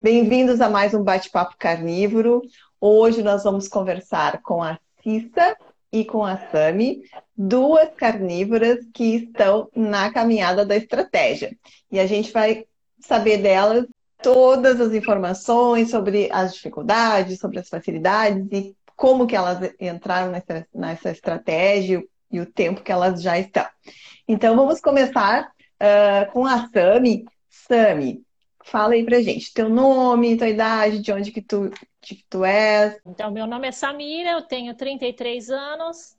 Bem-vindos a mais um bate-papo carnívoro. Hoje nós vamos conversar com a Cissa e com a Sami, duas carnívoras que estão na caminhada da estratégia. E a gente vai saber delas todas as informações sobre as dificuldades, sobre as facilidades e como que elas entraram nessa, nessa estratégia e o tempo que elas já estão. Então vamos começar uh, com a Sami. Sami, Fala aí pra gente, teu nome, tua idade, de onde que tu, de que tu és. Então, meu nome é Samira, eu tenho 33 anos,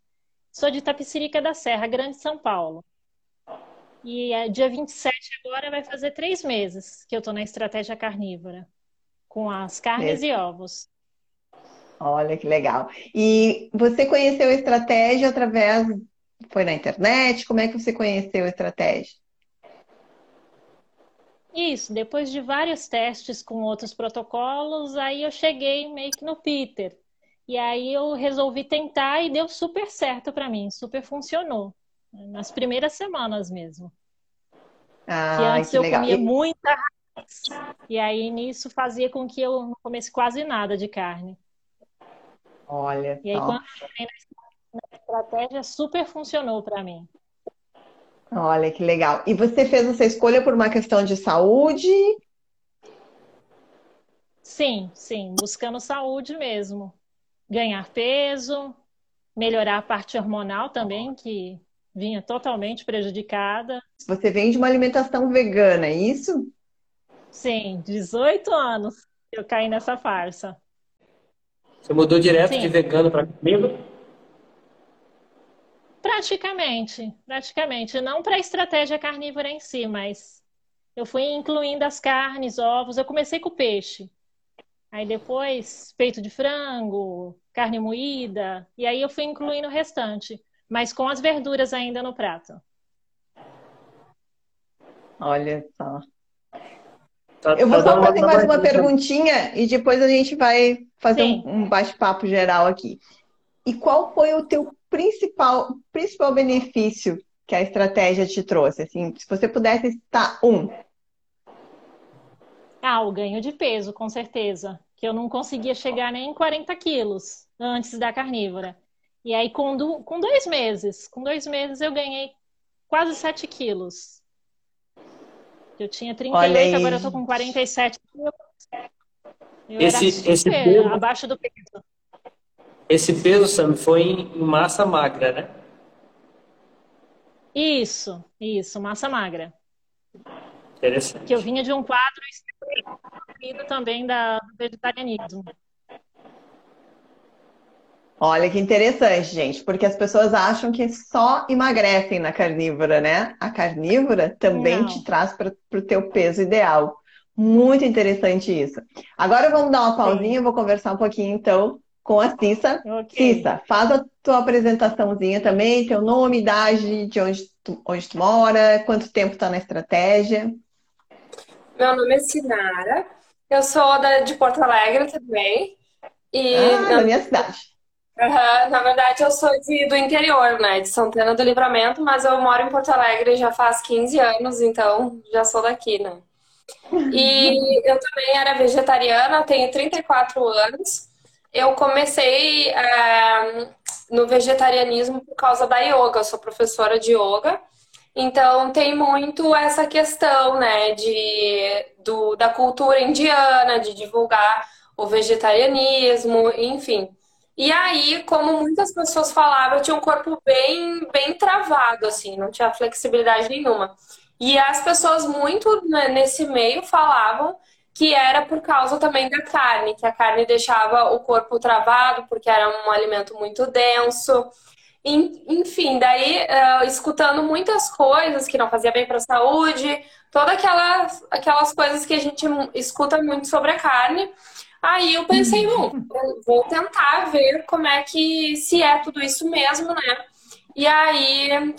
sou de Tapicirica da Serra, Grande São Paulo. E é dia 27 agora vai fazer três meses que eu tô na estratégia carnívora, com as carnes é. e ovos. Olha que legal. E você conheceu a estratégia através. Foi na internet? Como é que você conheceu a estratégia? Isso, depois de vários testes com outros protocolos, aí eu cheguei meio que no Peter. E aí eu resolvi tentar e deu super certo para mim, super funcionou. Nas primeiras semanas mesmo. Ah, que antes que eu legal. comia muita. E aí nisso fazia com que eu não comesse quase nada de carne. Olha. E aí, quando eu entrei na estratégia, super funcionou para mim. Olha que legal. E você fez essa escolha por uma questão de saúde? Sim, sim, buscando saúde mesmo. Ganhar peso, melhorar a parte hormonal também, que vinha totalmente prejudicada. Você vem de uma alimentação vegana, é isso? Sim, 18 anos eu caí nessa farsa. Você mudou direto sim. de vegano para comigo? Praticamente, praticamente. Não para a estratégia carnívora em si, mas eu fui incluindo as carnes, ovos. Eu comecei com peixe. Aí depois, peito de frango, carne moída. E aí eu fui incluindo o restante. Mas com as verduras ainda no prato. Olha só. Tá, eu vou tá só fazer mais uma perguntinha e depois a gente vai fazer Sim. um bate-papo geral aqui. E qual foi o teu principal, principal benefício que a estratégia te trouxe? Assim, se você pudesse citar um. Ah, o ganho de peso, com certeza. Que eu não conseguia chegar nem em 40 quilos antes da carnívora. E aí, com, do, com dois meses, com dois meses eu ganhei quase 7 quilos. Eu tinha 38, agora eu tô com 47 quilos. Eu esse, esse peso, abaixo do peso. Esse peso, Sam, foi em massa magra, né? Isso, isso, massa magra. Interessante. Que eu vinha de um quadro extremamente também da, do vegetarianismo. Olha que interessante, gente, porque as pessoas acham que só emagrecem na carnívora, né? A carnívora também Não. te traz para o teu peso ideal. Muito interessante isso. Agora vamos dar uma pausinha, eu vou conversar um pouquinho então com a Cissa. Okay. Cissa, faz a tua apresentaçãozinha também, teu nome, idade, de onde tu, onde tu mora, quanto tempo está na estratégia. Meu nome é Sinara, eu sou da, de Porto Alegre também. E ah, na, minha cidade. Uhum, na verdade, eu sou de, do interior, né? De Santana do Livramento, mas eu moro em Porto Alegre já faz 15 anos, então já sou daqui, né? E eu também era vegetariana, tenho 34 anos. Eu comecei é, no vegetarianismo por causa da yoga. Eu sou professora de yoga. Então tem muito essa questão, né, de, do, da cultura indiana, de divulgar o vegetarianismo, enfim. E aí, como muitas pessoas falavam, eu tinha um corpo bem, bem travado, assim, não tinha flexibilidade nenhuma. E as pessoas muito né, nesse meio falavam que era por causa também da carne, que a carne deixava o corpo travado, porque era um alimento muito denso. Enfim, daí, uh, escutando muitas coisas que não fazia bem para a saúde, todas aquelas, aquelas coisas que a gente escuta muito sobre a carne. Aí eu pensei, bom, vou tentar ver como é que se é tudo isso mesmo, né? E aí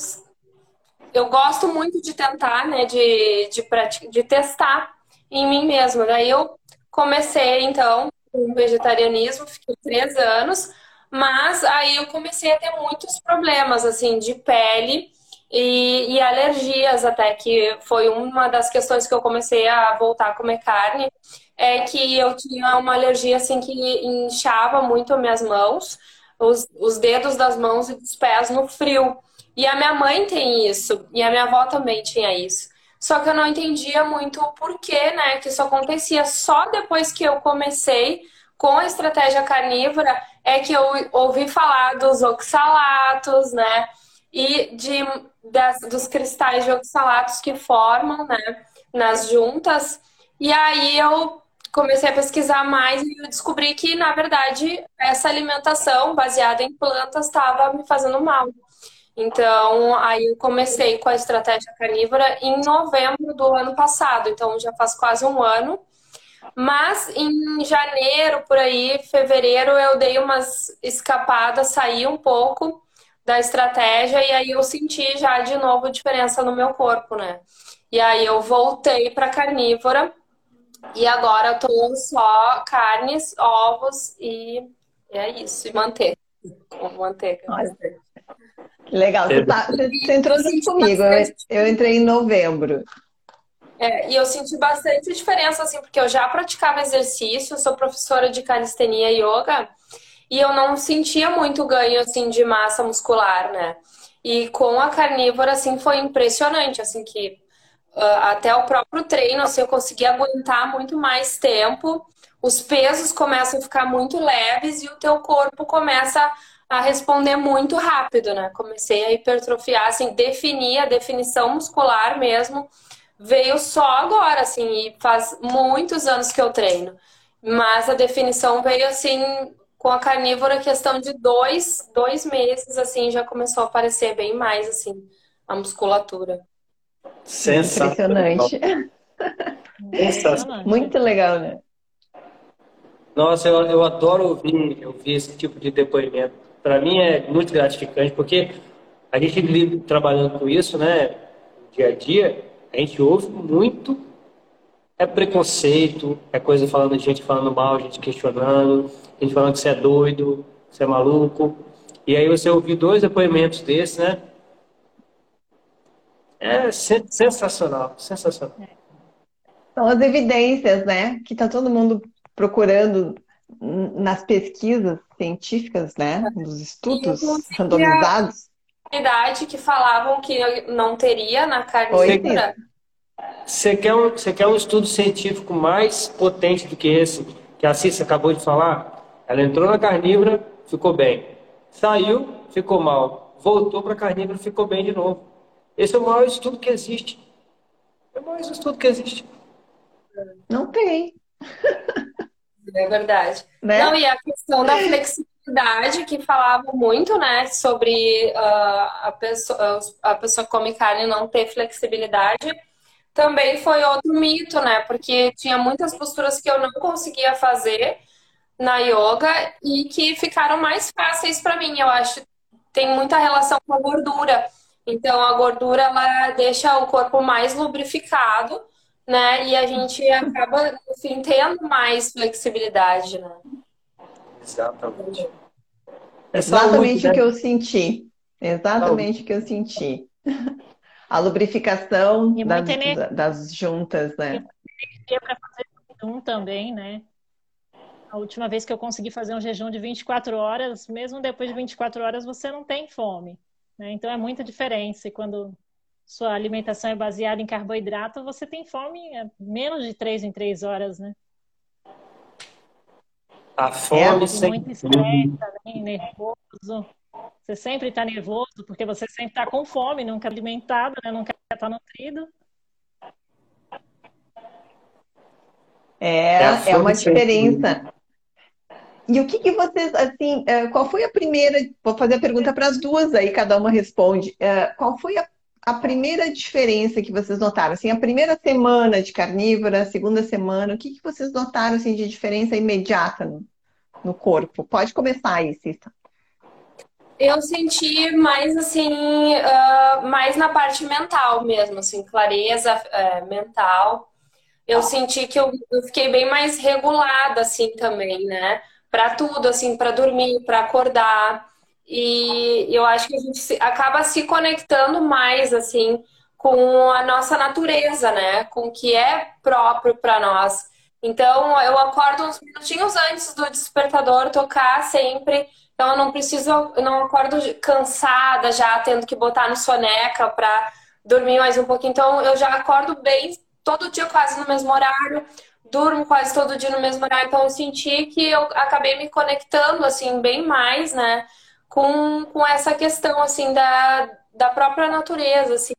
eu gosto muito de tentar, né? De, de, de testar em mim mesma. Daí eu comecei, então, com vegetarianismo, fiquei três anos, mas aí eu comecei a ter muitos problemas, assim, de pele e, e, alergias até, que foi uma das questões que eu comecei a voltar a comer carne, é que eu tinha uma alergia assim que inchava muito as minhas mãos, os, os dedos das mãos e dos pés no frio. E a minha mãe tem isso, e a minha avó também tinha isso. Só que eu não entendia muito o porquê, né, que isso acontecia. Só depois que eu comecei com a estratégia carnívora é que eu ouvi falar dos oxalatos, né, e de, das, dos cristais de oxalatos que formam, né, nas juntas. E aí eu comecei a pesquisar mais e descobri que, na verdade, essa alimentação baseada em plantas estava me fazendo mal. Então, aí eu comecei com a estratégia carnívora em novembro do ano passado, então já faz quase um ano. Mas em janeiro, por aí, fevereiro, eu dei umas escapadas, saí um pouco da estratégia e aí eu senti já de novo diferença no meu corpo, né? E aí eu voltei para carnívora e agora eu tô só carnes, ovos e é isso, e manteiga. Com manteiga. Olha. Legal, você, tá, você entrou junto comigo, eu, eu entrei em novembro. É, e eu senti bastante diferença, assim, porque eu já praticava exercício, sou professora de calistenia e yoga, e eu não sentia muito ganho, assim, de massa muscular, né? E com a carnívora, assim, foi impressionante, assim, que uh, até o próprio treino, assim, eu consegui aguentar muito mais tempo, os pesos começam a ficar muito leves e o teu corpo começa a responder muito rápido, né? Comecei a hipertrofiar, assim, definir a definição muscular mesmo. Veio só agora, assim, e faz muitos anos que eu treino. Mas a definição veio, assim, com a carnívora, questão de dois, dois meses, assim, já começou a aparecer bem mais, assim, a musculatura. Sensacionante. Muito legal, né? Nossa, eu, eu adoro ouvir, ouvir esse tipo de depoimento para mim é muito gratificante, porque a gente trabalhando com isso, né, dia a dia, a gente ouve muito é preconceito, é coisa falando de gente falando mal, gente questionando, gente falando que você é doido, que você é maluco. E aí você ouvir dois depoimentos desses, né? É sensacional, sensacional. São as evidências, né? Que tá todo mundo procurando nas pesquisas científicas, né, dos estudos randomizados. Idade que falavam que não teria na carnívora. Você quer, um, você quer um estudo científico mais potente do que esse que a Cissa acabou de falar? Ela entrou na carnívora, ficou bem. Saiu, ficou mal. Voltou para a carnívora, ficou bem de novo. Esse é o maior estudo que existe. É o maior estudo que existe. Não tem. É verdade. Né? Não, e a questão da flexibilidade que falava muito, né, sobre uh, a, pessoa, a pessoa que come carne não ter flexibilidade, também foi outro mito, né? Porque tinha muitas posturas que eu não conseguia fazer na yoga e que ficaram mais fáceis para mim. Eu acho tem muita relação com a gordura. Então a gordura ela deixa o corpo mais lubrificado né? E a gente acaba, enfim, tendo mais flexibilidade, né? Exatamente. É Exatamente o que eu senti. Exatamente o que eu senti. A lubrificação das, das, juntas, né? para fazer jejum também, né? A última vez que eu consegui fazer um jejum de 24 horas, mesmo depois de 24 horas, você não tem fome. Né? Então é muita diferença. E quando sua alimentação é baseada em carboidrato, você tem fome menos de três em três horas, né? A fome é, muito estresse também, nervoso. Você sempre está nervoso porque você sempre está com fome, nunca alimentado, né? nunca está nutrido. É, é, é uma diferença. E o que, que vocês, assim, é, qual foi a primeira? Vou fazer a pergunta para as duas aí, cada uma responde. É, qual foi a a primeira diferença que vocês notaram? Assim, a primeira semana de carnívora, a segunda semana, o que, que vocês notaram assim, de diferença imediata no, no corpo? Pode começar aí, Cista. Eu senti mais assim, uh, mais na parte mental mesmo, assim, clareza uh, mental. Eu senti que eu, eu, fiquei bem mais regulada, assim, também, né? Para tudo, assim, para dormir, para acordar. E eu acho que a gente acaba se conectando mais, assim, com a nossa natureza, né? Com o que é próprio para nós. Então, eu acordo uns minutinhos antes do despertador tocar sempre. Então, eu não preciso, eu não acordo cansada já, tendo que botar no soneca para dormir mais um pouquinho. Então, eu já acordo bem todo dia quase no mesmo horário, durmo quase todo dia no mesmo horário. Então, eu senti que eu acabei me conectando, assim, bem mais, né? Com, com essa questão, assim, da, da própria natureza, assim,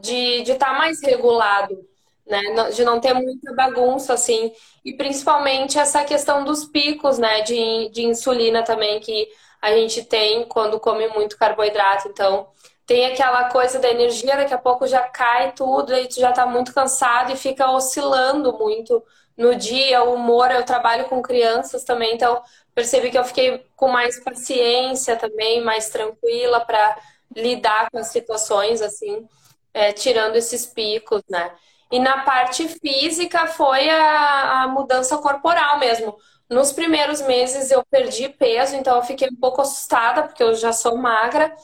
de estar tá mais regulado né? De não ter muita bagunça, assim. E principalmente essa questão dos picos, né? De, de insulina também que a gente tem quando come muito carboidrato. Então, tem aquela coisa da energia, daqui a pouco já cai tudo, aí tu já tá muito cansado e fica oscilando muito no dia, o humor. Eu trabalho com crianças também, então percebi que eu fiquei com mais paciência também, mais tranquila para lidar com as situações, assim, é, tirando esses picos, né? E na parte física foi a, a mudança corporal mesmo. Nos primeiros meses eu perdi peso, então eu fiquei um pouco assustada, porque eu já sou magra.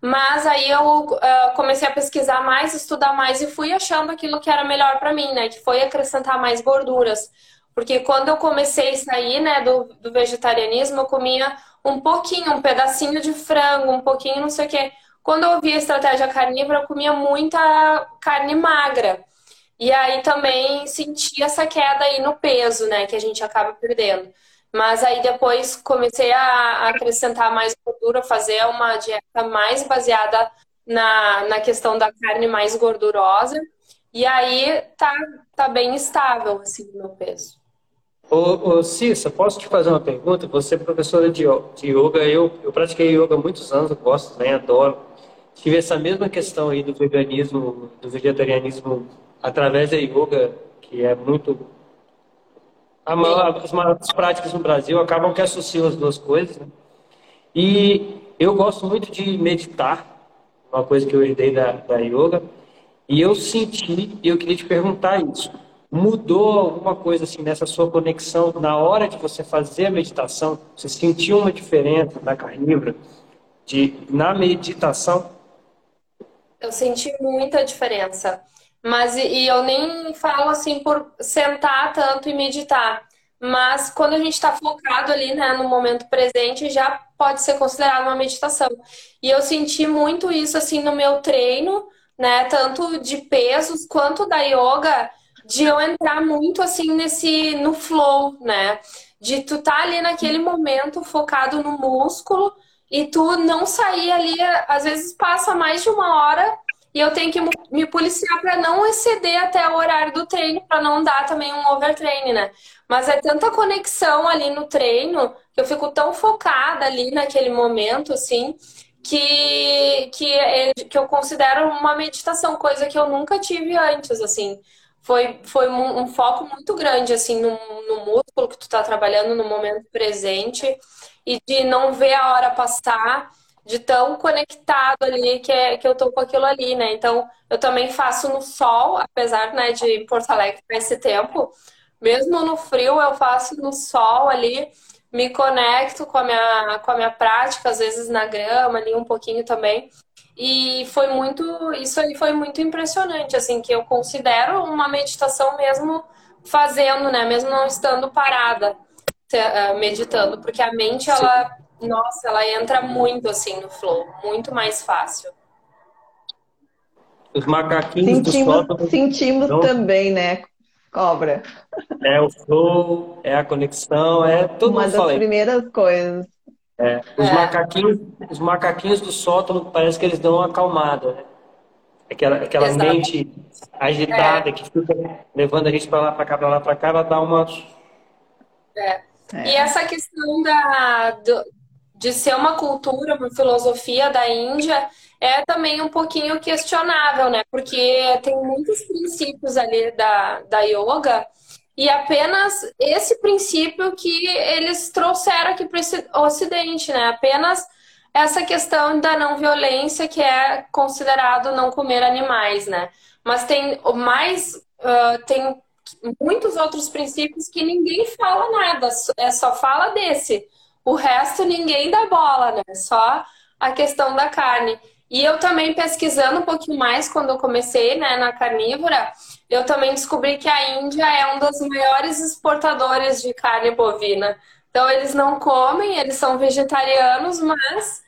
Mas aí eu uh, comecei a pesquisar mais, estudar mais e fui achando aquilo que era melhor para mim, né? Que foi acrescentar mais gorduras. Porque quando eu comecei a sair, né, do, do vegetarianismo, eu comia um pouquinho, um pedacinho de frango, um pouquinho não sei o quê. Quando eu vi a estratégia carnívora, eu comia muita carne magra. E aí também senti essa queda aí no peso, né? Que a gente acaba perdendo. Mas aí depois comecei a acrescentar mais gordura, fazer uma dieta mais baseada na, na questão da carne mais gordurosa. E aí tá, tá bem estável, assim, meu peso. Ô, ô Cissa, posso te fazer uma pergunta? Você é professora de, de yoga, eu, eu pratiquei yoga há muitos anos, eu gosto, né, adoro. Tive essa mesma questão aí do veganismo, do vegetarianismo através da yoga, que é muito. As maiores práticas no Brasil acabam que associam as duas coisas. Né? E eu gosto muito de meditar, uma coisa que eu herdei da, da yoga. E eu senti, e eu queria te perguntar isso. Mudou alguma coisa assim nessa sua conexão na hora de você fazer a meditação? Você sentiu uma diferença na carnívora de na meditação? Eu senti muita diferença. Mas e eu nem falo assim por sentar tanto e meditar. Mas quando a gente está focado ali, né, no momento presente, já pode ser considerado uma meditação. E eu senti muito isso assim no meu treino, né, tanto de pesos quanto da yoga, de eu entrar muito assim nesse no flow, né? De tu tá ali naquele momento focado no músculo e tu não sair ali, às vezes passa mais de uma hora e eu tenho que me policiar para não exceder até o horário do treino, para não dar também um overtraining, né? Mas é tanta conexão ali no treino que eu fico tão focada ali naquele momento, assim, que, que, é, que eu considero uma meditação, coisa que eu nunca tive antes, assim. Foi, foi um, um foco muito grande, assim, no, no músculo que tu tá trabalhando no momento presente e de não ver a hora passar de tão conectado ali que, é, que eu tô com aquilo ali, né? Então, eu também faço no sol, apesar né, de Porto Alegre esse tempo. Mesmo no frio, eu faço no sol ali, me conecto com a minha, com a minha prática, às vezes na grama ali um pouquinho também. E foi muito, isso aí foi muito impressionante, assim, que eu considero uma meditação mesmo fazendo, né? Mesmo não estando parada eh, meditando, porque a mente, ela nossa, ela entra muito assim no flow, muito mais fácil. Os macaquinhos sentimos, do Sentimos então, também, né, cobra? É o flow, é a conexão, é tudo Uma das falei. primeiras coisas. É, os, é. Macaquinhos, os macaquinhos do sótão parece que eles dão uma acalmada, né? Aquela, aquela mente agitada é. que fica levando a gente para lá, para cá, para lá, para cá, ela dá uma. É. E essa questão da, do, de ser uma cultura, uma filosofia da Índia, é também um pouquinho questionável, né? Porque tem muitos princípios ali da, da yoga e apenas esse princípio que eles trouxeram aqui para o Ocidente, né? Apenas essa questão da não violência, que é considerado não comer animais, né? Mas tem mais, uh, tem muitos outros princípios que ninguém fala nada, é só fala desse o resto ninguém dá bola, né? Só a questão da carne. E eu também pesquisando um pouquinho mais quando eu comecei né, na carnívora, eu também descobri que a Índia é um dos maiores exportadores de carne bovina. Então eles não comem, eles são vegetarianos, mas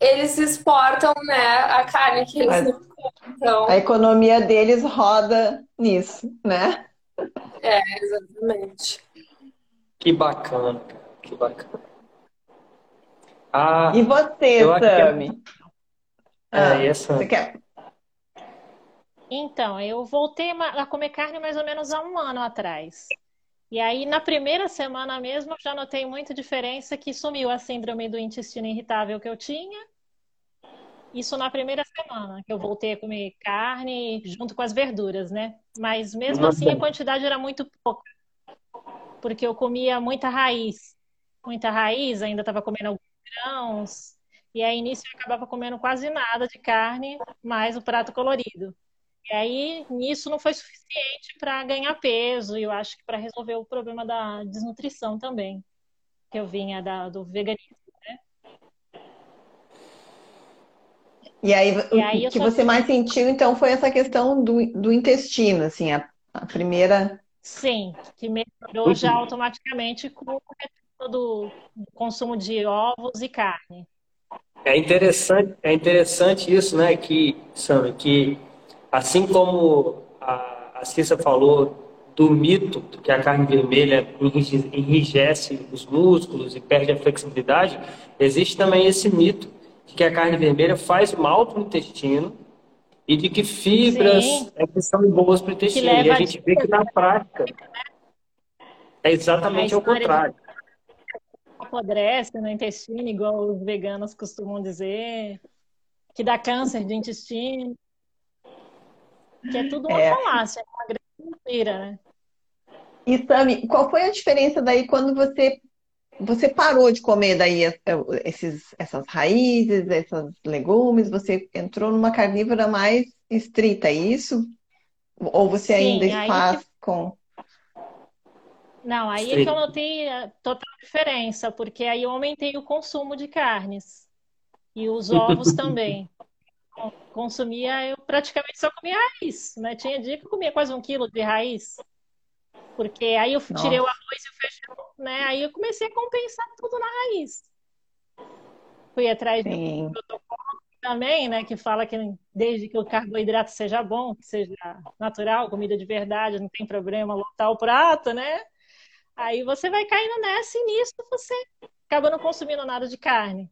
eles exportam né, a carne que eles não comem. Então... A economia deles roda nisso, né? É, exatamente. Que bacana, que bacana. Ah, e você, Sami? É... Ah, é, essa... Você quer... Então, eu voltei a comer carne mais ou menos há um ano atrás. E aí, na primeira semana mesmo, eu já notei muita diferença que sumiu a síndrome do intestino irritável que eu tinha. Isso na primeira semana, que eu voltei a comer carne junto com as verduras, né? Mas mesmo assim, a quantidade era muito pouca. Porque eu comia muita raiz. Muita raiz, ainda estava comendo alguns grãos. E aí, início, eu acabava comendo quase nada de carne, mais o prato colorido. E aí, nisso não foi suficiente para ganhar peso, e eu acho que para resolver o problema da desnutrição também, que eu vinha da, do veganismo, né? E aí, e aí o que você mais sentiu, então, foi essa questão do, do intestino, assim, a, a primeira... Sim, que melhorou já automaticamente com o do, consumo de ovos e carne. É interessante, é interessante isso, né, que, Sam, que assim como a, a Cissa falou do mito que a carne vermelha enrijece os músculos e perde a flexibilidade, existe também esse mito de que a carne vermelha faz mal para o intestino e de que fibras é que são boas para o intestino. E a gente vê que na prática é exatamente ao contrário. Apodrece no intestino, igual os veganos costumam dizer, que dá câncer de intestino. Que é tudo uma é. falácia, uma grande mentira, né? E Sami, qual foi a diferença daí quando você você parou de comer daí esses, essas raízes, esses legumes, você entrou numa carnívora mais estrita, é isso? Ou você Sim, ainda faz que... com. Não, aí é que eu notei a total diferença, porque aí eu aumentei o consumo de carnes. E os ovos também consumia, eu praticamente só comia raiz, né? Tinha dia que eu comia quase um quilo de raiz. Porque aí eu tirei Nossa. o arroz e o feijão, né? Aí eu comecei a compensar tudo na raiz. Fui atrás Sim. do protocolo também, né? Que fala que desde que o carboidrato seja bom, que seja natural, comida de verdade, não tem problema lotar o prato, né? Aí você vai caindo nessa e nisso você acaba não consumindo nada de carne.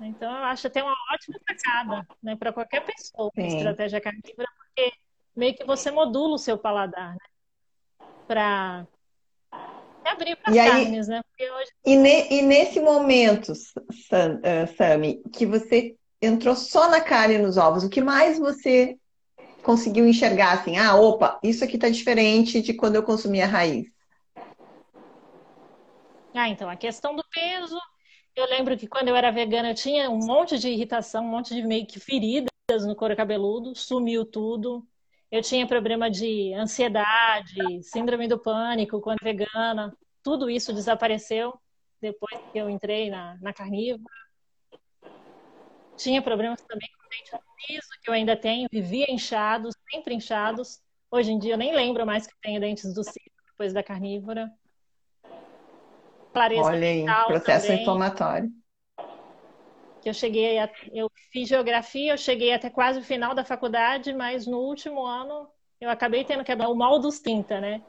Então, eu acho até uma ótima sacada né, para qualquer pessoa, Sim. estratégia carnívora, porque meio que você modula o seu paladar, né? Para abrir para carnes, né? Hoje... E, ne, e, nesse momento, Sam, uh, Sami, que você entrou só na carne e nos ovos, o que mais você conseguiu enxergar assim? Ah, opa, isso aqui está diferente de quando eu consumia raiz. Ah, então, a questão do peso, eu lembro que quando eu era vegana eu tinha um monte de irritação, um monte de meio que feridas no couro cabeludo, sumiu tudo. Eu tinha problema de ansiedade, síndrome do pânico quando vegana. Tudo isso desapareceu depois que eu entrei na, na carnívora. Tinha problemas também com dente no piso, que eu ainda tenho. Vivia inchados, sempre inchados. Hoje em dia eu nem lembro mais que tenho dentes do siso depois da carnívora clareza Olha aí, processo também, inflamatório. Eu cheguei, a, eu fiz geografia, eu cheguei até quase o final da faculdade, mas no último ano eu acabei tendo que o mal dos 30, né?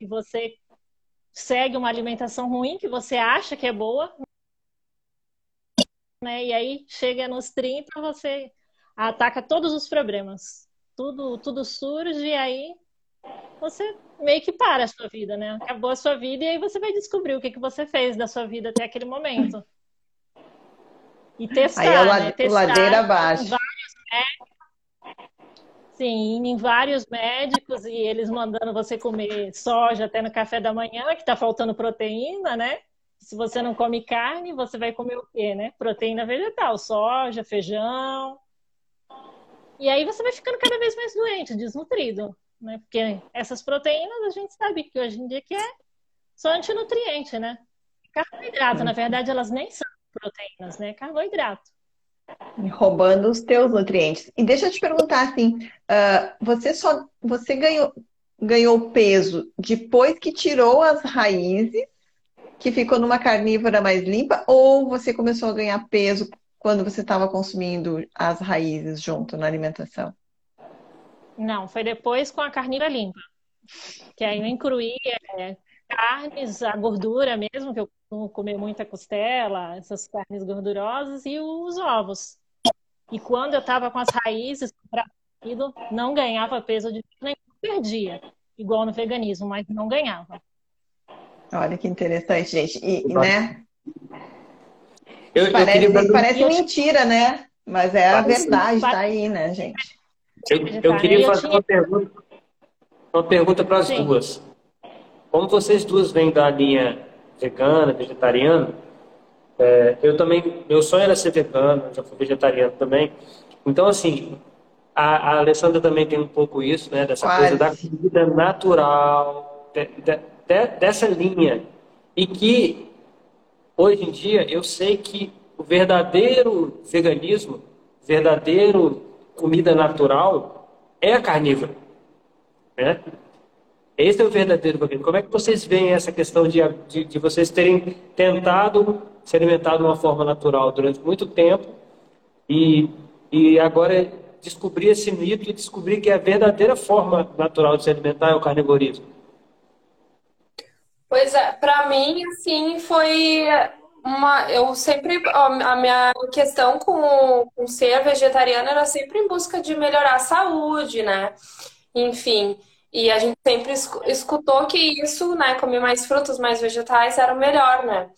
E você segue uma alimentação ruim que você acha que é boa, né? E aí chega nos 30, você ataca todos os problemas. Tudo, tudo surge e aí você meio que para a sua vida, né? Acabou a sua vida e aí você vai descobrir o que, que você fez da sua vida até aquele momento. E testar, aí é né? Testar ladeira abaixo. Vários sim, em vários médicos e eles mandando você comer soja até no café da manhã, que tá faltando proteína, né? Se você não come carne, você vai comer o quê, né? Proteína vegetal, soja, feijão. E aí você vai ficando cada vez mais doente, desnutrido né? Porque essas proteínas a gente sabe que hoje em dia que é só antinutriente, né? Carboidrato, na verdade, elas nem são proteínas, né? Carboidrato. Roubando os teus nutrientes. E deixa eu te perguntar assim, uh, você só você ganhou, ganhou peso depois que tirou as raízes, que ficou numa carnívora mais limpa, ou você começou a ganhar peso quando você estava consumindo as raízes junto na alimentação? Não, foi depois com a carnívora limpa. Que aí eu incluí é, carnes, a gordura mesmo, que eu costumo comer muita costela, essas carnes gordurosas, e os ovos. E quando eu estava com as raízes, não ganhava peso de nem perdia, igual no veganismo, mas não ganhava. Olha que interessante, gente. E, né? Eu, parece, eu queria... parece mentira, né? Mas é a verdade, tá aí, né, gente? Eu, eu queria fazer uma pergunta, uma pergunta para as duas. Como vocês duas vêm da linha vegana, vegetariana, é, eu também, meu sonho era ser vegano, já fui vegetariano também. Então, assim, a, a Alessandra também tem um pouco isso, né? Dessa Quase. coisa da comida natural, de, de, de, dessa linha. E que, hoje em dia, eu sei que o verdadeiro veganismo, verdadeiro comida natural, é a carnívora. Né? Esse é o verdadeiro veganismo. Como é que vocês veem essa questão de, de, de vocês terem tentado se alimentar de uma forma natural durante muito tempo e, e agora descobrir esse mito e descobrir que a verdadeira forma natural de se alimentar é o carnivorismo? Pois é, para mim, assim, foi uma. Eu sempre. A minha questão com, com ser vegetariana era sempre em busca de melhorar a saúde, né? Enfim. E a gente sempre escutou que isso, né, comer mais frutas, mais vegetais era o melhor, né?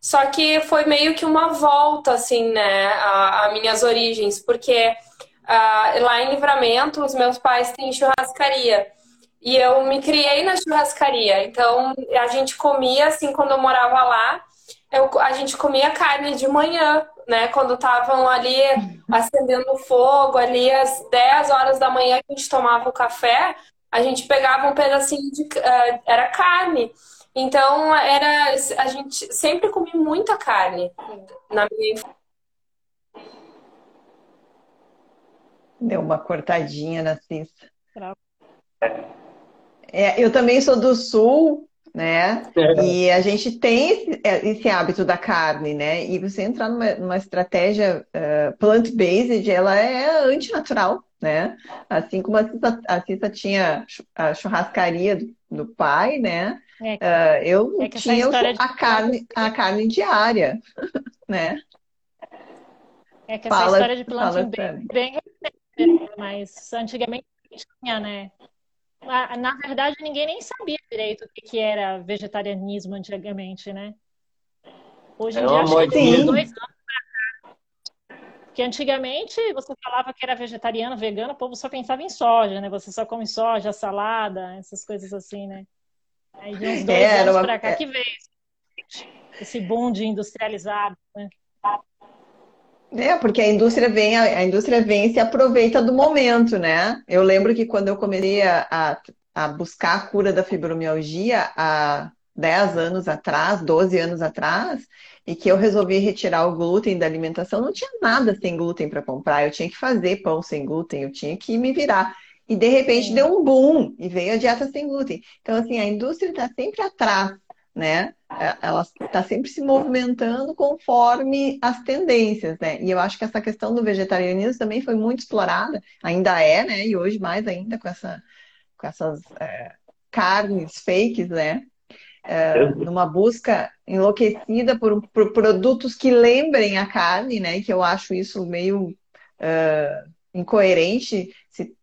Só que foi meio que uma volta, assim, né, a, minhas origens, porque uh, lá em Livramento, os meus pais têm churrascaria. E eu me criei na churrascaria. Então, a gente comia, assim, quando eu morava lá, eu, a gente comia carne de manhã, né? Quando estavam ali acendendo fogo, ali às 10 horas da manhã que a gente tomava o café, a gente pegava um pedacinho de. Uh, era carne. Então, era, a gente sempre comia muita carne na minha Deu uma cortadinha na cista. É, eu também sou do sul, né? É. E a gente tem esse, é, esse, hábito da carne, né? E você entrar numa, numa estratégia uh, plant-based, ela é antinatural, né? Assim como a Cissa, a Cissa tinha a churrascaria do, do pai, né? É, uh, eu é tinha a carne, a carne diária, né? É que essa fala, história de plant bem, bem mas antigamente tinha, né? Na verdade, ninguém nem sabia direito o que era vegetarianismo antigamente, né? Hoje em é dia, acho que tem dois anos porque antigamente você falava que era vegetariano, vegano, o povo só pensava em soja, né? Você só come soja, salada, essas coisas assim, né? Aí de uns dois é, anos uma... pra cá é. que veio esse boom de industrializado, né? É, porque a indústria vem, a indústria vem e se aproveita do momento, né? Eu lembro que quando eu comecei a, a buscar a cura da fibromialgia há 10 anos atrás, 12 anos atrás, e que eu resolvi retirar o glúten da alimentação, não tinha nada sem glúten para comprar. Eu tinha que fazer pão sem glúten, eu tinha que me virar. E de repente deu um boom e veio a dieta sem glúten. Então, assim, a indústria está sempre atrás, né? É, ela está sempre se movimentando conforme as tendências, né? E eu acho que essa questão do vegetarianismo também foi muito explorada, ainda é, né? E hoje mais ainda com, essa, com essas é, carnes fakes, né? é, numa busca enlouquecida por, por, produtos que lembrem a carne, né? Que eu acho isso meio uh, incoerente.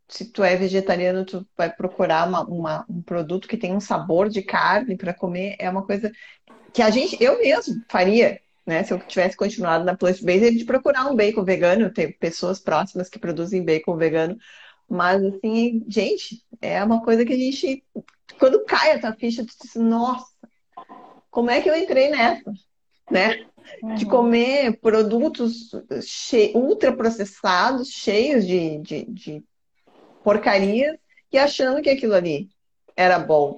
Se, tu é vegetariano, tu vai procurar uma, uma, um produto que tem um sabor de carne para comer. É uma coisa que a gente, eu mesmo faria, né? Se eu tivesse continuado na plant-based, de procurar um bacon vegano, ter pessoas próximas que produzem bacon vegano. Mas, assim, gente, é uma coisa que a gente quando cai a tua ficha, tu diz, nossa, como é que eu entrei nessa? Né? De uhum. comer produtos che ultraprocessados, cheios de, de, de porcarias, e achando que aquilo ali era bom,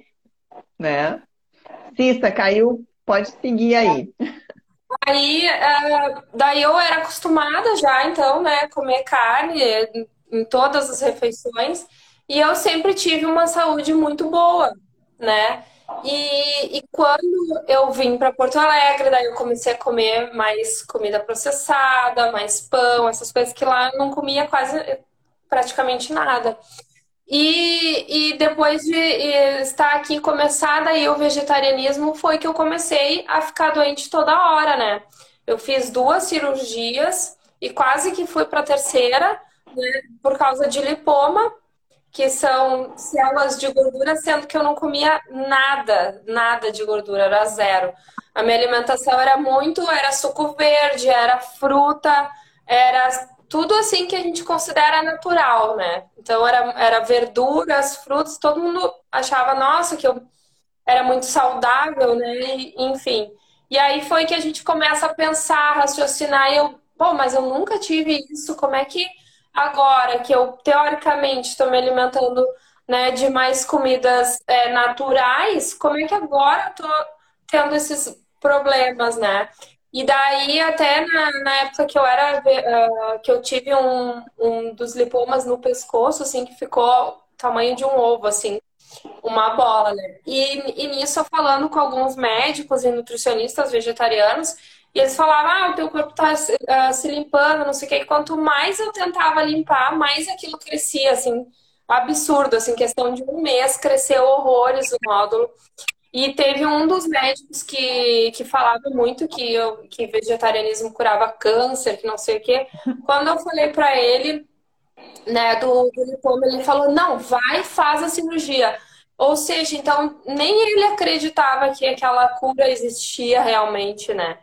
né? Cissa, caiu, pode seguir aí. daí, uh, daí eu era acostumada já, então, né, comer carne em todas as refeições. E eu sempre tive uma saúde muito boa, né? E, e quando eu vim para Porto Alegre, daí eu comecei a comer mais comida processada, mais pão, essas coisas que lá eu não comia quase praticamente nada. E, e depois de estar aqui começar daí o vegetarianismo foi que eu comecei a ficar doente toda hora, né? Eu fiz duas cirurgias e quase que fui para a terceira, né, por causa de lipoma, que são células de gordura, sendo que eu não comia nada, nada de gordura, era zero. A minha alimentação era muito, era suco verde, era fruta, era tudo assim que a gente considera natural, né? Então era, era verduras, frutos, todo mundo achava, nossa, que eu era muito saudável, né? E, enfim. E aí foi que a gente começa a pensar, raciocinar, e eu, pô, mas eu nunca tive isso, como é que agora que eu teoricamente estou me alimentando né, de mais comidas é, naturais, como é que agora eu tô tendo esses problemas, né? E daí, até na, na época que eu era, uh, que eu tive um, um dos lipomas no pescoço, assim, que ficou tamanho de um ovo, assim, uma bola, né? E, e nisso, falando com alguns médicos e nutricionistas vegetarianos, e eles falavam, ah, o teu corpo tá uh, se limpando, não sei o que. E quanto mais eu tentava limpar, mais aquilo crescia, assim, absurdo, assim, questão de um mês, cresceu horrores o nódulo. E teve um dos médicos que, que falava muito que, eu, que vegetarianismo curava câncer, que não sei o quê. Quando eu falei para ele, né, do, do lipoma, ele falou, não, vai, faz a cirurgia. Ou seja, então, nem ele acreditava que aquela cura existia realmente, né?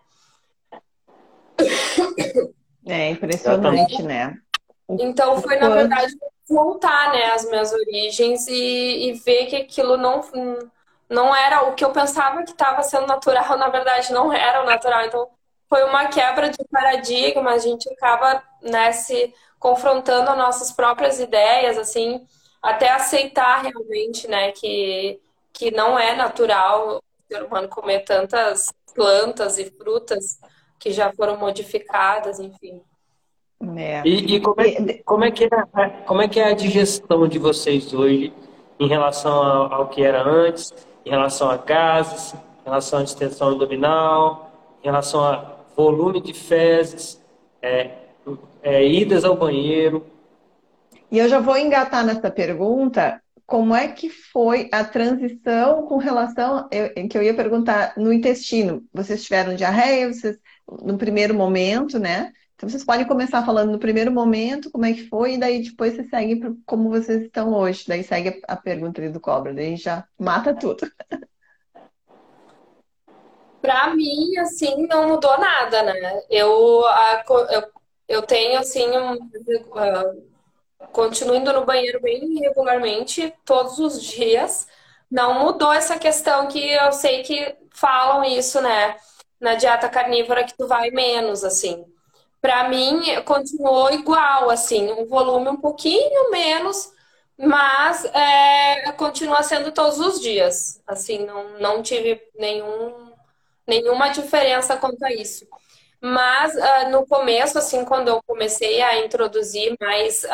É impressionante, né? Então foi, na verdade, voltar né, às minhas origens e, e ver que aquilo não não era o que eu pensava que estava sendo natural, na verdade não era o natural. Então foi uma quebra de paradigma, a gente acaba né, se confrontando as nossas próprias ideias, assim, até aceitar realmente, né, que, que não é natural o ser humano comer tantas plantas e frutas que já foram modificadas, enfim. É. E, e como, é, como, é que é, como é que é a digestão de vocês hoje em relação ao, ao que era antes? Em relação a gases, em relação à distensão abdominal, em relação a volume de fezes, é, é, idas ao banheiro. E eu já vou engatar nessa pergunta. Como é que foi a transição com relação eu, que eu ia perguntar no intestino? Vocês tiveram diarreia? Vocês, no primeiro momento, né? Então vocês podem começar falando no primeiro momento como é que foi e daí depois você segue para como vocês estão hoje. Daí segue a pergunta do cobra, daí já mata tudo. Para mim, assim, não mudou nada, né? Eu, a, eu, eu tenho, assim, um, uh, continuo indo no banheiro bem regularmente, todos os dias. Não mudou essa questão que eu sei que falam isso, né? Na dieta carnívora que tu vai menos, assim para mim continuou igual, assim, um volume um pouquinho menos, mas é, continua sendo todos os dias. Assim, não, não tive nenhum, nenhuma diferença quanto a isso. Mas uh, no começo, assim, quando eu comecei a introduzir mais,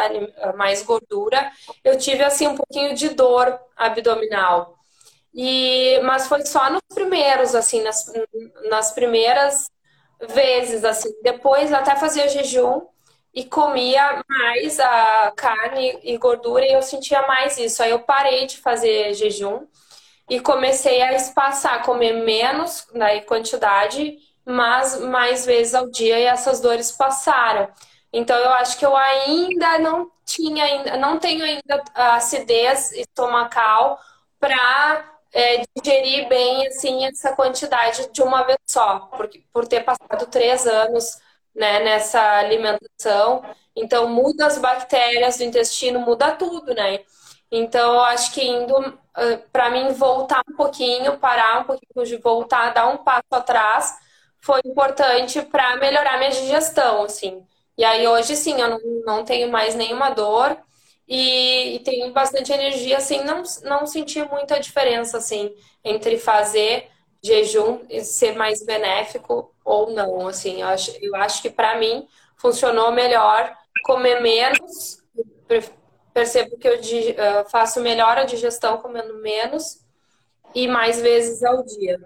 mais gordura, eu tive assim um pouquinho de dor abdominal. E, mas foi só nos primeiros, assim, nas, nas primeiras vezes, assim. Depois até fazia jejum e comia mais a carne e gordura e eu sentia mais isso. Aí eu parei de fazer jejum e comecei a espaçar, comer menos na quantidade, mas mais vezes ao dia e essas dores passaram. Então eu acho que eu ainda não tinha, não tenho ainda acidez estomacal para é, digerir bem assim essa quantidade de uma vez só, porque por ter passado três anos né, nessa alimentação, então muda as bactérias do intestino, muda tudo, né? Então eu acho que indo para mim voltar um pouquinho, parar um pouquinho de voltar, dar um passo atrás, foi importante para melhorar minha digestão, assim. E aí hoje sim, eu não, não tenho mais nenhuma dor e, e tenho bastante energia, assim, não, não senti muita diferença, assim, entre fazer jejum ser mais benéfico ou não. Assim, eu acho, eu acho que para mim funcionou melhor comer menos. Percebo que eu faço melhor a digestão comendo menos e mais vezes ao dia.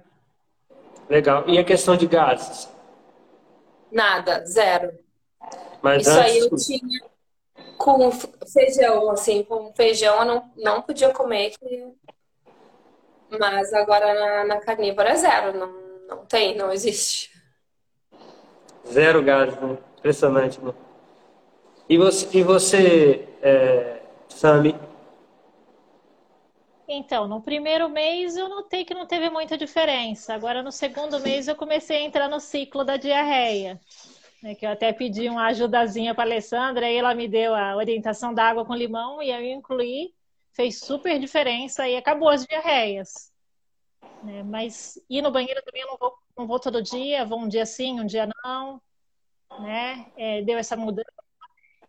Legal. E a questão de gases? Nada, zero. Mas Isso antes... aí eu tinha com feijão, assim, com feijão eu não, não podia comer. Mas agora na, na carnívora é zero, não, não tem, não existe. Zero gases, né? Impressionante, né? E você, e você é, Sami? Então, no primeiro mês eu notei que não teve muita diferença. Agora, no segundo mês, eu comecei a entrar no ciclo da diarreia né, que eu até pedi uma ajudazinha para a Alessandra, e ela me deu a orientação da água com limão e eu incluí, fez super diferença e acabou as diarreias. Né? Mas ir no banheiro também eu não vou, não vou todo dia, vou um dia sim, um dia não, né? É, deu essa mudança.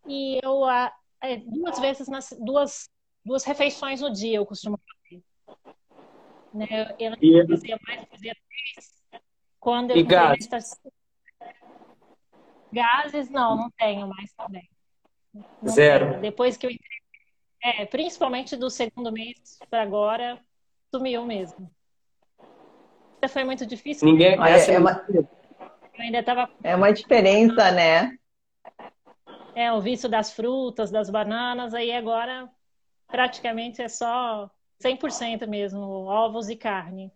E eu, é, duas vezes, nas, duas, duas refeições no dia eu costumo fazer. Né? Eu, eu não fazia mais, fazia três. Quando eu e gás? Gases, não, não tenho mais também. Não Zero. Tenho. Depois que eu entrei, é, principalmente do segundo mês para agora, sumiu mesmo. Foi muito difícil. Ninguém Olha, é uma... Eu ainda tava... É uma diferença, né? É, o vício das frutas, das bananas, aí agora praticamente é só 100% mesmo, ovos e carne.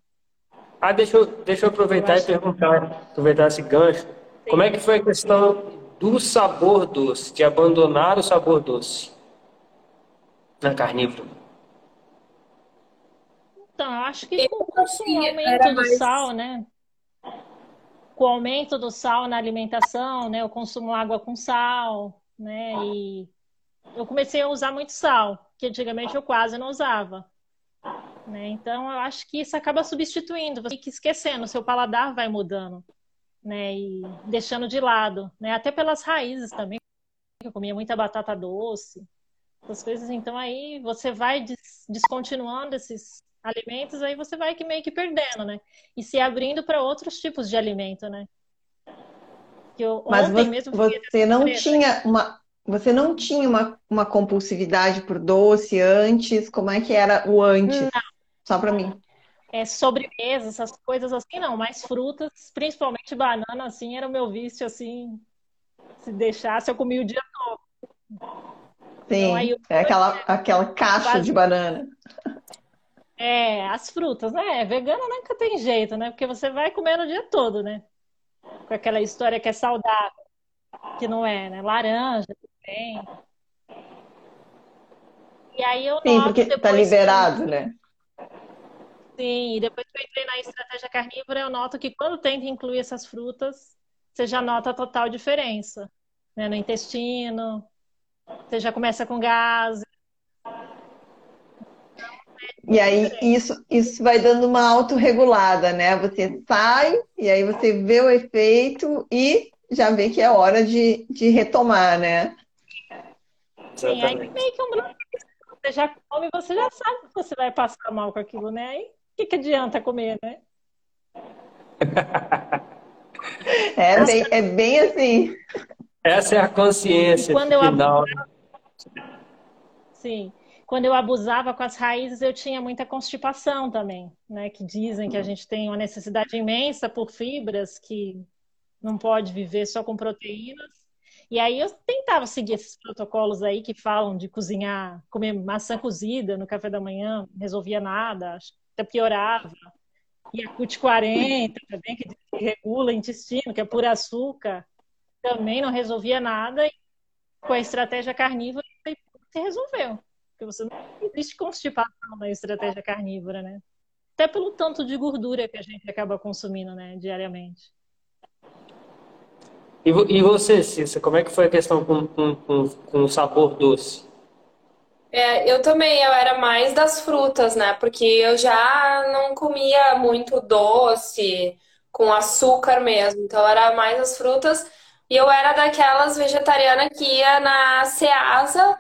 Ah, deixa eu, deixa eu aproveitar eu e perguntar, aproveitar esse gancho. Como é que foi a questão do sabor doce, de abandonar o sabor doce na carnívora? Então, eu acho que com o aumento do sal, né? Com o aumento do sal na alimentação, né? Eu consumo água com sal, né? E eu comecei a usar muito sal, que antigamente eu quase não usava. Né? Então, eu acho que isso acaba substituindo, você fica esquecendo, o seu paladar vai mudando né? E deixando de lado, né? Até pelas raízes também. Eu comia muita batata doce, essas coisas. Então aí você vai descontinuando esses alimentos, aí você vai que meio que perdendo, né? E se abrindo para outros tipos de alimento, né? Eu, Mas você, você não tinha uma você não tinha uma, uma compulsividade por doce antes? Como é que era o antes? Não. Só para mim é, sobremesa, essas coisas assim, não, mas frutas, principalmente banana, assim, era o meu vício, assim, se deixasse, eu comia o dia todo. Sim, então, eu... é aquela, aquela caixa quase... de banana. É, as frutas, né? Vegano nunca tem jeito, né? Porque você vai comendo o dia todo, né? Com aquela história que é saudável, que não é, né? Laranja também. E aí eu Sim, porque tá liberado, que... né? Sim, e depois que eu entrei na estratégia carnívora, eu noto que quando tenta incluir essas frutas, você já nota a total diferença. Né? No intestino, você já começa com gás. E aí isso, isso vai dando uma autorregulada, né? Você sai e aí você vê o efeito e já vê que é hora de, de retomar, né? Sim, aí meio que um você já come, você já sabe que você vai passar mal com aquilo, né? Aí que, que adianta comer, né? é, bem, é bem assim. Essa é a consciência quando eu final. Abusava... Sim. Quando eu abusava com as raízes, eu tinha muita constipação também, né? Que dizem que a gente tem uma necessidade imensa por fibras, que não pode viver só com proteínas. E aí eu tentava seguir esses protocolos aí que falam de cozinhar, comer maçã cozida no café da manhã, resolvia nada, até piorava. E a CUT 40 também, que regula o intestino, que é por açúcar, também não resolvia nada. E com a estratégia carnívora, se resolveu. Porque você não existe constipação na estratégia carnívora, né? Até pelo tanto de gordura que a gente acaba consumindo, né, diariamente. E, você, Cissa, como é que foi a questão com, com, com, com o sabor doce? É, eu também, eu era mais das frutas, né? Porque eu já não comia muito doce, com açúcar mesmo. Então era mais as frutas. E eu era daquelas vegetarianas que ia na Ceasa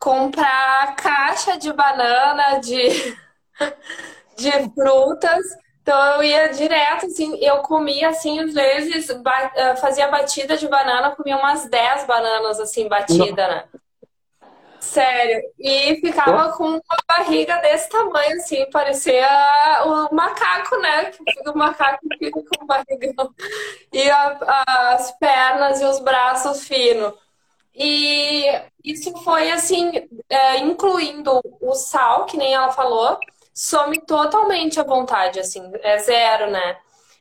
comprar caixa de banana, de, de frutas. Então eu ia direto, assim, eu comia assim, às vezes, ba fazia batida de banana, comia umas 10 bananas assim, batida, né? Sério. E ficava com uma barriga desse tamanho, assim, parecia o macaco, né? O macaco fica com barrigão. E a, as pernas e os braços finos. E isso foi, assim, é, incluindo o sal, que nem ela falou, some totalmente a vontade, assim, é zero, né?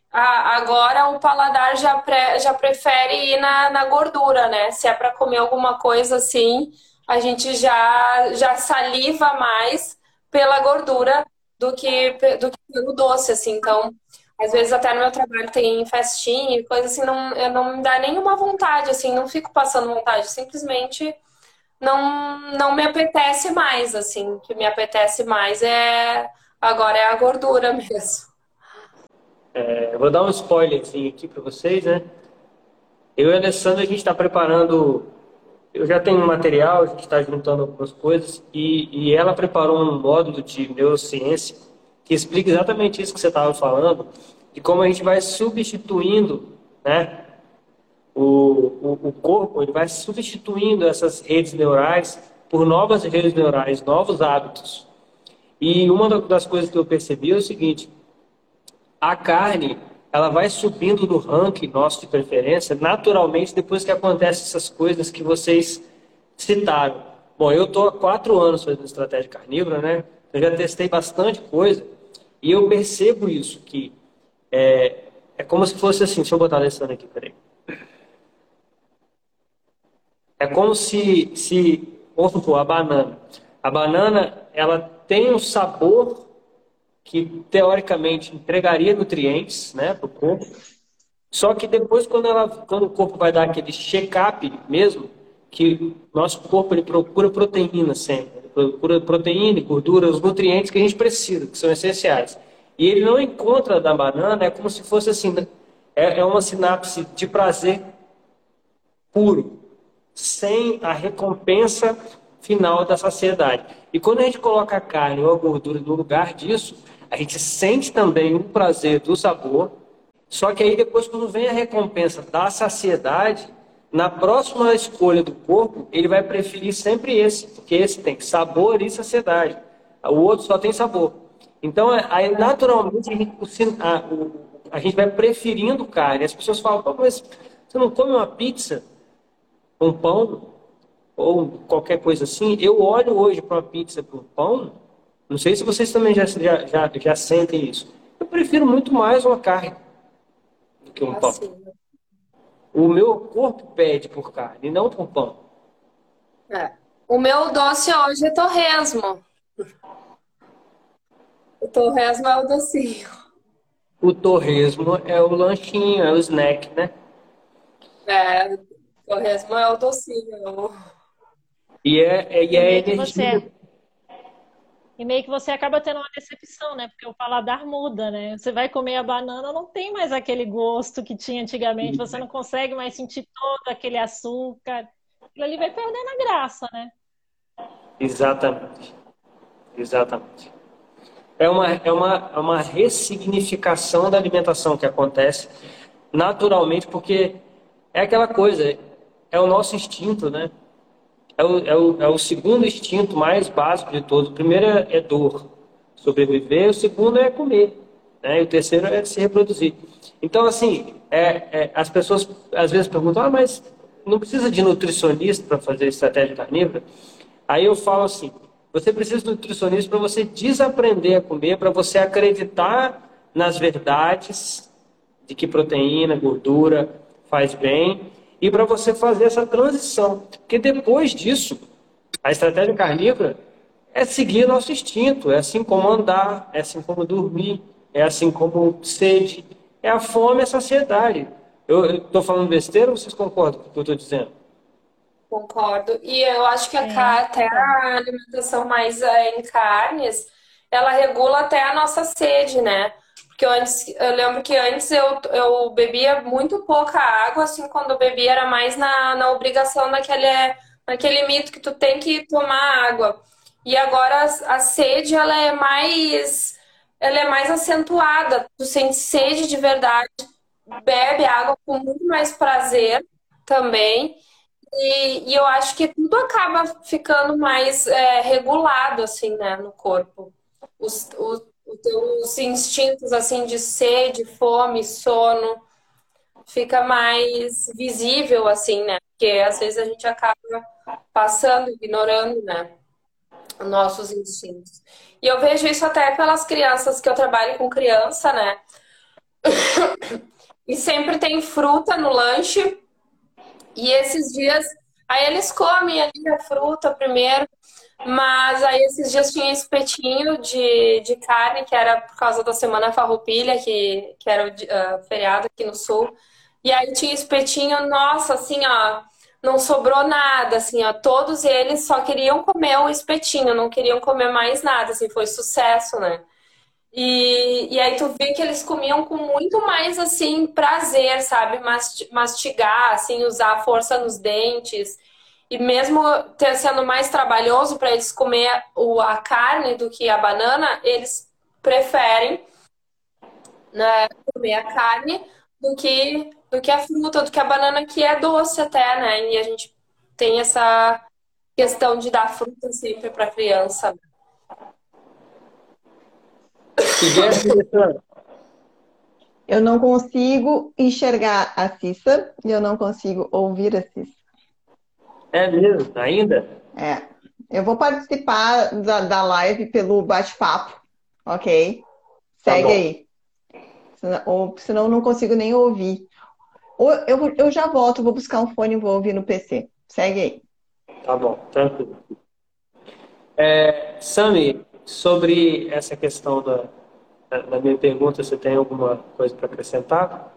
agora o paladar já, pre, já prefere ir na, na gordura, né? Se é para comer alguma coisa assim a gente já, já saliva mais pela gordura do que, do que pelo doce, assim. Então, às vezes até no meu trabalho tem festinha e coisa assim, não, eu não me dá nenhuma vontade, assim, não fico passando vontade, simplesmente não, não me apetece mais, assim. O que me apetece mais é agora é a gordura mesmo. É, eu vou dar um spoilerzinho aqui para vocês, né? Eu e a Alessandra, a gente está preparando eu já tenho material, a gente está juntando algumas coisas, e, e ela preparou um módulo de neurociência que explica exatamente isso que você estava falando, de como a gente vai substituindo né, o, o, o corpo, ele vai substituindo essas redes neurais por novas redes neurais, novos hábitos. E uma das coisas que eu percebi é o seguinte: a carne ela vai subindo no ranking nosso de preferência naturalmente depois que acontecem essas coisas que vocês citaram. Bom, eu estou há quatro anos fazendo estratégia carnívora, né? Eu já testei bastante coisa e eu percebo isso, que é, é como se fosse assim, deixa eu botar a Alessandra aqui, peraí. É como se, se vamos a banana. A banana, ela tem um sabor que teoricamente entregaria nutrientes né, para o corpo. Só que depois, quando, ela, quando o corpo vai dar aquele check-up mesmo, que nosso corpo ele procura proteína sempre, ele procura proteína, gordura, os nutrientes que a gente precisa, que são essenciais. E ele não encontra da banana, é como se fosse assim, né, é, é uma sinapse de prazer puro, sem a recompensa final da saciedade. E quando a gente coloca a carne ou a gordura no lugar disso, a gente sente também o prazer do sabor, só que aí depois, quando vem a recompensa da saciedade, na próxima escolha do corpo, ele vai preferir sempre esse, porque esse tem sabor e saciedade. O outro só tem sabor. Então, é, aí naturalmente a gente, a, a gente vai preferindo carne. As pessoas falam, mas você não come uma pizza, um pão, ou qualquer coisa assim? Eu olho hoje para uma pizza, para um pão, não sei se vocês também já, já, já, já sentem isso. Eu prefiro muito mais uma carne do que um pão. O meu corpo pede por carne, não por pão. É. O meu doce hoje é torresmo. O torresmo é o docinho. O torresmo é o lanchinho, é o snack, né? É, o torresmo é o docinho. E é, é, e é energia. Você e meio que você acaba tendo uma decepção, né? Porque o paladar muda, né? Você vai comer a banana, não tem mais aquele gosto que tinha antigamente, você não consegue mais sentir todo aquele açúcar. Aquilo ali vai perdendo a graça, né? Exatamente. Exatamente. É uma, é uma, é uma ressignificação da alimentação que acontece naturalmente, porque é aquela coisa, é o nosso instinto, né? É o, é o, é o segundo instinto mais básico de todos. O primeiro é, é dor, sobreviver. O segundo é comer. Né? E o terceiro é se reproduzir. Então, assim, é, é, as pessoas às vezes perguntam, ah, mas não precisa de nutricionista para fazer estratégia carnívora? Aí eu falo assim, você precisa de nutricionista para você desaprender a comer, para você acreditar nas verdades de que proteína, gordura faz bem e para você fazer essa transição. Porque depois disso, a estratégia carnívora é seguir nosso instinto, é assim como andar, é assim como dormir, é assim como sede, é a fome e a saciedade. Eu estou falando besteira ou vocês concordam com o que eu estou dizendo? Concordo. E eu acho que a, até a alimentação mais é, em carnes, ela regula até a nossa sede, né? Porque eu, antes, eu lembro que antes eu, eu bebia muito pouca água, assim, quando eu bebia era mais na, na obrigação daquele, naquele mito que tu tem que tomar água. E agora a, a sede, ela é mais ela é mais acentuada. Tu sente sede de verdade, bebe água com muito mais prazer também. E, e eu acho que tudo acaba ficando mais é, regulado, assim, né, no corpo. Os, os teus instintos, assim, de sede, fome, sono, fica mais visível, assim, né? Porque às vezes a gente acaba passando, ignorando, né? Nossos instintos. E eu vejo isso até pelas crianças, que eu trabalho com criança, né? E sempre tem fruta no lanche. E esses dias, aí eles comem ali a fruta primeiro, mas aí esses dias tinha espetinho de, de carne, que era por causa da Semana Farroupilha, que, que era o uh, feriado aqui no Sul. E aí tinha espetinho, nossa, assim, ó, não sobrou nada, assim, ó, todos eles só queriam comer o espetinho, não queriam comer mais nada, assim, foi sucesso, né? E, e aí tu vê que eles comiam com muito mais, assim, prazer, sabe? Mastigar, assim, usar a força nos dentes. E mesmo sendo mais trabalhoso para eles comer o, a carne do que a banana, eles preferem né, comer a carne do que do que a fruta, do que a banana, que é doce até, né? E a gente tem essa questão de dar fruta sempre para criança. Eu não consigo enxergar a Cissa e eu não consigo ouvir a Cissa. É mesmo? Ainda? É. Eu vou participar da, da live pelo bate-papo, ok? Tá Segue tá aí. Senão, ou, senão eu não consigo nem ouvir. Eu, eu já volto, vou buscar um fone e vou ouvir no PC. Segue aí. Tá bom, tranquilo. É, Sami, sobre essa questão da, da minha pergunta, você tem alguma coisa para acrescentar?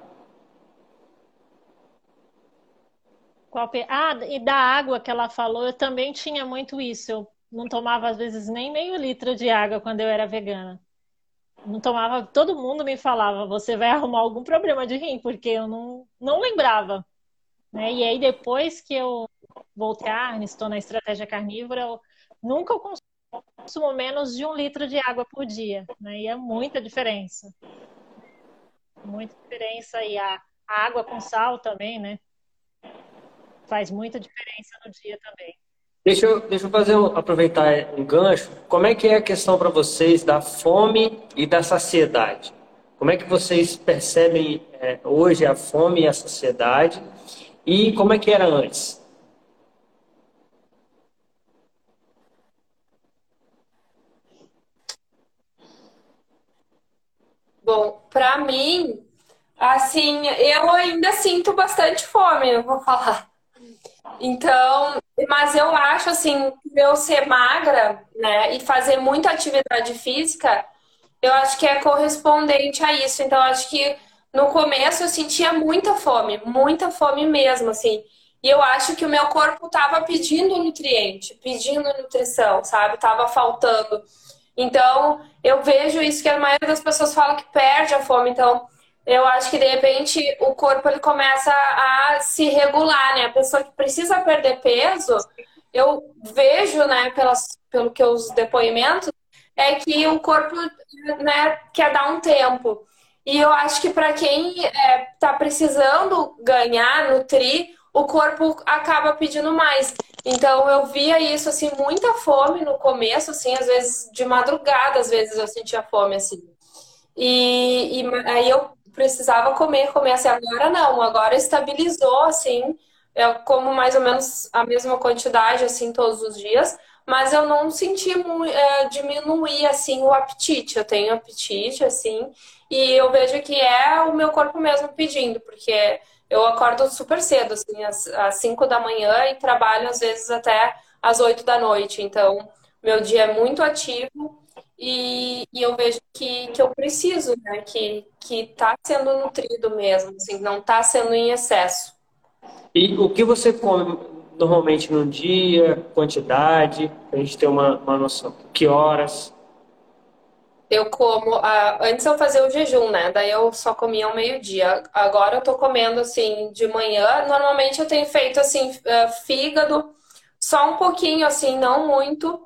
Ah, e da água que ela falou, eu também tinha muito isso. Eu não tomava, às vezes, nem meio litro de água quando eu era vegana não tomava, todo mundo me falava, você vai arrumar algum problema de rim, porque eu não, não lembrava. Né? E aí, depois que eu voltei à carne, estou na estratégia carnívora, eu nunca consumo menos de um litro de água por dia. Né? E é muita diferença. Muita diferença. E a, a água com sal também, né? Faz muita diferença no dia também. Deixa eu, deixa eu fazer um, aproveitar um gancho. Como é que é a questão para vocês da fome e da saciedade? Como é que vocês percebem é, hoje a fome e a saciedade? E como é que era antes? Bom, para mim, assim, eu ainda sinto bastante fome, eu vou falar. Então, mas eu acho assim, eu ser magra, né, e fazer muita atividade física, eu acho que é correspondente a isso. Então, acho que no começo eu sentia muita fome, muita fome mesmo, assim. E eu acho que o meu corpo tava pedindo nutriente, pedindo nutrição, sabe? Tava faltando. Então, eu vejo isso que a maioria das pessoas fala que perde a fome. Então, eu acho que de repente o corpo ele começa a se regular, né? A pessoa que precisa perder peso, eu vejo, né, pelas, pelo que os depoimentos, é que o corpo né, quer dar um tempo. E eu acho que para quem está é, precisando ganhar, nutrir, o corpo acaba pedindo mais. Então eu via isso assim, muita fome no começo, assim, às vezes de madrugada, às vezes eu sentia fome assim. E, e aí eu precisava comer, comer assim, agora não, agora estabilizou, assim, eu como mais ou menos a mesma quantidade, assim, todos os dias, mas eu não senti é, diminuir, assim, o apetite, eu tenho apetite, assim, e eu vejo que é o meu corpo mesmo pedindo, porque eu acordo super cedo, assim, às 5 da manhã e trabalho às vezes até às 8 da noite, então meu dia é muito ativo e, e, eu vejo que, que eu preciso, né? Que, que tá sendo nutrido mesmo, assim, não tá sendo em excesso. E o que você come normalmente num dia, quantidade, pra gente ter uma, uma noção. Que horas? Eu como. Uh, antes eu fazia o jejum, né? Daí eu só comia ao meio-dia. Agora eu tô comendo assim de manhã. Normalmente eu tenho feito assim, uh, fígado, só um pouquinho, assim, não muito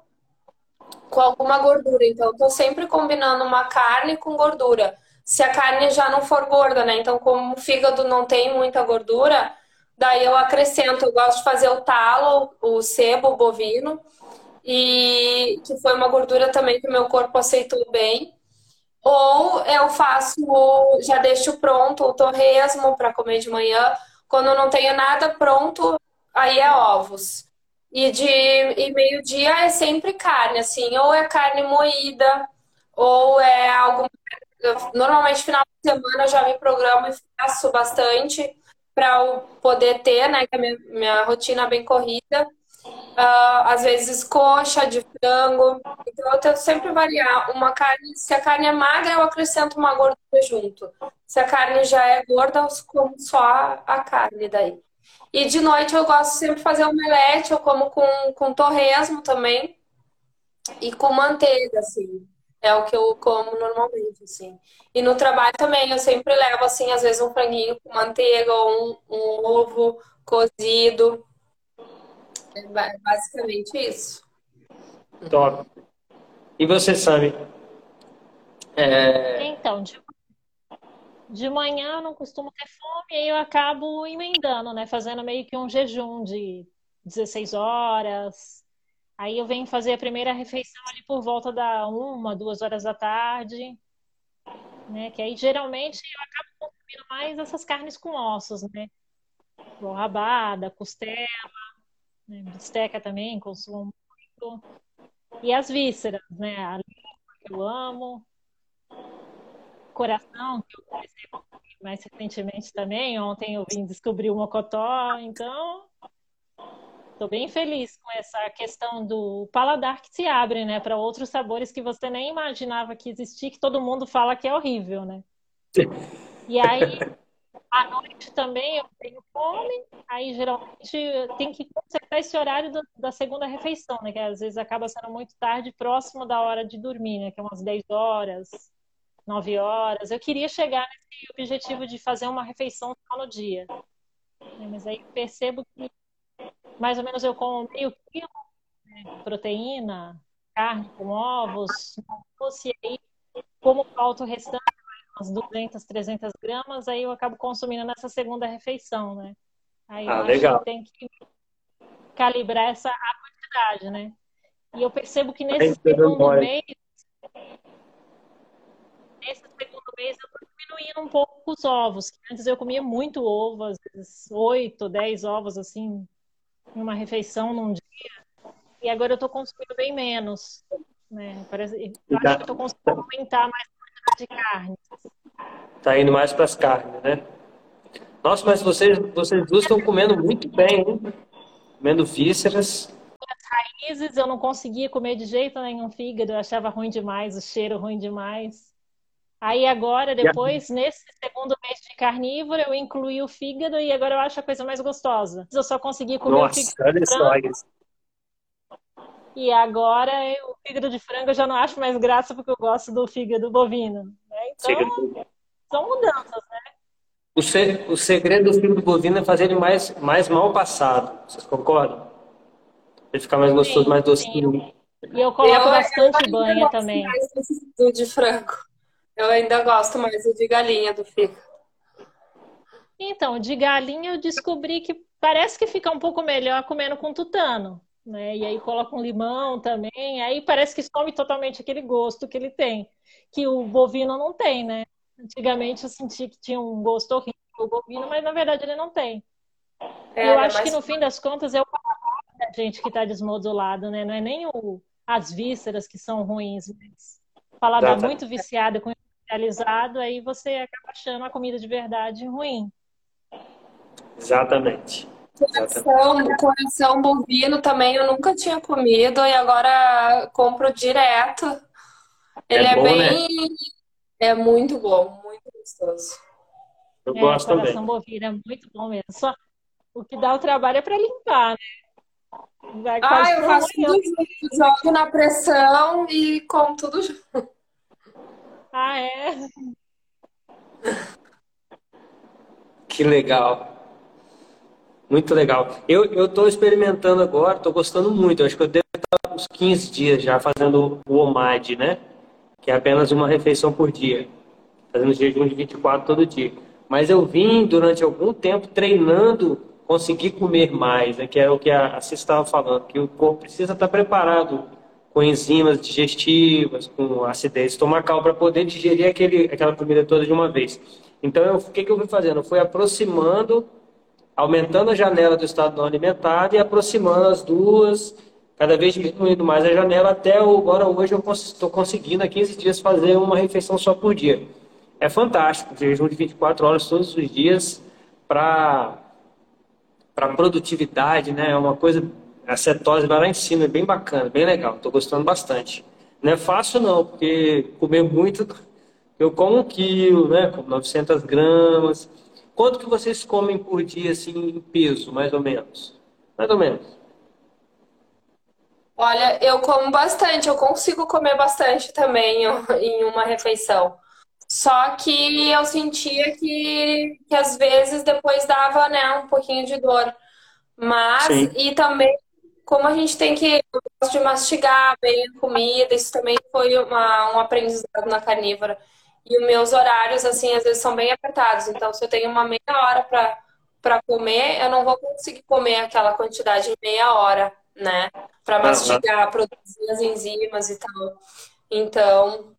com alguma gordura. Então, eu tô sempre combinando uma carne com gordura. Se a carne já não for gorda, né? Então, como o fígado não tem muita gordura, daí eu acrescento. Eu gosto de fazer o talo, o sebo bovino, e que foi uma gordura também que o meu corpo aceitou bem. Ou eu faço, já deixo pronto o torresmo para comer de manhã. Quando não tenho nada pronto, aí é ovos. E de e meio-dia é sempre carne, assim, ou é carne moída, ou é algo. Normalmente, final de semana eu já me programo e faço bastante para poder ter, né? Que a minha, minha rotina é bem corrida. Uh, às vezes coxa de frango. Então eu tento sempre variar uma carne. Se a carne é magra, eu acrescento uma gordura junto. Se a carne já é gorda, eu como só a carne daí. E de noite eu gosto sempre de fazer omelete, eu como com, com torresmo também. E com manteiga, assim. É o que eu como normalmente, assim. E no trabalho também, eu sempre levo, assim, às vezes um franguinho com manteiga ou um, um ovo cozido. É basicamente isso. Top. E você, Sami? É... Então, de, de manhã eu não costumo ter fome, e eu acabo emendando, né? Fazendo meio que um jejum de 16 horas. Aí eu venho fazer a primeira refeição ali por volta da uma, duas horas da tarde. Né? Que aí geralmente eu acabo consumindo mais essas carnes com ossos, né? Rabada, costela. Né? Bisteca também, consumo muito. E as vísceras, né? A língua que eu amo. Coração, que eu comecei mais recentemente também. Ontem eu vim descobrir o mocotó, então Estou bem feliz com essa questão do paladar que se abre, né, para outros sabores que você nem imaginava que existia, que todo mundo fala que é horrível, né? E aí à noite também eu tenho fome, aí geralmente tem que consertar esse horário do, da segunda refeição, né? Que às vezes acaba sendo muito tarde, próximo da hora de dormir, né? Que é umas 10 horas, 9 horas. Eu queria chegar nesse objetivo de fazer uma refeição só no dia. Né? Mas aí percebo que mais ou menos eu como meio quilo né? proteína, carne com ovos, e aí como falta o restante umas 200, 300 gramas, aí eu acabo consumindo nessa segunda refeição, né? Aí ah, eu legal. acho que tem que calibrar essa quantidade, né? E eu percebo que nesse segundo mês, nesse segundo mês eu tô diminuindo um pouco os ovos. Antes eu comia muito ovo, às vezes 8, 10 ovos assim, em uma refeição num dia. E agora eu tô consumindo bem menos. Né? Parece, eu acho que eu tô conseguindo aumentar mais de carne. Tá indo mais para as carnes, né? Nossa, mas vocês, vocês duas estão comendo muito bem, hein? Comendo vísceras. As raízes eu não conseguia comer de jeito nenhum fígado, eu achava ruim demais, o cheiro ruim demais. Aí agora, depois, nesse segundo mês de carnívoro, eu incluí o fígado e agora eu acho a coisa mais gostosa. Eu só consegui comer Nossa, o fígado. Olha só isso. E agora o fígado de frango eu já não acho mais graça porque eu gosto do fígado bovino. Né? Então, são mudanças, né? O, se, o segredo do fígado bovino é fazer ele mais, mais mal passado. Vocês concordam? Ele ficar mais gostoso, sim, mais docinho. E eu coloco eu, bastante eu banha também. Mais do de frango. Eu ainda gosto mais de galinha do fígado. Então, de galinha eu descobri que parece que fica um pouco melhor comendo com tutano né? E aí coloca um limão também, aí parece que some totalmente aquele gosto que ele tem, que o bovino não tem, né? Antigamente eu senti que tinha um gosto horrível o bovino, mas na verdade ele não tem. É, eu acho que no fim das contas é o paladar da gente que está desmodulado, né? Não é nem o, as vísceras que são ruins, mas paladar tá. muito viciado com industrializado, aí você acaba achando a comida de verdade ruim. Exatamente. Coração, coração bovino também eu nunca tinha comido e agora compro direto. Ele é, é bom, bem. Né? É muito bom, muito gostoso. Eu é, gosto coração também. bovino é muito bom mesmo. Só o que dá o trabalho é para limpar, né? Vai ah, eu faço tudo junto, jogo na pressão e como tudo junto. Ah, é? Que legal. Muito legal. Eu estou experimentando agora, estou gostando muito. Eu acho que eu devo estar uns 15 dias já fazendo o OMAD, né? Que é apenas uma refeição por dia. Fazendo jejum de 24 todo dia. Mas eu vim durante algum tempo treinando conseguir comer mais, né? que era o que a Cis estava falando, que o corpo precisa estar preparado com enzimas digestivas, com acidez estomacal, para poder digerir aquele, aquela comida toda de uma vez. Então, o que, que eu fui fazendo? Eu fui aproximando, aumentando a janela do estado não alimentado e aproximando as duas, cada vez diminuindo mais a janela, até agora hoje eu estou conseguindo, há 15 dias, fazer uma refeição só por dia. É fantástico, jejum de 24 horas todos os dias para para produtividade, né? É uma coisa, a cetose vai lá em cima, é bem bacana, bem legal, estou gostando bastante. Não é fácil não, porque comer muito, eu como um quilo, né? Com 900 gramas. Quanto que vocês comem por dia, assim, em peso, mais ou menos? Mais ou menos. Olha, eu como bastante, eu consigo comer bastante também em uma refeição. Só que eu sentia que, que às vezes depois dava, né, um pouquinho de dor. Mas, Sim. e também, como a gente tem que, eu gosto de mastigar bem a comida, isso também foi uma, um aprendizado na carnívora. E os meus horários, assim, às vezes são bem apertados. Então, se eu tenho uma meia hora para comer, eu não vou conseguir comer aquela quantidade em meia hora, né? Para mastigar, produzir as enzimas e tal. Então,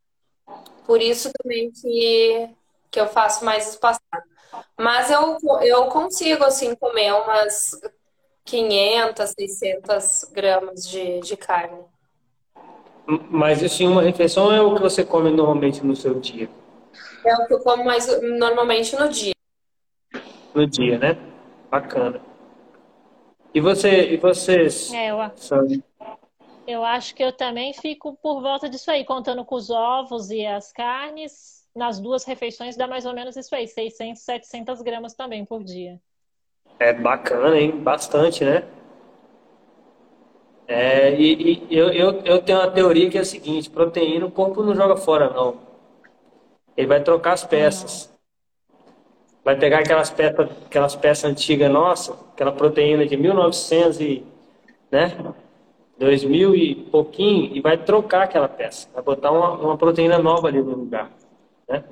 por isso também que, que eu faço mais espaçado. Mas eu, eu consigo, assim, comer umas 500, 600 gramas de, de carne. Mas, assim, uma refeição é o que você come normalmente no seu dia? É o que eu como mais normalmente no dia. No dia, né? Bacana. E você, e vocês? É, eu... Eu acho que eu também fico por volta disso aí, contando com os ovos e as carnes. Nas duas refeições dá mais ou menos isso aí, 600, 700 gramas também por dia. É bacana, hein? Bastante, né? É, e, e eu, eu, eu tenho uma teoria que é a seguinte: proteína o corpo não joga fora, não. Ele vai trocar as peças. Vai pegar aquelas peças, aquelas peças antigas nossa, aquela proteína de 1900 e, né? dois mil e pouquinho e vai trocar aquela peça, vai botar uma, uma proteína nova ali no lugar, né?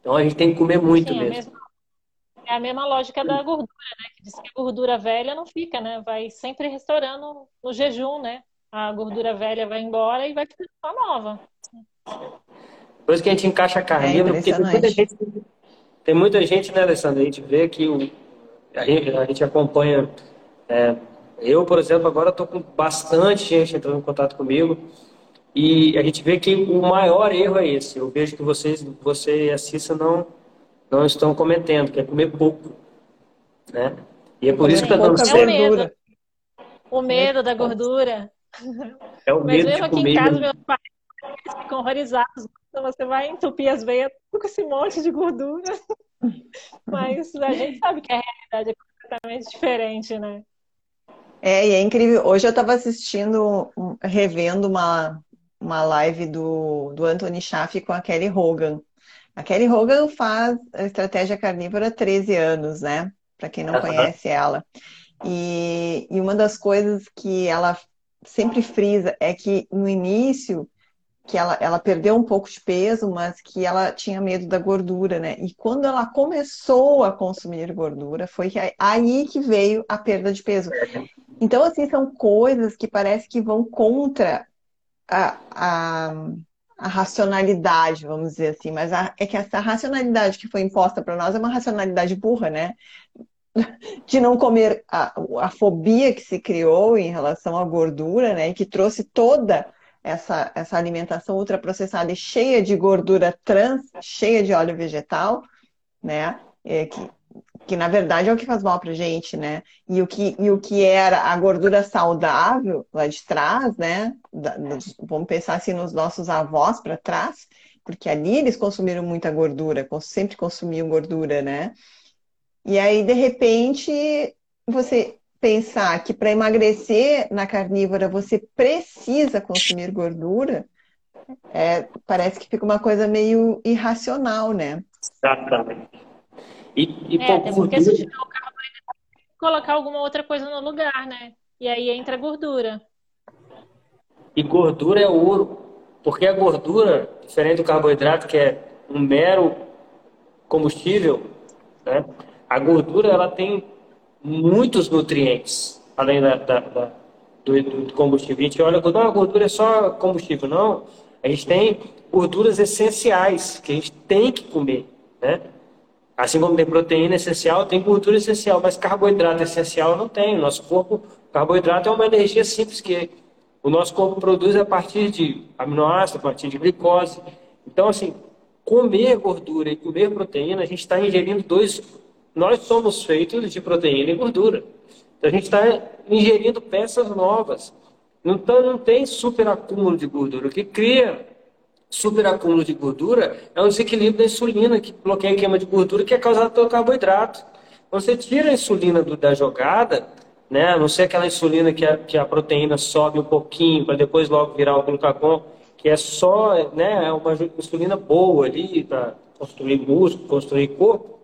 Então a gente tem que comer muito Sim, é mesmo. É a mesma lógica da gordura, né? Que diz que a gordura velha não fica, né? Vai sempre restaurando no jejum, né? A gordura velha vai embora e vai ficando só nova. Por isso que a gente encaixa a carnívoro, é porque tem muita gente, tem muita gente, né, Alessandra? A gente vê que o, a, gente, a gente acompanha é, eu, por exemplo, agora estou com bastante gente entrando em contato comigo e a gente vê que o maior erro é esse. Eu vejo que vocês, você e a Cissa não, não estão cometendo, que é comer pouco. Né? E é por isso que está dando certo. É o medo. O medo da gordura. É o medo Mas mesmo aqui em casa, meus pais ficam horrorizados. Então você vai entupir as veias com esse monte de gordura. Mas a gente sabe que a realidade é completamente diferente, né? É, e é incrível. Hoje eu estava assistindo, revendo uma, uma live do, do Anthony Schaff com a Kelly Hogan. A Kelly Hogan faz a estratégia carnívora há 13 anos, né? Para quem não conhece ela. E, e uma das coisas que ela sempre frisa é que no início que ela, ela perdeu um pouco de peso, mas que ela tinha medo da gordura, né? E quando ela começou a consumir gordura, foi aí que veio a perda de peso. Então, assim, são coisas que parece que vão contra a, a, a racionalidade, vamos dizer assim, mas a, é que essa racionalidade que foi imposta para nós é uma racionalidade burra, né? De não comer a, a fobia que se criou em relação à gordura, né? E que trouxe toda essa, essa alimentação ultraprocessada e cheia de gordura trans, cheia de óleo vegetal, né? É, que, que na verdade é o que faz mal pra gente, né? E o que, e o que era a gordura saudável lá de trás, né? Da, vamos pensar assim nos nossos avós para trás, porque ali eles consumiram muita gordura, sempre consumiam gordura, né? E aí, de repente, você pensar que para emagrecer na carnívora você precisa consumir gordura, é, parece que fica uma coisa meio irracional, né? Exatamente. E, e é, até porque se tiver o carboidrato, colocar alguma outra coisa no lugar, né? E aí entra a gordura. E gordura é ouro. Porque a gordura, diferente do carboidrato, que é um mero combustível, né? a gordura ela tem muitos nutrientes, além da, da, da do, do, combustível. A gente olha, não, a gordura é só combustível. Não, a gente tem gorduras essenciais que a gente tem que comer, né? Assim como tem proteína essencial, tem gordura essencial, mas carboidrato essencial não tem. O nosso corpo, carboidrato é uma energia simples que o nosso corpo produz a partir de aminoácidos, a partir de glicose. Então, assim, comer gordura e comer proteína, a gente está ingerindo dois. Nós somos feitos de proteína e gordura. Então, a gente está ingerindo peças novas. Então, não tem superacúmulo de gordura. O que cria superacúmulo de gordura é um desequilíbrio da insulina, que bloqueia a queima de gordura, que é causado pelo carboidrato. Você tira a insulina do, da jogada, né? a não ser aquela insulina que a, que a proteína sobe um pouquinho para depois logo virar o glucagon, que é só né, é uma insulina boa ali para construir músculo, construir corpo.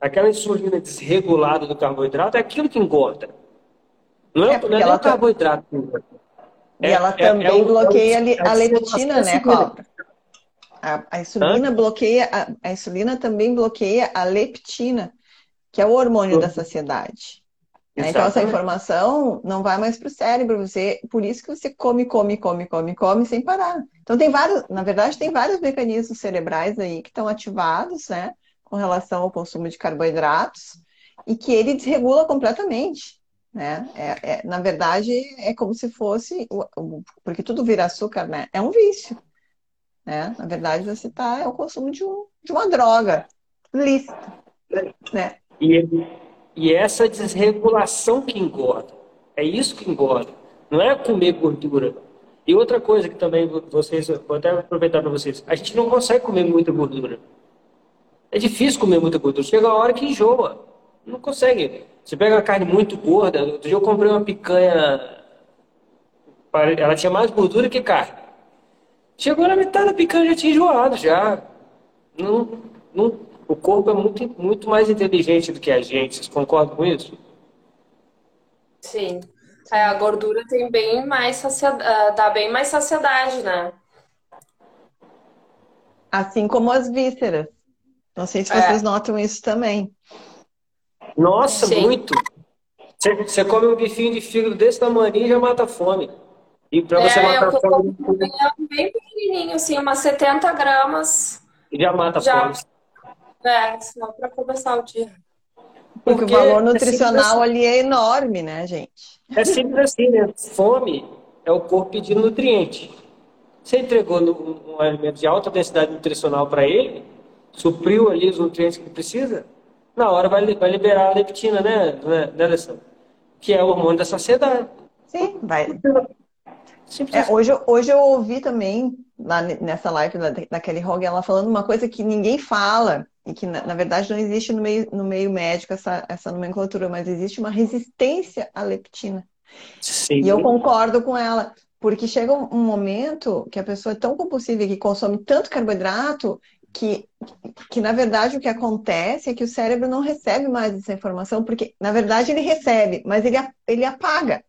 Aquela insulina desregulada do carboidrato é aquilo que engorda. Não é, é, não é nem o carboidrato que engorda. E ela é, é também é, bloqueia a, a leptina, né, Cobra? A, a insulina Hã? bloqueia, a, a, insulina também bloqueia a leptina, que é o hormônio da saciedade. Né? Então essa informação não vai mais para o cérebro, você, por isso que você come, come, come, come, come sem parar. Então tem vários, na verdade, tem vários mecanismos cerebrais aí que estão ativados, né, com relação ao consumo de carboidratos e que ele desregula completamente. Né? É, é, na verdade, é como se fosse, porque tudo vira açúcar, né? É um vício. Né? Na verdade, você está é o consumo de, um, de uma droga lícita. Né? E, e essa desregulação que engorda. É isso que engorda. Não é comer gordura. E outra coisa que também vocês, vou até aproveitar para vocês, a gente não consegue comer muita gordura. É difícil comer muita gordura. Chega a hora que enjoa. Não consegue. Você pega uma carne muito gorda. Outro dia eu comprei uma picanha. Ela tinha mais gordura que carne. Chegou na metade da picanha já tinha enjoado já. Não, não, o corpo é muito, muito mais inteligente do que a gente. Vocês concordam com isso? Sim. É, a gordura tem bem mais saciedade, ah, dá bem mais saciedade, né? Assim como as vísceras. Não sei se vocês é. notam isso também. Nossa, Sim. muito. Você, você come um bifinho de fígado desse tamanho e já mata a fome. E para você é, matar a fome. bem pequenininho, assim, umas 70 gramas. E já mata a já... fome. É, só para começar o dia. Porque, Porque o valor é nutricional é ali é enorme, né, gente? É simples assim, né? Fome é o corpo pedindo nutriente. Você entregou um alimento de alta densidade nutricional para ele, supriu ali os nutrientes que ele precisa, na hora vai, vai liberar a leptina, né, né, né Alessandra? Que é o hormônio da saciedade. Sim, vai. É, hoje, hoje eu ouvi também, lá nessa live da, da Kelly Hogan, ela falando uma coisa que ninguém fala, e que na, na, verdade não existe no meio, no meio médico essa, essa nomenclatura, mas existe uma resistência à leptina. Sim. E eu concordo com ela, porque chega um, momento que a pessoa é tão compulsiva que consome tanto carboidrato que, que na verdade o que acontece é que o cérebro não recebe mais essa informação, porque na verdade ele recebe, mas ele, ele apaga.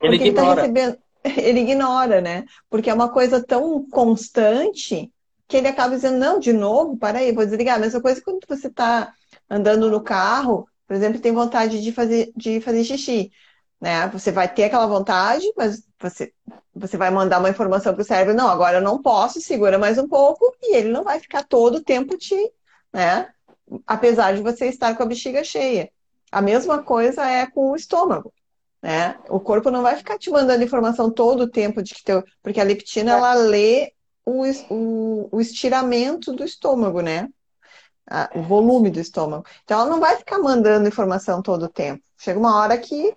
Ele ignora. Ele, tá recebendo, ele ignora, né? Porque é uma coisa tão constante que ele acaba dizendo, não, de novo, para aí, vou desligar. A mesma coisa quando você está andando no carro, por exemplo, tem vontade de fazer, de fazer xixi. Né? Você vai ter aquela vontade, mas você, você vai mandar uma informação para o cérebro, não, agora eu não posso, segura mais um pouco, e ele não vai ficar todo o tempo te, né? Apesar de você estar com a bexiga cheia. A mesma coisa é com o estômago. Né? O corpo não vai ficar te mandando informação todo o tempo de que teu, porque a leptina ela lê o, o, o estiramento do estômago, né? o volume do estômago. Então ela não vai ficar mandando informação todo o tempo. Chega uma hora que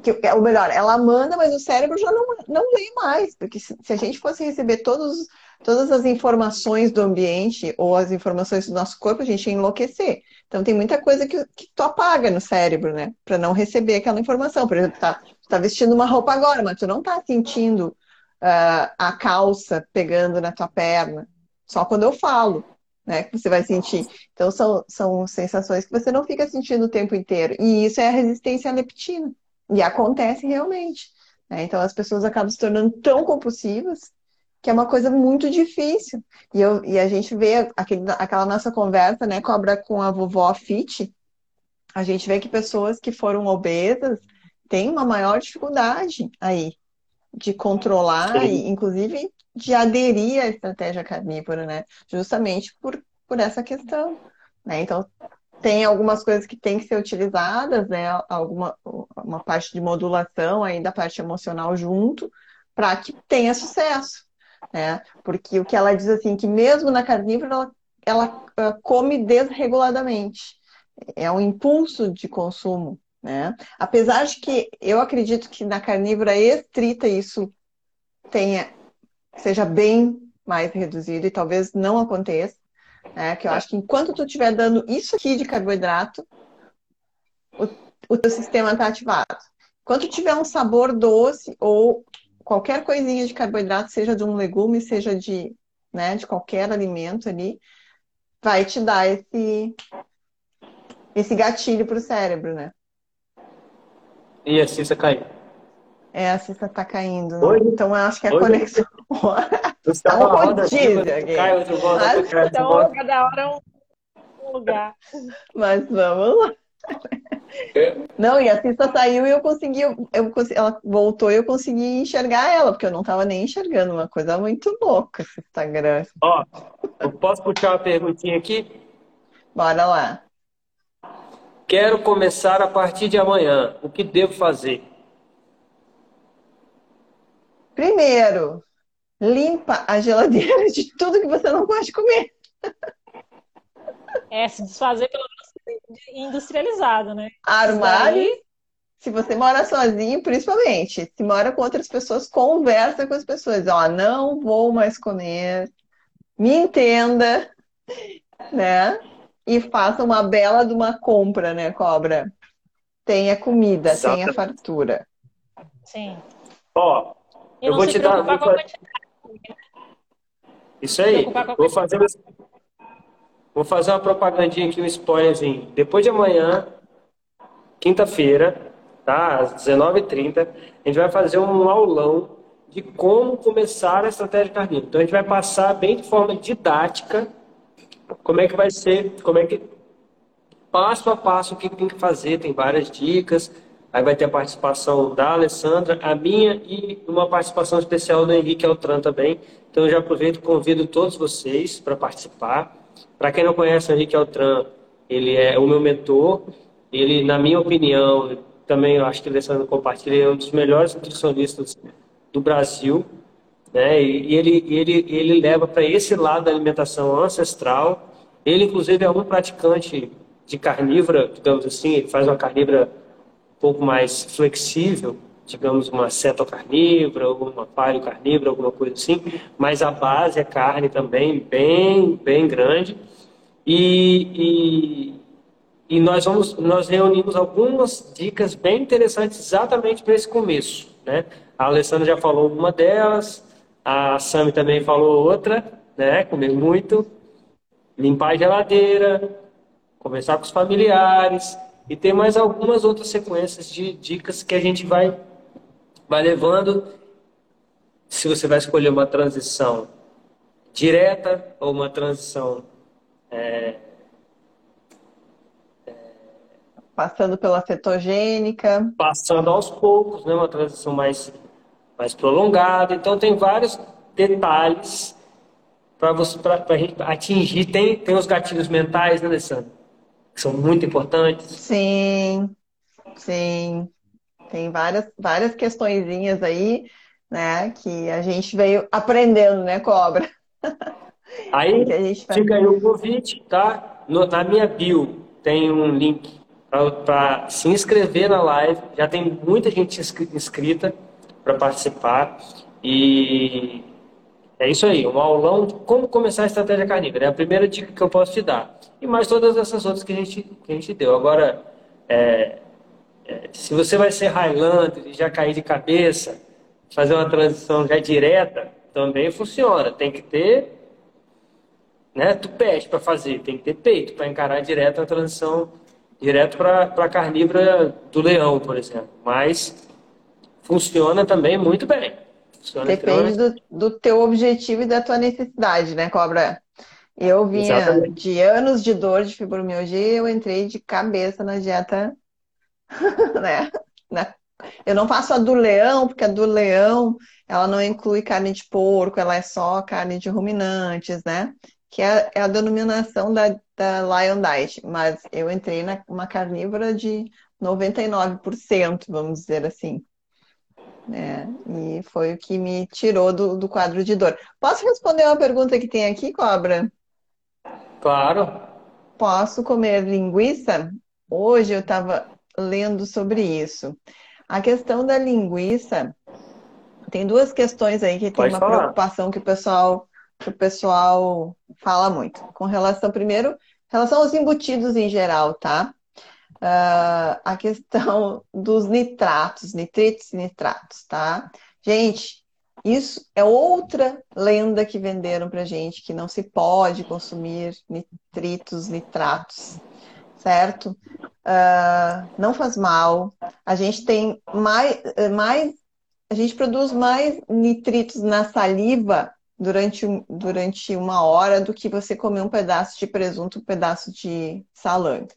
que, ou melhor, ela manda, mas o cérebro já não, não lê mais, porque se, se a gente fosse receber todos, todas as informações do ambiente ou as informações do nosso corpo, a gente ia enlouquecer. Então tem muita coisa que, que tu apaga no cérebro, né? Para não receber aquela informação. Por exemplo, tá, tu tá vestindo uma roupa agora, mas tu não tá sentindo uh, a calça pegando na tua perna. Só quando eu falo, né? Que você vai sentir. Então são, são sensações que você não fica sentindo o tempo inteiro. E isso é a resistência à leptina. E acontece realmente. Né? Então as pessoas acabam se tornando tão compulsivas que é uma coisa muito difícil. E, eu, e a gente vê aquele, aquela nossa conversa, né, cobra com a vovó Fit, a gente vê que pessoas que foram obesas têm uma maior dificuldade aí de controlar Sim. e, inclusive, de aderir à estratégia carnívora, né? Justamente por, por essa questão, né? Então, tem algumas coisas que têm que ser utilizadas, né? Alguma uma parte de modulação aí da parte emocional junto, para que tenha sucesso, né? Porque o que ela diz assim, que mesmo na carnívora ela, ela, come desreguladamente, é um impulso de consumo, né? Apesar de que eu acredito que na carnívora estrita isso tenha seja bem mais reduzido e talvez não aconteça, né? Que eu acho que enquanto tu estiver dando isso aqui de carboidrato, o, o teu sistema está ativado. Enquanto tiver um sabor doce ou qualquer coisinha de carboidrato, seja de um legume, seja de, né, de qualquer alimento ali, vai te dar esse esse gatilho para o cérebro, né? E a Cissa caiu. É, a Cissa tá caindo. Né? Então eu acho que a Oi? conexão. tá um rodízio aqui. Cai, outro volta, Mas, cai, então, cada hora é um lugar. Mas vamos lá. É. Não, e a Cissa saiu e eu consegui, eu, ela voltou e eu consegui enxergar ela, porque eu não estava nem enxergando, uma coisa muito louca esse Instagram. Ó, eu posso puxar uma perguntinha aqui? Bora lá. Quero começar a partir de amanhã. O que devo fazer? Primeiro, limpa a geladeira de tudo que você não pode comer. É, se desfazer pelo menos industrializado, né? Armário. Daí... Se você mora sozinho, principalmente. Se mora com outras pessoas, conversa com as pessoas. Ó, não vou mais comer. Me entenda, né? e faça uma bela de uma compra, né, cobra? Tenha comida, Exatamente. tenha fartura. Sim. Ó, eu vou te dar. Vou. Isso aí. Vou fazer, vou fazer uma propagandinha aqui, um spoilerzinho. Depois de amanhã, quinta-feira, tá? Às 19h30, a gente vai fazer um aulão de como começar a estratégia carnívora. Então a gente vai passar bem de forma didática como é que vai ser, como é que passo a passo o que tem que fazer, tem várias dicas. Aí vai ter a participação da Alessandra, a minha e uma participação especial do Henrique Altran também. Então eu já aproveito e convido todos vocês para participar. Para quem não conhece o Henrique Altran, ele é o meu mentor. Ele, na minha opinião, também eu acho que a Alessandra compartilha, é um dos melhores nutricionistas do Brasil. Né? E ele, ele, ele leva para esse lado da alimentação ancestral. Ele, inclusive, é um praticante de carnívora, digamos assim, ele faz uma carnívora um pouco mais flexível, digamos, uma cetocarnívora ou uma paleocarnívora, alguma coisa assim, mas a base é carne também, bem, bem grande. E, e, e nós, vamos, nós reunimos algumas dicas bem interessantes exatamente para esse começo. Né? A Alessandra já falou uma delas, a Sami também falou outra, né? Comer muito, limpar a geladeira, conversar com os familiares e tem mais algumas outras sequências de dicas que a gente vai, vai levando. Se você vai escolher uma transição direta ou uma transição é, passando pela cetogênica, passando aos poucos, né? Uma transição mais mais prolongado. Então, tem vários detalhes para você para a gente atingir. Tem, tem os gatilhos mentais, né, Alessandro? Que são muito importantes. Sim, sim. Tem várias, várias questõezinhas aí, né, que a gente veio aprendendo, né, Cobra? Aí, fica aí o convite, tá? No, na minha bio tem um link para se inscrever na live. Já tem muita gente inscrita para participar. E é isso aí, um aulão de como começar a estratégia carnívora. É a primeira dica que eu posso te dar. E mais todas essas outras que a gente, que a gente deu. Agora, é, é, se você vai ser Highlander e já cair de cabeça, fazer uma transição já direta, também funciona. Tem que ter né, tupete para fazer, tem que ter peito para encarar direto a transição direto para a carnívora do leão, por exemplo. Mas funciona também muito bem. Funciona Depende do, do teu objetivo e da tua necessidade, né, Cobra? Eu vinha Exatamente. de anos de dor de fibromialgia eu entrei de cabeça na dieta, né? Na- Eu não faço a do leão, porque a do leão, ela não inclui carne de porco, ela é só carne de ruminantes, né? Que é, é a denominação da, da Lion Diet. Mas eu entrei na uma carnívora de 99%, vamos dizer assim. né? E foi o que me tirou do, do quadro de dor. Posso responder uma pergunta que tem aqui, Cobra? Claro. Posso comer linguiça? Hoje eu estava lendo sobre isso. A questão da linguiça, tem duas questões aí que tem Pode uma falar. preocupação que o pessoal, que o pessoal fala muito. Com relação, primeiro, relação aos embutidos em geral, tá? Ah, a questão dos nitratos, nitritos e nitratos, tá? Gente, isso é outra lenda que venderam pra gente, que não se pode consumir nitritos, nitratos, certo? Ah, não faz mal. A gente tem mais, mais, a gente produz mais nitritos na saliva durante, durante uma hora do que você comer um pedaço de presunto, um pedaço de salame,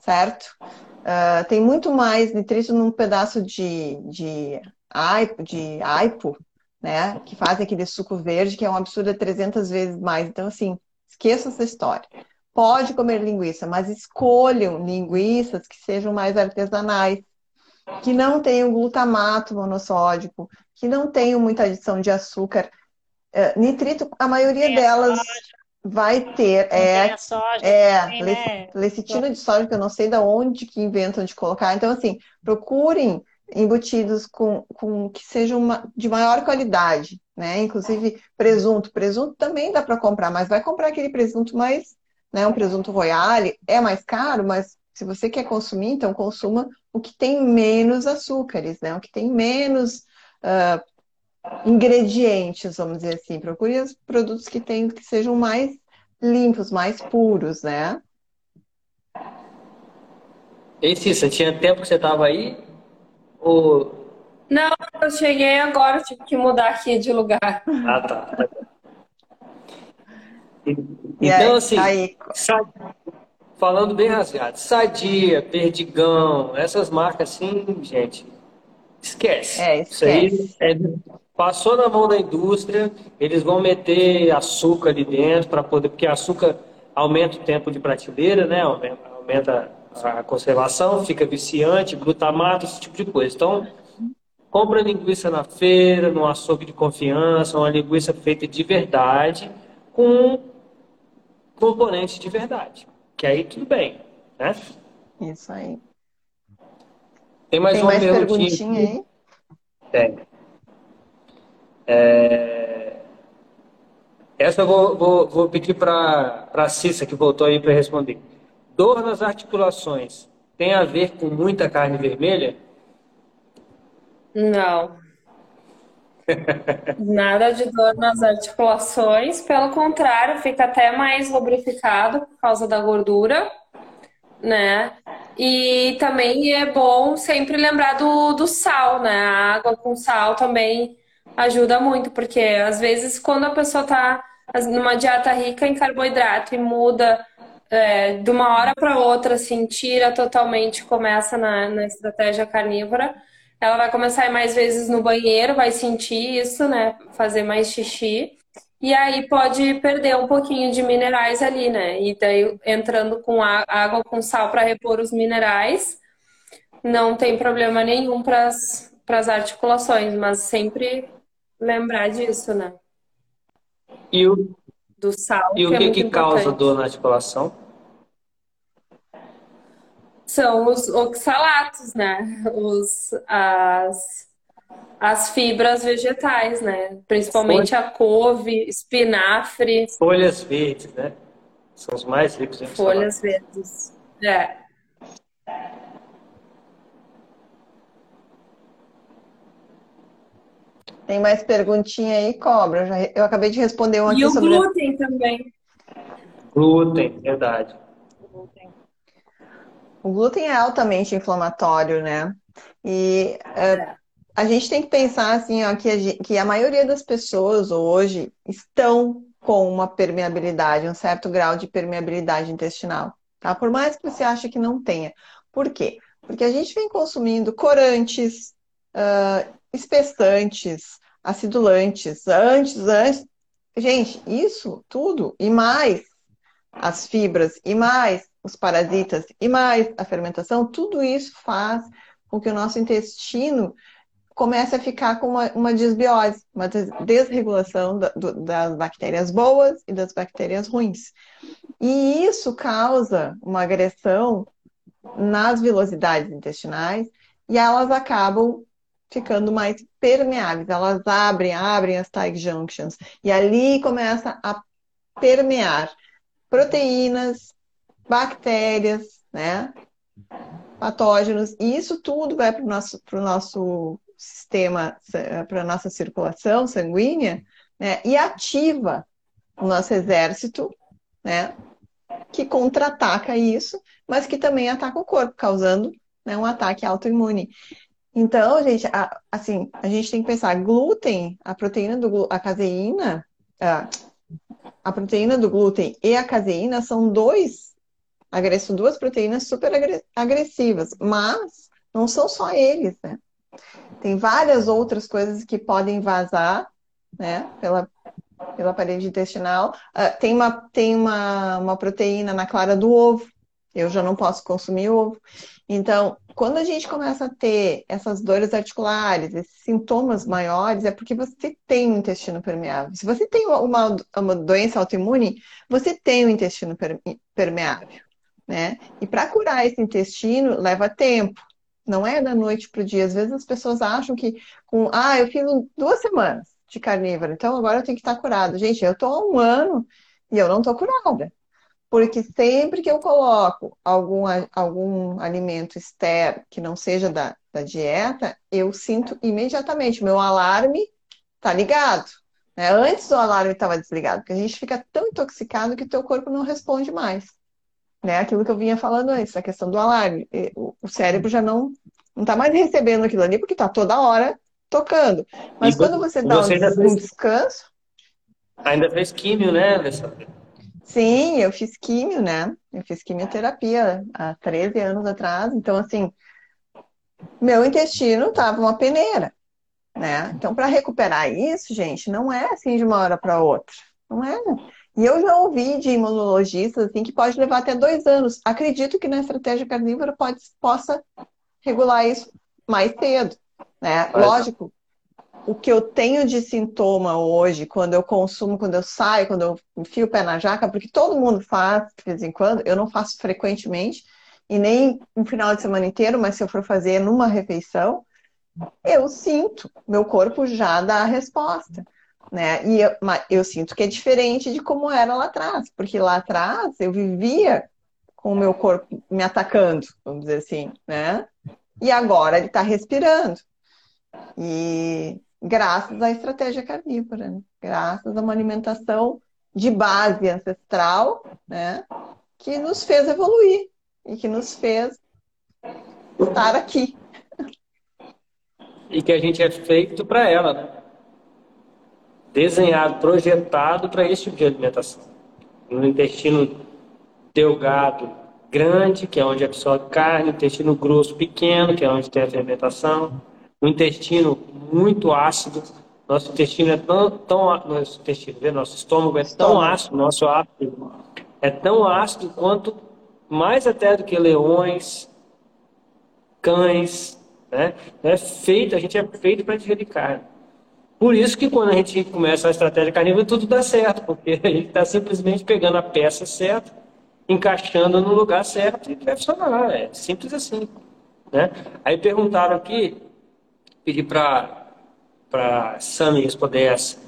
certo? Ah, tem muito mais nitrito num pedaço de, de, aipo, de aipo, né? Que faz aquele suco verde, que é um absurdo, é 300 vezes mais. Então, assim, esqueça essa história. Pode comer linguiça, mas escolham linguiças que sejam mais artesanais, que não tenham glutamato monossódico, que não tenham muita adição de açúcar. Eh, nitrito, a maioria Tem a delas vai ter, Não é, a soja, é, tem, né? lecitina de soja, que eu não sei de onde que inventam de colocar. Então, assim, procurem embutidos com, com que sejam ma- de maior qualidade, né? Inclusive presunto. Presunto também dá para comprar, mas vai comprar aquele presunto mais, né? Um presunto royale é mais caro, mas se você quer consumir, então consuma o que tem menos açúcares, né? O que tem menos ah, ingredientes, vamos dizer assim. Procure os produtos que tem, que sejam mais limpos, mais puros, né? Ei, Cissa, tinha tempo que você estava aí? Ou... Não, eu cheguei agora, tive que mudar aqui de lugar. Ah, tá. E Então, aí, assim, aí, falando bem rasgado, Sadia, Perdigão, essas marcas assim, gente, esquece. É, Isso aí esquece. é- passou na mão da indústria, eles vão meter açúcar ali dentro para poder, porque açúcar aumenta o tempo de prateleira, né? Aumenta, aumenta a conservação, fica viciante, glutamato, esse tipo de coisa. Então, compra linguiça na feira, num açougue de confiança, uma linguiça feita de verdade, com componentes de verdade. Que aí tudo bem, né? isso aí. Tem mais Tem uma mais perguntinha perguntinha aqui. aí? Tem. É, Essa eu vou, vou, vou pedir para a Cissa, que voltou aí para responder. Dor nas articulações tem a ver com muita carne vermelha? Não. Nada de dor nas articulações, pelo contrário, fica até mais lubrificado por causa da gordura, né? E também é bom sempre lembrar do, do sal, né? A água com sal também ajuda muito, porque às vezes quando a pessoa tá numa dieta rica em carboidrato e muda é, de uma hora para outra, assim, tira totalmente, começa na, na estratégia carnívora, ela vai começar a ir mais vezes no banheiro, vai sentir isso, né? Fazer mais xixi. E aí pode perder um pouquinho de minerais ali, né? E daí entrando com água com sal para repor os minerais, não tem problema nenhum para as articulações, mas sempre lembrar disso, né? E o, Do sal, e o que é que, muito que causa dor na articulação? São os oxalatos, né? Os, as, as fibras vegetais, né? Principalmente a couve, espinafre, Folhas verdes, né? São os mais ricos em folhas verdes. É. Tem mais perguntinha aí, Cobra? Eu, já- eu acabei de responder um E aqui o sobre. glúten também. Glúten, verdade. O glúten é altamente inflamatório, né? E é, a gente tem que pensar assim, ó, que, a gente, que a maioria das pessoas hoje estão com uma permeabilidade, um certo grau de permeabilidade intestinal, tá? Por mais que você ache que não tenha. Por quê? Porque a gente vem consumindo corantes, uh, espessantes, acidulantes, antes, antes. Gente, isso tudo e mais as fibras e mais os parasitas e mais a fermentação, tudo isso faz com que o nosso intestino comece a ficar com uma, uma desbiose, uma desregulação da, do, das bactérias boas e das bactérias ruins. E isso causa uma agressão nas velocidades intestinais e elas acabam ficando mais permeáveis. Elas abrem, abrem as tight junctions e ali começa a permear proteínas, bactérias, né? Patógenos, e isso tudo vai para o nosso, nosso sistema, para a nossa circulação sanguínea, né? E ativa o nosso exército, né? Que contra-ataca isso, mas que também ataca o corpo, causando né, um ataque autoimune. Então, gente, a, assim, a gente tem que pensar, glúten, a proteína do a caseína, a, a proteína do glúten e a caseína são dois agressam duas proteínas super agressivas, mas não são só eles, né? Tem várias outras coisas que podem vazar, né, pela, pela parede intestinal. Uh, tem uma, tem uma, uma proteína na clara do ovo, eu já não posso consumir ovo. Então, quando a gente começa a ter essas dores articulares, esses sintomas maiores, é porque você tem um intestino permeável. Se você tem uma, uma doença autoimune, você tem um intestino permeável né? E para curar esse intestino leva tempo. Não é da noite para o dia. Às vezes as pessoas acham que com, ah, eu fiz duas semanas de carnívoro, então agora eu tenho que estar curada. Gente, eu estou há um ano e eu não estou curada. Porque sempre que eu coloco algum, algum alimento externo que não seja da, da dieta, eu sinto imediatamente, meu alarme está ligado. Né? Antes o alarme estava desligado, porque a gente fica tão intoxicado que o teu corpo não responde mais né? Aquilo que eu vinha falando antes, a questão do alarme. O cérebro já não não está mais recebendo aquilo ali porque está toda hora tocando. Mas e quando você dá você um, fez... descanso. Ainda fez químio, né, Alessandra? Sim, eu fiz químio, né? Eu fiz quimioterapia há 13 anos atrás. Então, assim, meu intestino estava uma peneira, né? Então, para recuperar isso, gente, não é assim de uma hora para outra. Não é. E eu já ouvi de imunologistas assim, que pode levar até dois anos. Acredito que na estratégia carnívora pode, possa regular isso mais cedo. Né? Lógico, o que eu tenho de sintoma hoje, quando eu consumo, quando eu saio, quando eu enfio o pé na jaca, porque todo mundo faz de vez em quando, eu não faço frequentemente, e nem um final de semana inteiro, mas se eu for fazer numa refeição, eu sinto, meu corpo já dá a resposta né? E eu, eu sinto que é diferente de como era lá atrás, porque lá atrás eu vivia com o meu corpo me atacando, vamos dizer assim, né? E agora ele está respirando. E graças à estratégia carnívora, né? graças a uma alimentação de base ancestral, né? Que nos fez evoluir e que nos fez estar aqui. E que a gente é feito para ela, né? Desenhado, projetado para esse tipo de alimentação. No intestino delgado grande, que é onde absorve carne, intestino grosso pequeno, que é onde tem a fermentação, no intestino muito ácido. Nosso intestino é tão, tão nosso intestino, nosso estômago é tão ácido, nosso ácido é tão ácido quanto mais até do que leões, cães, né? É feito, a gente é feito para digerir carne. Por isso que quando a gente começa a estratégia carnívora, tudo dá certo, porque a gente está simplesmente pegando a peça certa, encaixando no lugar certo e vai funcionar. É simples assim. Né? Aí perguntaram aqui, pedi para Sami responder essa.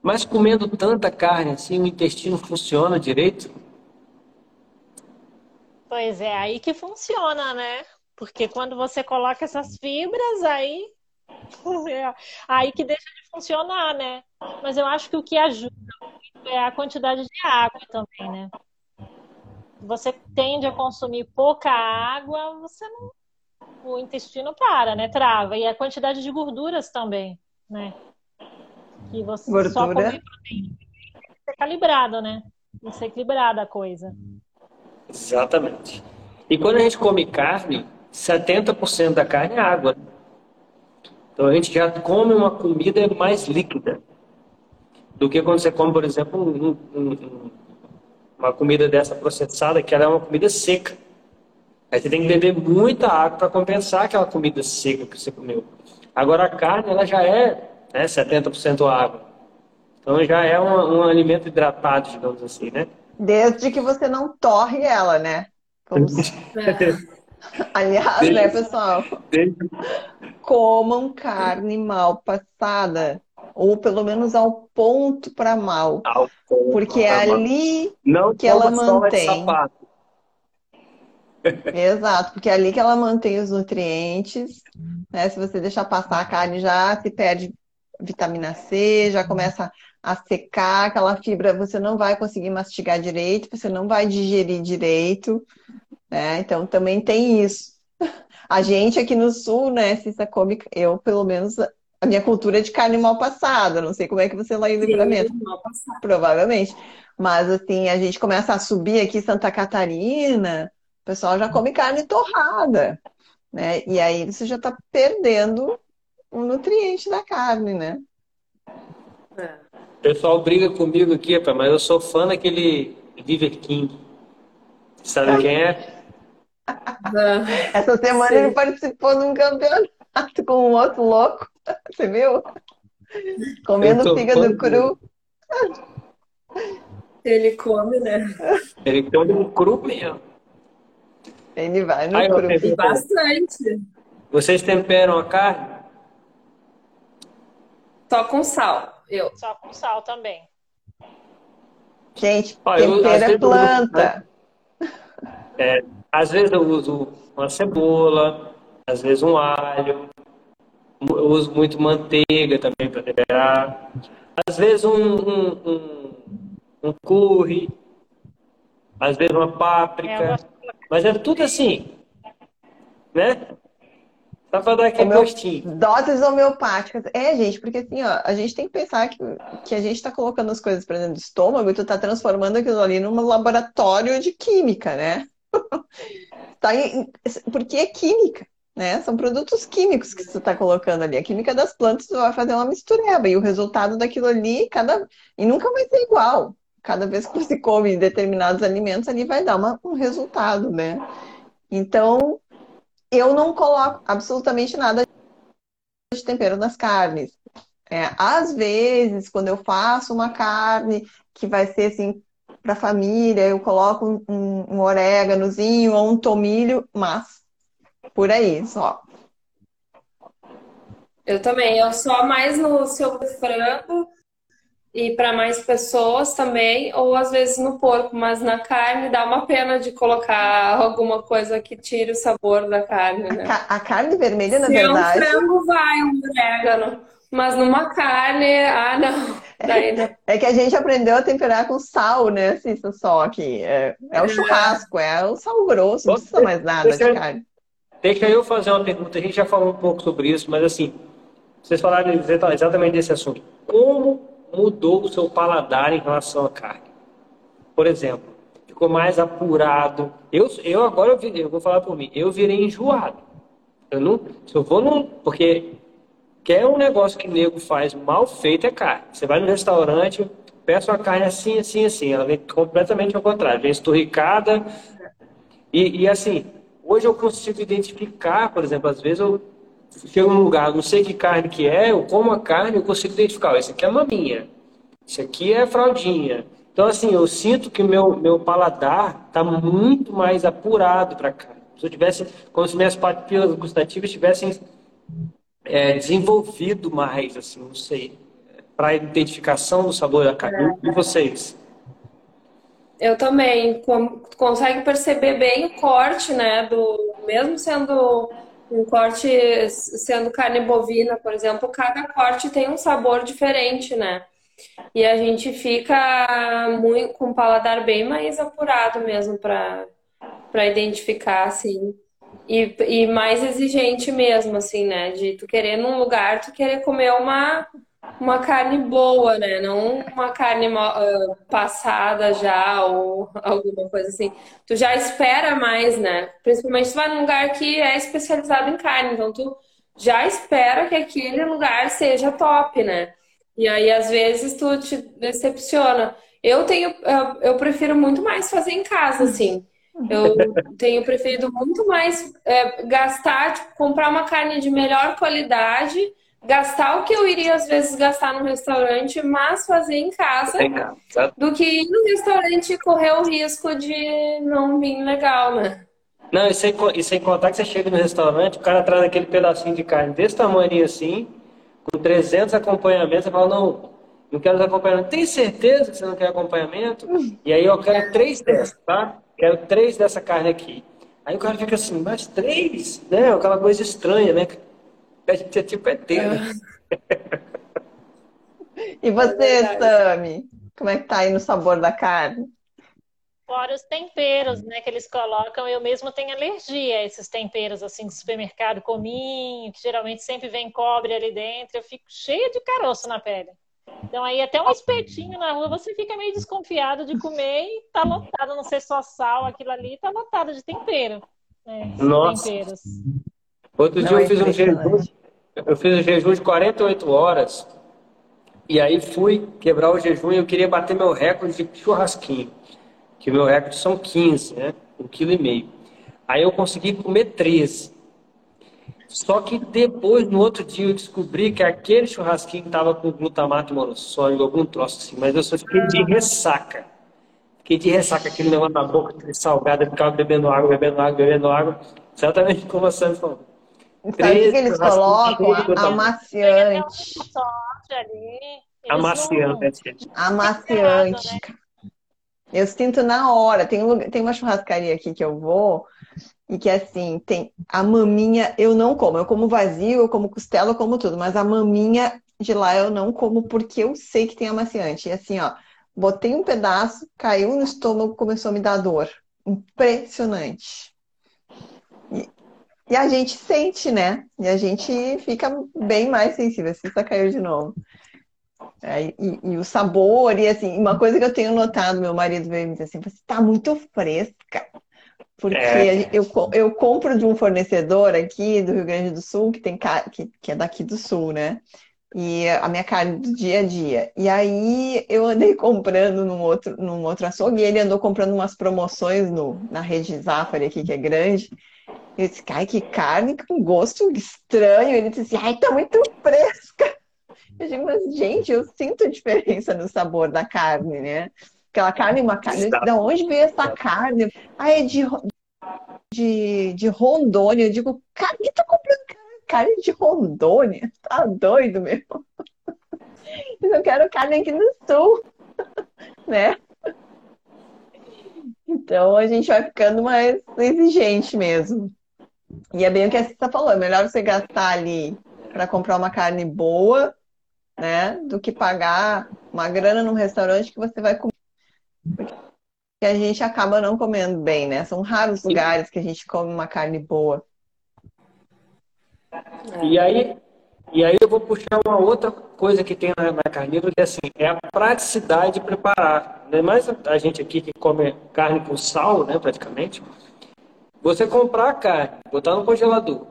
Mas comendo tanta carne assim, o intestino funciona direito? Pois é, aí que funciona, né? Porque quando você coloca essas fibras, aí é, aí que deixa de funcionar, né? Mas eu acho que o que ajuda muito é a quantidade de água também, né? Você tende a consumir pouca água, você não, o intestino para, né? Trava. E a quantidade de gorduras também, né? Que você Gordura. só comer proteína tem que ser calibrado, né? Tem que ser equilibrada a coisa. Exatamente. E quando a gente come carne, 70% da carne é água. Então a gente já come uma comida mais líquida do que quando você come, por exemplo, um, um, um, uma comida dessa processada, que ela é uma comida seca. Aí você tem que beber muita água para compensar aquela comida seca que você comeu. Agora a carne, ela já é né, 70% água. Então já é um, um alimento hidratado, digamos assim, né? Desde que você não torre ela, né? Como Aliás, né, pessoal? Comam carne mal passada. Ou pelo menos ao ponto para mal. Porque é ali Não que ela mantém. Exato, porque é ali que ela mantém os nutrientes, né? Se você deixar passar a carne, já se perde vitamina C, já começa a secar aquela fibra, você não vai conseguir mastigar direito, você não vai digerir direito, né? Então também tem isso. A gente aqui no sul, né, Cissa come, eu pelo menos a minha cultura é de carne mal passada, não sei como é que você lá em Livramento. Provavelmente. Mas assim, a gente começa a subir aqui em Santa Catarina, o pessoal já come carne torrada, né? E aí você já está perdendo um nutriente da carne, né? O pessoal briga comigo aqui, rapaz, mas eu sou fã daquele Liver King. Sabe quem é? Essa semana Sim. ele participou de um campeonato com um outro louco. Você viu? Comendo fígado cru. Ele come, né? Ele tem um cru mesmo. Ele vai no eu cru. E bastante. Vocês temperam a carne? Só com sal. Eu. Só com sal também. Gente, tempero é vezes eu- planta. É, às vezes eu uso uma cebola, às vezes um alho. Eu uso muito manteiga também para temperar. Às vezes um, um, um, um curry. Às vezes uma É, páprica. de Mas é tudo assim, né? Só para dar aquele gostinho. Doses homeopáticas. É, gente, porque assim, ó, a gente tem que pensar que, que a gente está colocando as coisas para dentro do estômago e tu tá transformando aquilo ali num laboratório de química, né? Tá em- porque é química, né? São produtos químicos que tu tá colocando ali. A química das plantas vai fazer uma mistureba e o resultado daquilo ali, cada... e nunca vai ser igual. Cada vez que você come determinados alimentos, ali vai dar uma- um resultado, né? Então, eu não coloco absolutamente nada de tempero nas carnes. É, às vezes, quando eu faço uma carne que vai ser assim para família, eu coloco um, um, oréganozinho ou um tomilho, mas por aí só. Eu também. Eu só mais no seu frango e para mais pessoas também, ou às vezes no porco, mas na carne dá uma pena de colocar alguma coisa que tire o sabor da carne, A, né? ca- a carne vermelha, na Se é um verdade, frango, vai um orégano. Mas numa carne, ah, não. Daí não. é que a gente aprendeu a temperar com sal, né, Cissa, só que é, é o churrasco, é o sal grosso, não precisa mais nada de carne. Deixa eu fazer uma pergunta. A gente já falou um pouco sobre isso, mas assim, vocês falaram exata- exatamente desse assunto. Como mudou o seu paladar em relação à carne? Por exemplo, ficou mais apurado. Eu, eu agora eu, vi- eu vou falar por mim. Eu virei enjoado. Eu não, se eu vou num, porque quer um negócio que nego faz mal feito é carne. Você vai no restaurante, peça uma carne assim, assim, assim. Ela vem completamente ao contrário. Vem esturricada, e, e, assim, hoje eu consigo identificar, por exemplo, às vezes eu chego num lugar, não sei que carne que é, eu como a carne, eu consigo identificar, esse aqui é maminha, esse aqui é fraldinha. Então, assim, eu sinto que meu, meu paladar está muito mais apurado para carne. Se eu tivesse, como se minhas papilas gustativas tivessem é, desenvolvido mais, assim, não sei, para a identificação do sabor da carne. E vocês? Eu também. Consegue perceber bem o corte, né? Do, mesmo sendo um corte, sendo carne bovina, por exemplo, cada corte tem um sabor diferente, né? E a gente fica muito, com o paladar bem mais apurado mesmo para para identificar, assim. E, e mais exigente mesmo, assim, né? De tu querer num lugar, tu querer comer uma, uma carne boa, né? Não uma carne uh, passada já ou alguma coisa assim. Tu já espera mais, né? Principalmente se vai num lugar que é especializado em carne, então tu já espera que aquele lugar seja top, né? E aí às vezes tu te decepciona. Eu tenho, eu, eu prefiro muito mais fazer em casa, assim. Eu tenho preferido muito mais é, gastar, tipo, comprar uma carne de melhor qualidade, gastar o que eu iria às vezes gastar no restaurante, mas fazer em casa, do que ir no restaurante e correr o risco de não vir legal, né? Não, e sem, e sem contar que você chega no restaurante, o cara traz aquele pedacinho de carne desse tamanho assim, com 300 acompanhamentos, você fala, não, não quero acompanhamento. Tem certeza que você não quer acompanhamento? E aí eu quero três dessas, tá? Quero três dessa carne aqui. Aí o cara fica assim, mas três? Né? Aquela coisa estranha, né? A gente é tipo ET, né? E você, é Sami? Como é que tá aí no sabor da carne? Fora os temperos, né, que eles colocam, eu mesmo tenho alergia a esses temperos, assim, do supermercado, cominho, que geralmente sempre vem cobre ali dentro, eu fico cheia de caroço na pele. Então aí até um espetinho na rua você fica meio desconfiado de comer e tá lotado, não ser só sal, aquilo ali tá lotado de tempero. Né, Nossa. Temperos. Outro não dia eu fiz um jejum, eu fiz um jejum de 48 horas e aí fui quebrar o jejum e eu queria bater meu recorde de churrasquinho que o meu recorde são 15, né? Um quilo e meio. Aí eu consegui comer 13. Só que depois, no outro dia, eu descobri que aquele churrasquinho estava com glutamato monossódico, algum troço assim, mas eu só fiquei de ressaca. Fiquei de ressaca, aquele negócio na boca, aquele salgado, eu ficava bebendo água, bebendo água, bebendo água. Exatamente como a Sam falou. Sabe que eles colocam? Amaciante. Amaciante. Amaciante. Eu sinto na hora. Tem, um, tem uma churrascaria aqui que eu vou e que assim, tem a maminha eu não como. Eu como vazio, eu como costela, eu como tudo, mas a maminha de lá eu não como porque eu sei que tem amaciante. E assim, ó, botei um pedaço, caiu no estômago, começou a me dar dor. Impressionante. E, e a gente sente, né? E a gente fica bem mais sensível. Se isso caiu de novo. É, e, e, o sabor, e assim, uma coisa que eu tenho notado, meu marido veio me dizer assim, você tá muito fresca. Porque é. eu, eu compro de um fornecedor aqui do Rio Grande do Sul, que, tem, que, que é daqui do Sul, né? E a minha carne do dia a dia. E aí eu andei comprando num outro, num outro açougue e ele andou comprando umas promoções no, na rede Zafari aqui, que é grande. Eu disse, ai, que carne com gosto estranho. Ele disse, ai, tá muito fresca. Eu digo, mas, gente, eu sinto diferença no sabor da carne, né? Aquela carne, uma carne. De onde veio essa carne? Ah, é de, de, de Rondônia. Eu digo, cara, que tá comprando carne de Rondônia? Tá doido, meu? Eu quero carne aqui no sul, né? Então a gente vai ficando mais exigente mesmo. E é bem o que a Cissa falou, é melhor você gastar ali para comprar uma carne boa né? Do que pagar uma grana num restaurante que você vai comer. Porque a gente acaba não comendo bem, né? São raros lugares que a gente come uma carne boa. E aí, e aí eu vou puxar uma outra coisa que tem na, na carnívora, que é assim, é a praticidade de preparar. Não é mais a gente aqui que come carne com sal, né, praticamente. Você comprar a carne, botar no congelador,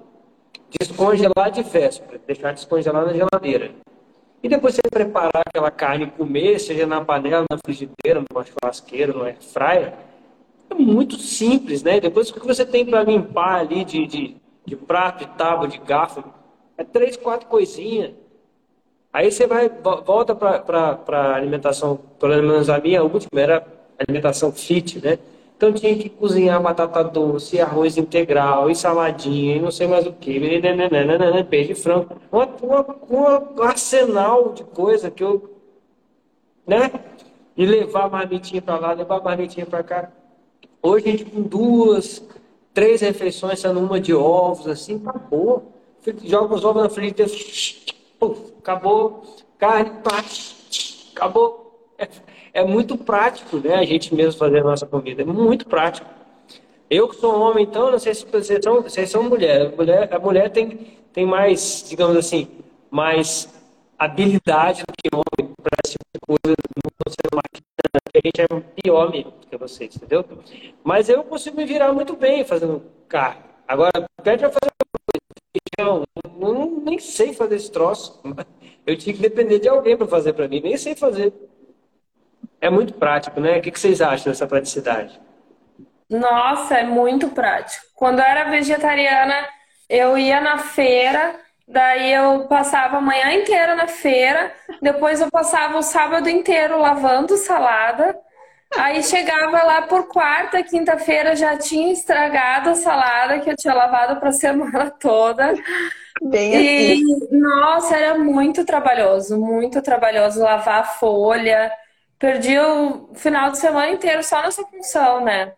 descongelar de véspera, deixar descongelar na geladeira. E depois você preparar aquela carne e comer, seja na panela, na frigideira, numa churrasqueira, no air fryer, é muito simples, né? Depois o que você tem para limpar ali de, de, de, prato, de tábua, de garfo, é três, quatro coisinhas. Aí você vai, volta para a alimentação, pelo menos a minha última era alimentação fit, né? Então tinha que cozinhar batata doce, arroz integral, e saladinha, e não sei mais o que, peixe frango. Uma, uma, um arsenal de coisa que eu. Né? E levar a marmitinha para lá, levar a marmitinha para cá. Hoje a gente com duas, três refeições, sendo uma de ovos, assim, acabou. Joga os ovos na frente, acabou. Carne, pá, acabou. É, muito prático, né? A gente mesmo fazer a nossa comida. É muito prático. Eu que sou homem, então, não sei se vocês são, vocês são mulher. A mulher, a mulher tem, tem mais, digamos assim, mais habilidade do que homem para esse tipo de coisa, não ser máquina. A gente é pior mesmo do que vocês, entendeu? Mas eu consigo me virar muito bem fazendo carne. Agora, pede para fazer feijão, eu não, nem sei fazer esse troço. Eu tinha que depender de alguém para fazer para mim, nem sei fazer. É muito prático, né? O que vocês acham dessa praticidade? Nossa, é muito prático. Quando eu era vegetariana, eu ia na feira, daí eu passava a manhã inteira na feira, depois eu passava o sábado inteiro lavando salada. Aí chegava lá por quarta, quinta-feira já tinha estragado a salada que eu tinha lavado para a semana toda. Bem e assim. nossa, era muito trabalhoso, muito trabalhoso lavar a folha. Perdi o final de semana inteiro só nessa função, né?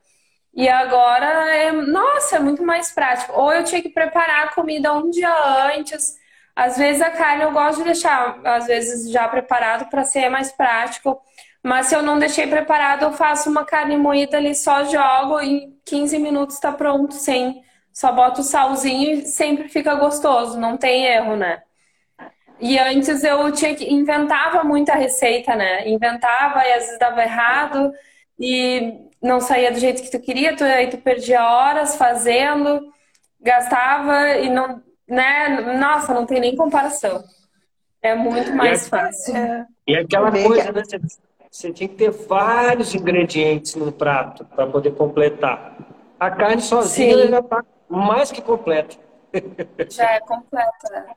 E agora é, nossa, é muito mais prático. Ou eu tinha que preparar a comida um dia antes. Às vezes a carne eu gosto de deixar, às vezes já preparado para ser mais prático. Mas se eu não deixei preparado, eu faço uma carne moída ali, só jogo e em 15 minutos está pronto, sem. Só boto o salzinho e sempre fica gostoso, não tem erro, né? E antes eu tinha que inventava muita receita, né? Inventava e às vezes dava errado e não saía do jeito que tu queria, tu, aí tu perdia horas fazendo, gastava e não, né? Nossa, não tem nem comparação. É muito mais fácil. É. E aquela coisa, né? Você, você tinha que ter vários ingredientes no prato para poder completar. A carne sozinha já está mais que completa. Já é completa, né?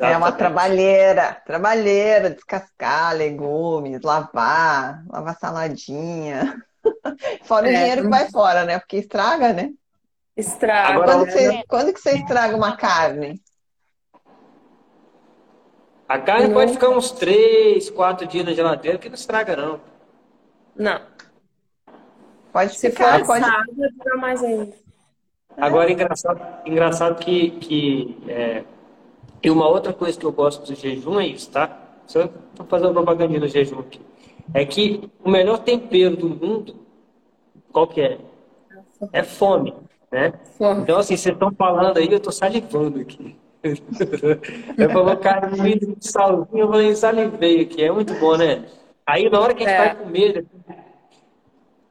É uma trabalheira, trabalheira, descascar legumes, lavar, lavar saladinha. Fora é. o dinheiro que vai fora, né? Porque estraga, né? Estraga. Agora, quando, você, quando que você estraga uma carne? A carne não. pode ficar uns 3, 4 dias na geladeira que não estraga, não. Não. Pode Se ficar, for pode... assado, mais ainda. Agora, engraçado, engraçado que, que é, e uma outra coisa que eu gosto do jejum é isso, tá? Só estou fazendo propaganda do jejum aqui. É que o melhor tempero do mundo, qual que é? É fome, né? Fome. Então, assim, vocês estão falando aí, eu estou salivando aqui. eu colocar muito salzinho, eu salivei aqui. É muito bom, né? Aí, na hora que a gente é. vai comer,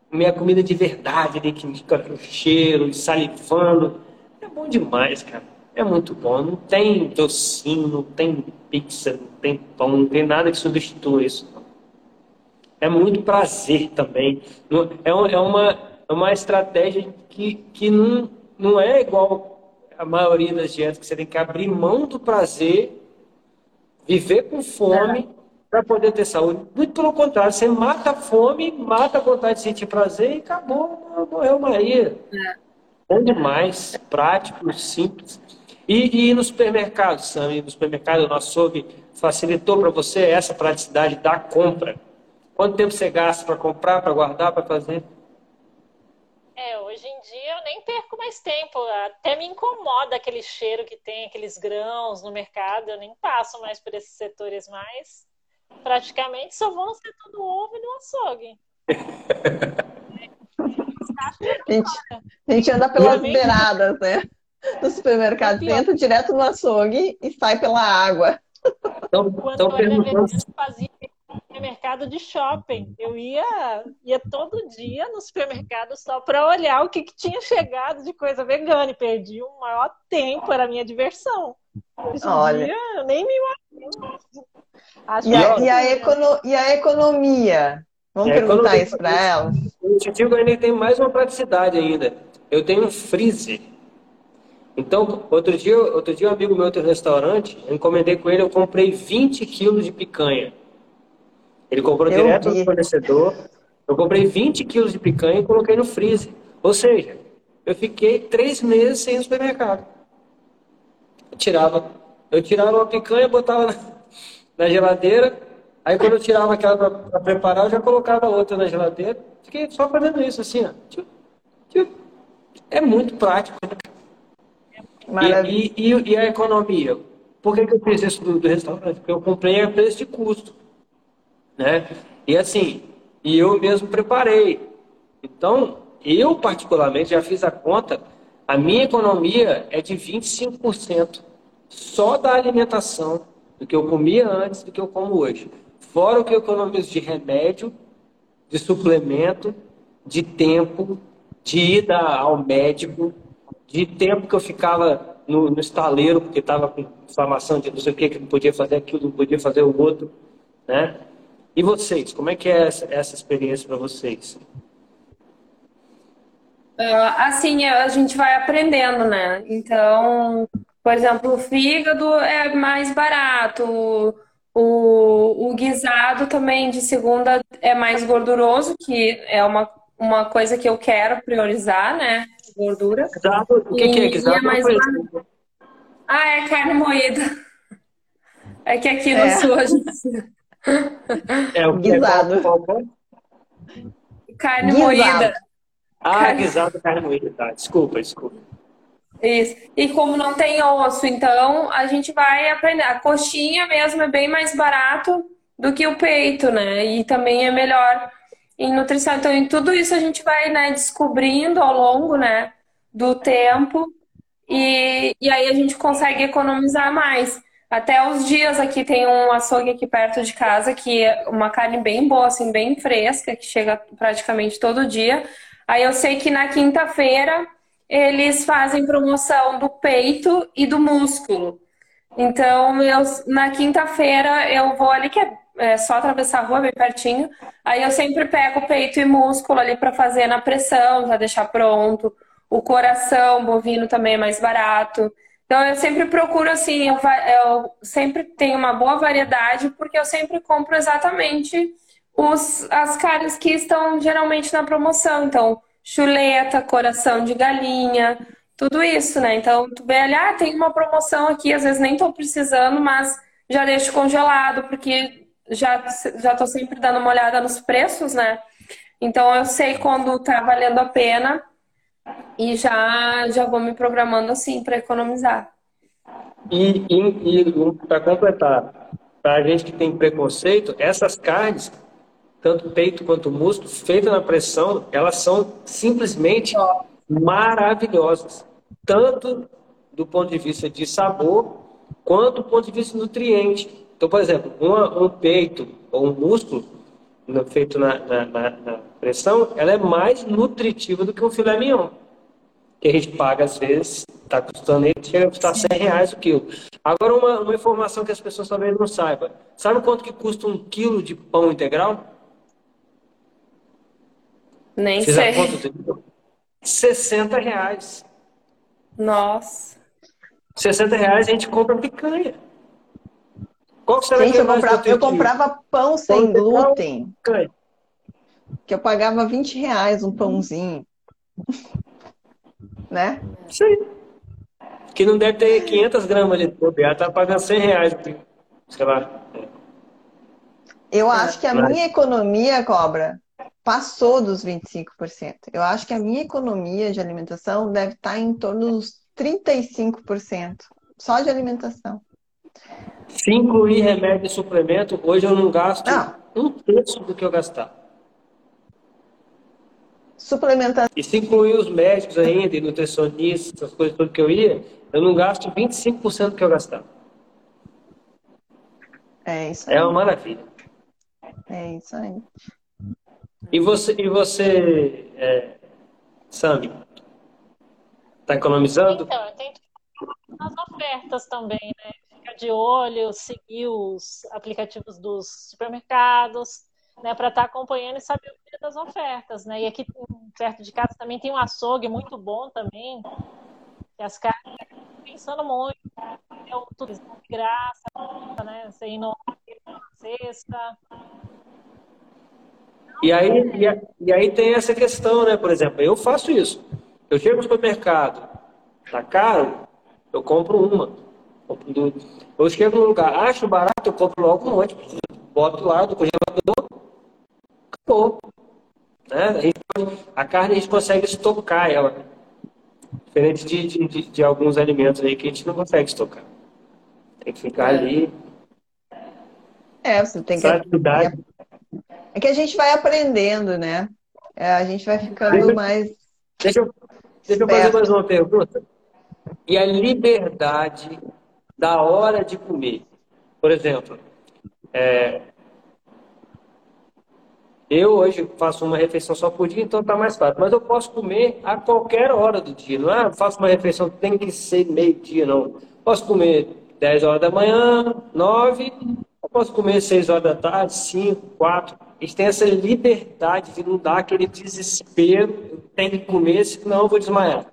comer a comida de verdade, ali, que fica com cheiro, salivando, é bom demais, cara é muito bom. Não tem docinho, não tem pizza, não tem pão, não tem nada que substitua isso. Não. É muito prazer também. É, é, uma, é uma estratégia que, que não, não é igual a maioria das dietas, que você tem que abrir mão do prazer, viver com fome para poder ter saúde. Muito pelo contrário, você mata a fome, mata a vontade de sentir prazer e acabou, morreu Maria. É. Bom demais, prático, simples. E, e no supermercado, Sam, no supermercado, o nosso açougue facilitou para você essa praticidade da compra? Quanto tempo você gasta para comprar, para guardar, para fazer? É, hoje em dia eu nem perco mais tempo. Até me incomoda aquele cheiro que tem, aqueles grãos no mercado. Eu nem passo mais por esses setores mais. Praticamente só vão ser todo ovo no açougue. a, gente, a gente anda pelas beiradas, né? No supermercado, entra direto no açougue e sai pela água. Então, Quando eu era fazia supermercado de shopping. Eu ia, ia todo dia no supermercado só para olhar o que, que, tinha chegado de coisa vegana e perdi o maior tempo, era a minha diversão. Hoje Olha. dia eu nem me imagino. E a, e, a econo, e a economia? Vamos é, perguntar isso para ela. O Tio Guarani tem mais uma praticidade ainda. Eu tenho um freezer então, outro dia, outro dia um amigo meu tem um restaurante, eu encomendei com ele, eu comprei 20 quilos de picanha. Ele comprou eu direto vi. do fornecedor. Eu comprei 20 quilos de picanha e coloquei no freezer. Ou seja, eu fiquei três meses sem ir supermercado. Eu tirava, eu tirava uma picanha, botava na, na geladeira. Aí quando eu tirava aquela para preparar, eu já colocava outra na geladeira. Fiquei só fazendo isso assim, ó. É muito prático, né? E, e, e, a economia? Por que, que eu fiz isso do, do, restaurante? Porque eu comprei a preço de custo. Né? E assim, e eu mesmo preparei. Então, eu particularmente já fiz a conta, a minha economia é de 25% só da alimentação do que eu comia antes do que eu como hoje. Fora o que eu economizo de remédio, de suplemento, de tempo, de ida ao médico, de tempo que eu ficava no, no estaleiro, porque estava com inflamação de não sei o que, que não podia fazer aquilo, não podia fazer o outro, né? E vocês, como é que é essa, essa experiência para vocês? Uh, assim, a gente vai aprendendo, né? Então, por exemplo, o fígado é mais barato, o, o guisado também de segunda é mais gorduroso, que é uma, uma coisa que eu quero priorizar, né? Gordura. Guisado, o que, e, que é guisado? É mais barato. Ah, é carne moída. É que aqui no é. sul a gente. É o guisado. Carne guisado. moída. Ah, carne... guisado carne moída, tá. Desculpa, desculpa. Isso. E como não tem osso, então a gente vai aprender. A coxinha mesmo é bem mais barato do que o peito, né? E também é melhor em nutrição. Então, em tudo isso a gente vai né, descobrindo ao longo né, do tempo e, e aí a gente consegue economizar mais. Até os dias aqui tem um açougue aqui perto de casa que é uma carne bem boa, assim, bem fresca, que chega praticamente todo dia. Aí eu sei que na quinta-feira eles fazem promoção do peito e do músculo. Então, eu, na quinta-feira eu vou ali, que é, é só atravessar a rua, bem pertinho. Aí eu sempre pego peito e músculo ali para fazer na pressão, já deixar pronto. O coração bovino também é mais barato. Então eu sempre procuro assim, eu, eu sempre tenho uma boa variedade, porque eu sempre compro exatamente os, as carnes que estão geralmente na promoção. Então, chuleta, coração de galinha, tudo isso, né? Então, tu vê ali, ah, tem uma promoção aqui, às vezes nem tô precisando, mas já deixo congelado, porque já, já tô sempre dando uma olhada nos preços, né? Então, eu sei quando tá valendo a pena e já, já vou me programando assim para economizar. E, e, e para completar, para a gente que tem preconceito, essas carnes tanto peito quanto músculo, feita na pressão, elas são simplesmente maravilhosas. Tanto do ponto de vista de sabor, quanto do ponto de vista nutriente. Então, por exemplo, uma, um peito ou um músculo feito na, na, na, na, pressão, ela é mais nutritiva do que um filé mignon. Que a gente paga, às vezes, está custando, chega a custar 100 reais o quilo. Agora, uma, uma informação que as pessoas talvez não saibam. Sabe quanto que custa um quilo de pão integral? Nem Fiz sei. A conta 60 reais. Nossa. 60 reais a gente compra picanha. Qual será gente, que é eu, comprava, eu comprava pão sem pão glúten. Picanha. Que eu pagava 20 reais um pãozinho. né? Sim. Que não deve ter 500 gramas de bobear, tá pagando 100 reais. Sei lá. Eu acho que a Mas... minha economia, Cobra, passou dos 25%. Eu acho que a minha economia de alimentação deve estar em torno dos 35%, só de alimentação. Se incluir remédio e suplemento, hoje eu não gasto não. um terço do que eu gastar. Suplementação. E se incluir os médicos ainda, e nutricionistas, essas coisas tudo que eu ia, eu não gasto 25% do que eu gastava. É isso aí. É uma maravilha. É isso aí. E você, e você é, Sami, está economizando? Então, eu tenho as ofertas também, né? De olho, seguir os aplicativos dos supermercados, né? Para estar tá acompanhando e saber o dia das ofertas, né? E aqui perto de casa também tem um açougue muito bom também. E as carnes pensando muito. É o turismo de graça, né? Você ir no sexta. E aí, e aí tem essa questão, né? Por exemplo, eu faço isso. Eu chego no supermercado, tá caro, eu compro uma. Eu chego no lugar, acho barato, eu compro logo um monte, boto lá do congelador, acabou. Né? A, pode, a, carne a gente consegue estocar ela. Diferente de, de, de, alguns alimentos aí que a gente não consegue estocar. Tem que ficar ali. É, você tem que. É que a gente vai aprendendo, né? É, a gente vai ficando deixa, mais. Deixa eu, deixa eu fazer mais uma pergunta. E a liberdade da hora de comer? Por exemplo, é, eu hoje faço uma refeição só por dia, então está mais fácil. Mas eu posso comer a qualquer hora do dia. Não é faço uma refeição tem que ser meio-dia, não. Posso comer 10 horas da manhã, 9, eu posso comer 6 horas da tarde, 5, 4. A gente tem essa liberdade de não dar aquele desespero, tenho que comer, senão eu vou desmaiar.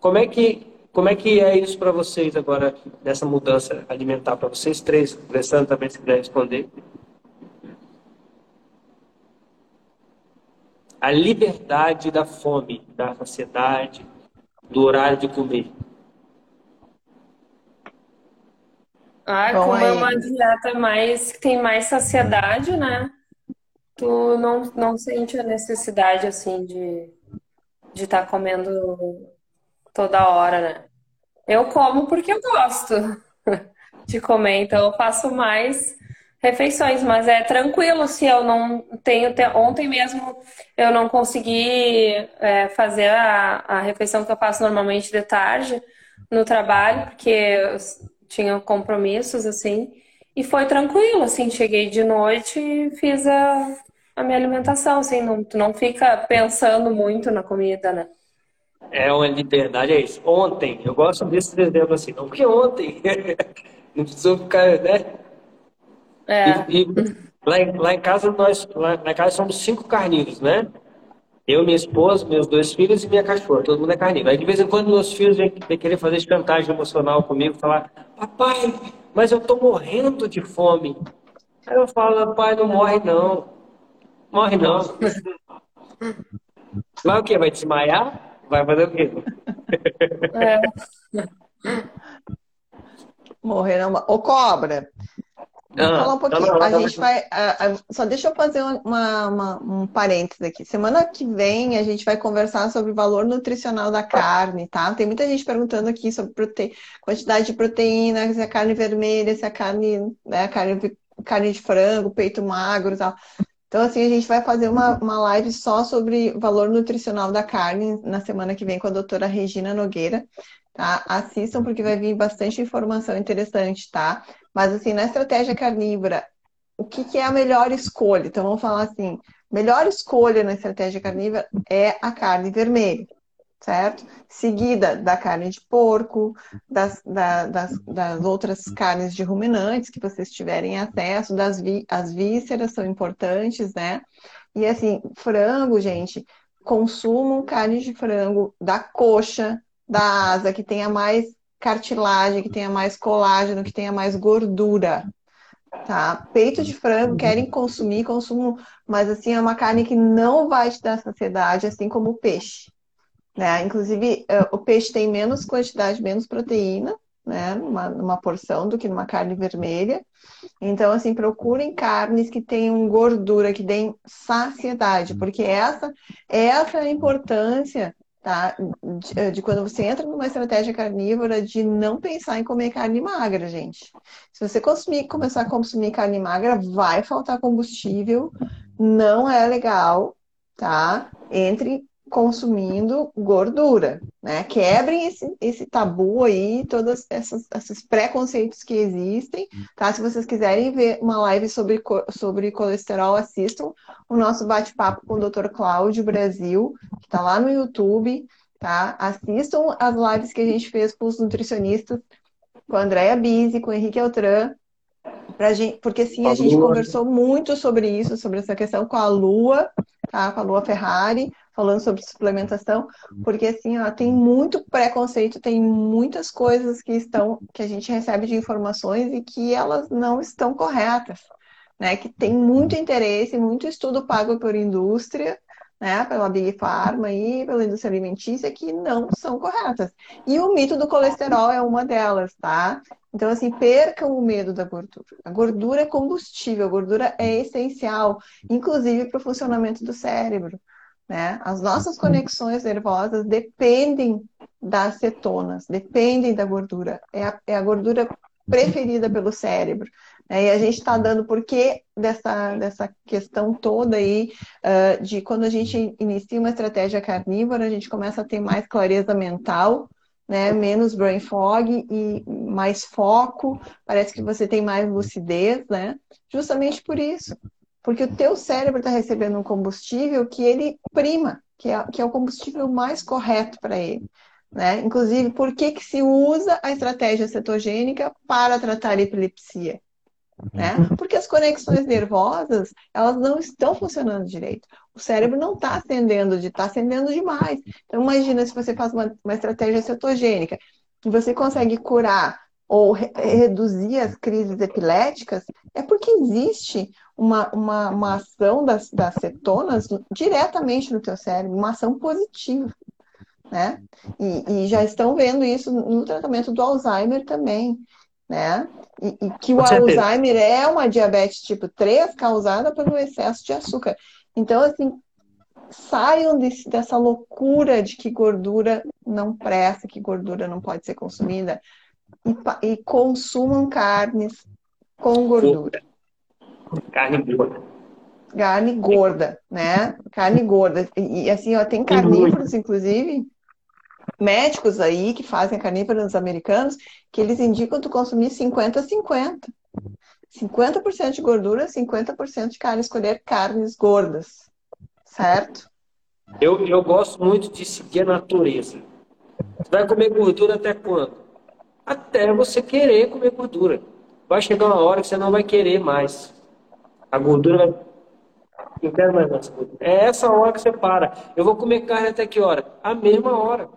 Como é que, como é, que é isso para vocês agora, nessa mudança alimentar para vocês três? Alessandro também se quiser responder. a liberdade da fome, da saciedade, do horário de comer. Ah, Bom, como é é uma dieta mais que tem mais saciedade, né? Tu não, não sente a necessidade assim de de estar tá comendo toda hora, né? Eu como porque eu gosto de comer, então eu faço mais refeições, mas é tranquilo se eu não tenho. Ontem mesmo eu não consegui é, fazer a, a refeição que eu faço normalmente de tarde no trabalho, porque eu tinha compromissos, assim, e foi tranquilo, assim, cheguei de noite e fiz a, a minha alimentação, assim, não, tu não fica pensando muito na comida, né? É uma liberdade, é isso. Ontem, eu gosto desse exemplo assim, não porque ontem não precisou ficar, né? É. E, e lá, em, lá, em, casa, nós lá, na casa somos cinco carnívoros, né? Eu, minha esposa, meus dois filhos e minha cachorra. Todo mundo é carnívoro. Aí de vez em quando meus filhos vêm, vêm querer fazer chantagem emocional comigo, falar, papai, mas eu tô morrendo de fome. Aí eu falo, pai, não morre não. Morre não. Vai o quê? Vai desmaiar? Vai fazer o quê? É. Morrer não. Ô, cobra, ah, falar um tá pouquinho. Tá a gente vai. só deixa eu fazer uma, uma, um parênteses aqui. Semana que vem a gente vai conversar sobre o valor nutricional da carne, tá? Tem muita gente perguntando aqui sobre prote... quantidade de proteína, se é carne vermelha, se é carne, né, carne, carne de frango, peito magro e tal. Então, assim, a gente vai fazer uma, uma live só sobre valor nutricional da carne na semana que vem com a doutora Regina Nogueira. Tá? Assistam porque vai vir bastante informação interessante, tá? Mas assim, na estratégia carnívora, o que, que é a melhor escolha? Então vamos falar assim, melhor escolha na estratégia carnívora é a carne vermelha, certo? Seguida da carne de porco, das, da, das, das outras carnes de ruminantes que vocês tiverem acesso, das vi, as vísceras são importantes, né? E assim, frango, gente, consumam carne de frango da coxa, da asa, que tenha mais cartilagem, que tenha mais colágeno, que tenha mais gordura. Tá? Peito de frango, querem consumir, consumo, mas assim, é uma carne que não vai te dar saciedade, assim como o peixe. Né? Inclusive, eh, o peixe tem menos quantidade, menos proteína, né? Numa, numa porção do que numa carne vermelha. Então, assim, procurem carnes que tenham gordura, que deem saciedade, porque essa, essa é a importância tá? De, de, quando você entra numa estratégia carnívora de não pensar em comer carne magra, gente. Se você consumir, começar a consumir carne magra, vai faltar combustível, não é legal, tá? Entre consumindo gordura, né? Quebrem esse, esse tabu aí, todos essas, esses preconceitos que existem, tá? Se vocês quiserem ver uma live sobre, sobre colesterol, assistam o nosso bate-papo com o Dr. Cláudio Brasil, que tá lá no YouTube, tá? Assistam as lives que a gente fez com os nutricionistas, com a Andrea Bise, com o Henrique Altran, gente, porque sim, a gente conversou muito sobre isso, sobre essa questão com a Lua, tá? Com a Lua Ferrari, falando sobre suplementação, porque assim, ó, tem muito preconceito, tem muitas coisas que estão que a gente recebe de informações e que elas não estão corretas, né? Que tem muito interesse, muito estudo pago por indústria, né, pela Big Pharma e pela indústria alimentícia que não são corretas. E o mito do colesterol é uma delas, tá? Então, assim, percam o medo da gordura. A gordura é combustível, a gordura é essencial, inclusive para o funcionamento do cérebro. Né? As nossas conexões nervosas dependem das cetonas, dependem da gordura. É a, é a gordura preferida pelo cérebro. Né? E a gente está dando porquê dessa, dessa questão toda aí uh, de quando a gente inicia uma estratégia carnívora, a gente começa a ter mais clareza mental, né? menos brain fog e mais foco, parece que você tem mais lucidez, né? Justamente por isso. Porque o teu cérebro está recebendo um combustível que ele prima, que é, que é o combustível mais correto para ele. Né? Inclusive, por que, que se usa a estratégia cetogênica para tratar epilepsia? Né? Uhum. Porque as conexões nervosas elas não estão funcionando direito. O cérebro não está acendendo, está acendendo demais. Então imagina se você faz uma, uma estratégia cetogênica e você consegue curar ou re reduzir as crises epiléticas, é porque existe uma, uma, uma ação das, das cetonas diretamente no teu cérebro, uma ação positiva. Né? E, e já estão vendo isso no tratamento do Alzheimer também né? E, e que o Alzheimer é uma diabetes tipo 3 causada pelo excesso de açúcar. Então, assim, saiam desse, dessa loucura de que gordura não presta, que gordura não pode ser consumida, e, e consumam carnes com gordura. Carne gorda. Carne gorda, né? Carne gorda. E, assim, ó, tem carnívoros, inclusive, médicos aí que fazem carnívoros americanos que eles indicam tu consumir 50 50. 50% de gordura, 50% de carne, escolher carnes gordas. Certo? Eu, eu gosto muito de seguir a natureza. Você vai comer gordura até quando? Até você querer comer gordura. Vai chegar uma hora que você não vai querer mais. A gordura vai. Não quero mais gordura. É essa hora que você para. Eu vou comer carne até que hora? A mesma hora.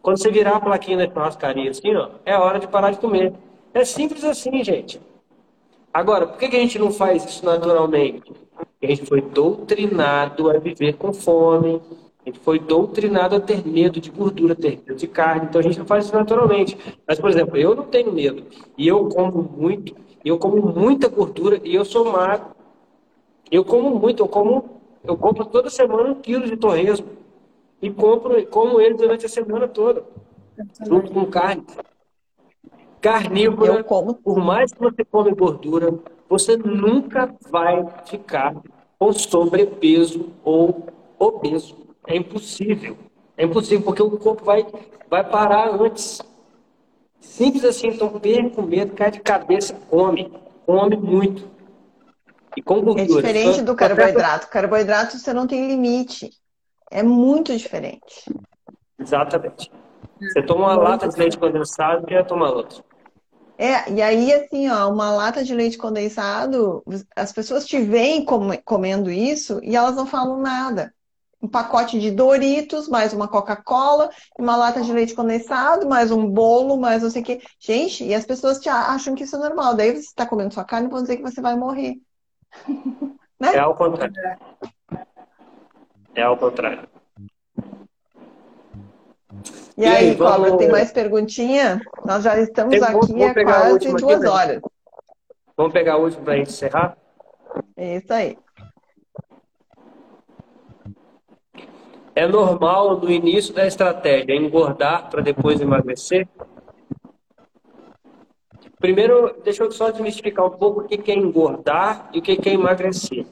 Quando você virar a plaquinha da churrascaria assim, ó, é hora de parar de comer. É simples assim, gente. Agora, por que, que a gente não faz isso naturalmente? A gente foi doutrinado a viver com fome, a gente foi doutrinado a ter medo de gordura, ter medo de carne, então a gente não faz isso naturalmente. Mas, por exemplo, eu não tenho medo, e eu como muito, eu como muita gordura, e eu sou magro. Eu como muito, eu como, eu compro toda semana um quilo de torresmo e compro e como ele durante a semana toda, junto com carne. Carnívora, por mais que você come gordura, você nunca vai ficar com sobrepeso ou obeso. É impossível. É impossível, porque o corpo vai, vai parar antes. Simples assim, então perca o medo, cai de cabeça, come. Come muito. E com gordura. É diferente do carboidrato. Carboidrato você não tem limite. É muito diferente. Exatamente. Você toma uma muito lata de leite condensado e quer tomar outra. É, e aí, assim, ó, uma lata de leite condensado, as pessoas te veem comendo isso e elas não falam nada. Um pacote de Doritos, mais uma Coca-Cola, uma lata de leite condensado, mais um bolo, mais não sei o quê. Gente, e as pessoas te acham que isso é normal. Daí você está comendo sua carne e vão dizer que você vai morrer. né? É ao contrário. É ao contrário. E, e aí, vamos... tem mais perguntinha? Nós já estamos tem, aqui há quase duas aqui, horas. Vamos pegar a última para a gente encerrar? Isso aí. É normal no início da estratégia engordar para depois emagrecer? Primeiro, deixa eu só desmistificar um pouco o que é engordar e o que é emagrecer.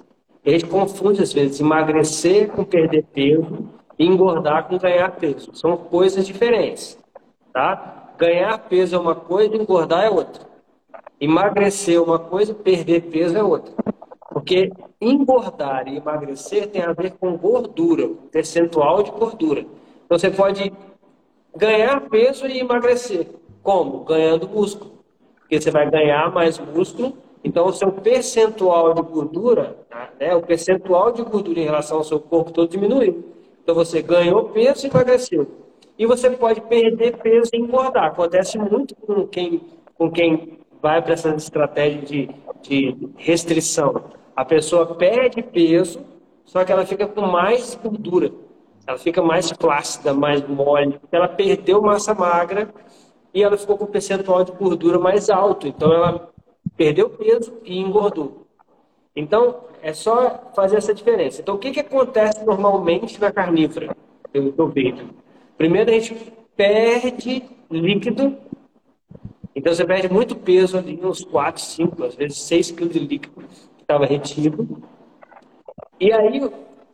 A gente confunde, às vezes, emagrecer com perder peso e engordar com ganhar peso. São coisas diferentes. Tá? Ganhar peso é uma coisa, engordar é outra. Emagrecer é uma coisa, perder peso é outra. Porque engordar e emagrecer tem a ver com gordura, percentual de gordura. Então você pode ganhar peso e emagrecer. Como? Ganhando músculo. Porque você vai ganhar mais músculo então, o seu percentual de gordura, né, o percentual de gordura em relação ao seu corpo todo diminuiu. Então, você ganhou peso e emagreceu. E você pode perder peso e engordar. Acontece muito com quem, com quem vai para essa estratégia de, de restrição. A pessoa perde peso, só que ela fica com mais gordura. Ela fica mais flácida, mais mole, ela perdeu massa magra e ela ficou com o percentual de gordura mais alto. Então, ela perdeu peso e engordou. Então, é só fazer essa diferença. Então, o que, que acontece normalmente na carnívora? Eu, eu vejo. Primeiro, a gente perde líquido Então você perde muito peso ali, uns 4, 5, às vezes 6 quilos de líquido que estava retido. E aí,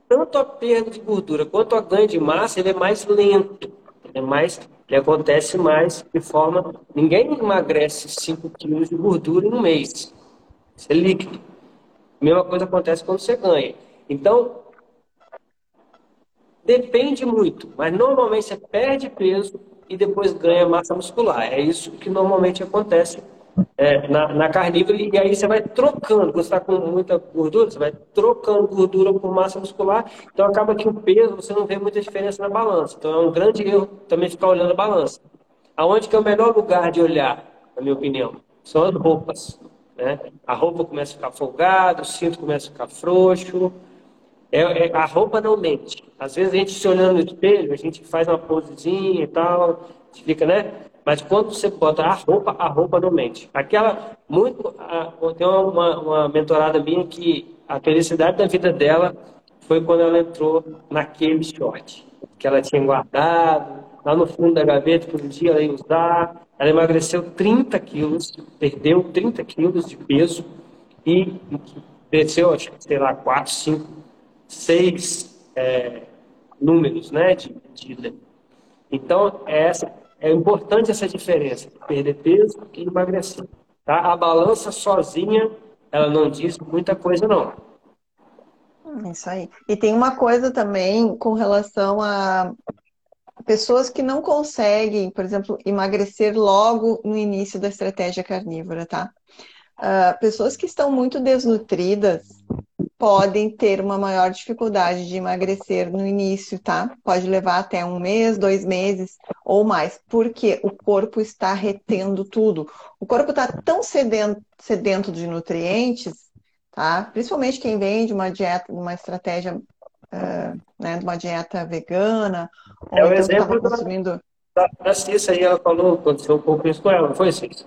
tanto a perda de gordura quanto a ganho de massa, ele é mais lento. Ele, é mais, ele acontece mais de forma... Ninguém emagrece 5 quilos de gordura em um mês. Isso é líquido. A mesma coisa acontece quando você ganha. Então, depende muito, mas normalmente você perde peso e depois ganha massa muscular. É isso que normalmente acontece é, na, na, carnívora, e aí você vai trocando, você está com muita gordura, você vai trocando gordura por massa muscular, então acaba que o peso você não vê muita diferença na balança. Então é um grande erro também ficar olhando a balança. Aonde que é o melhor lugar de olhar, na minha opinião? São as roupas. Né? A roupa começa a ficar folgada, o cinto começa a ficar frouxo. É, é, a roupa não mente. Às vezes a gente se olhando no espelho, a gente faz uma posezinha e tal, fica, né? Mas quando você bota a roupa, a roupa não mente. Aquela, muito, a, tem uma, uma mentorada minha que a felicidade da vida dela foi quando ela entrou naquele short que ela tinha guardado, lá no fundo da gaveta, que um dia ela ia usar. Ela emagreceu 30 quilos, perdeu 30 quilos de peso e desceu, acho que, sei lá, 4, 5, 6 é, números né, de, de Então, é, essa, é importante essa diferença, perder peso e emagrecer. Tá? A balança sozinha, ela não diz muita coisa, não. Isso aí. E tem uma coisa também com relação a pessoas que não conseguem, por exemplo, emagrecer logo no início da estratégia carnívora, tá? Uh, pessoas que estão muito desnutridas podem ter uma maior dificuldade de emagrecer no início, tá? Pode levar até um mês, dois meses ou mais, porque o corpo está retendo tudo. O corpo está tão sedento, sedento de nutrientes, tá? Principalmente quem vem de uma dieta, uma estratégia uh, né, de uma dieta vegana, é o então exemplo consumindo... da, da Cissa aí, ela falou, aconteceu um pouco isso com ela, não foi, Cissa?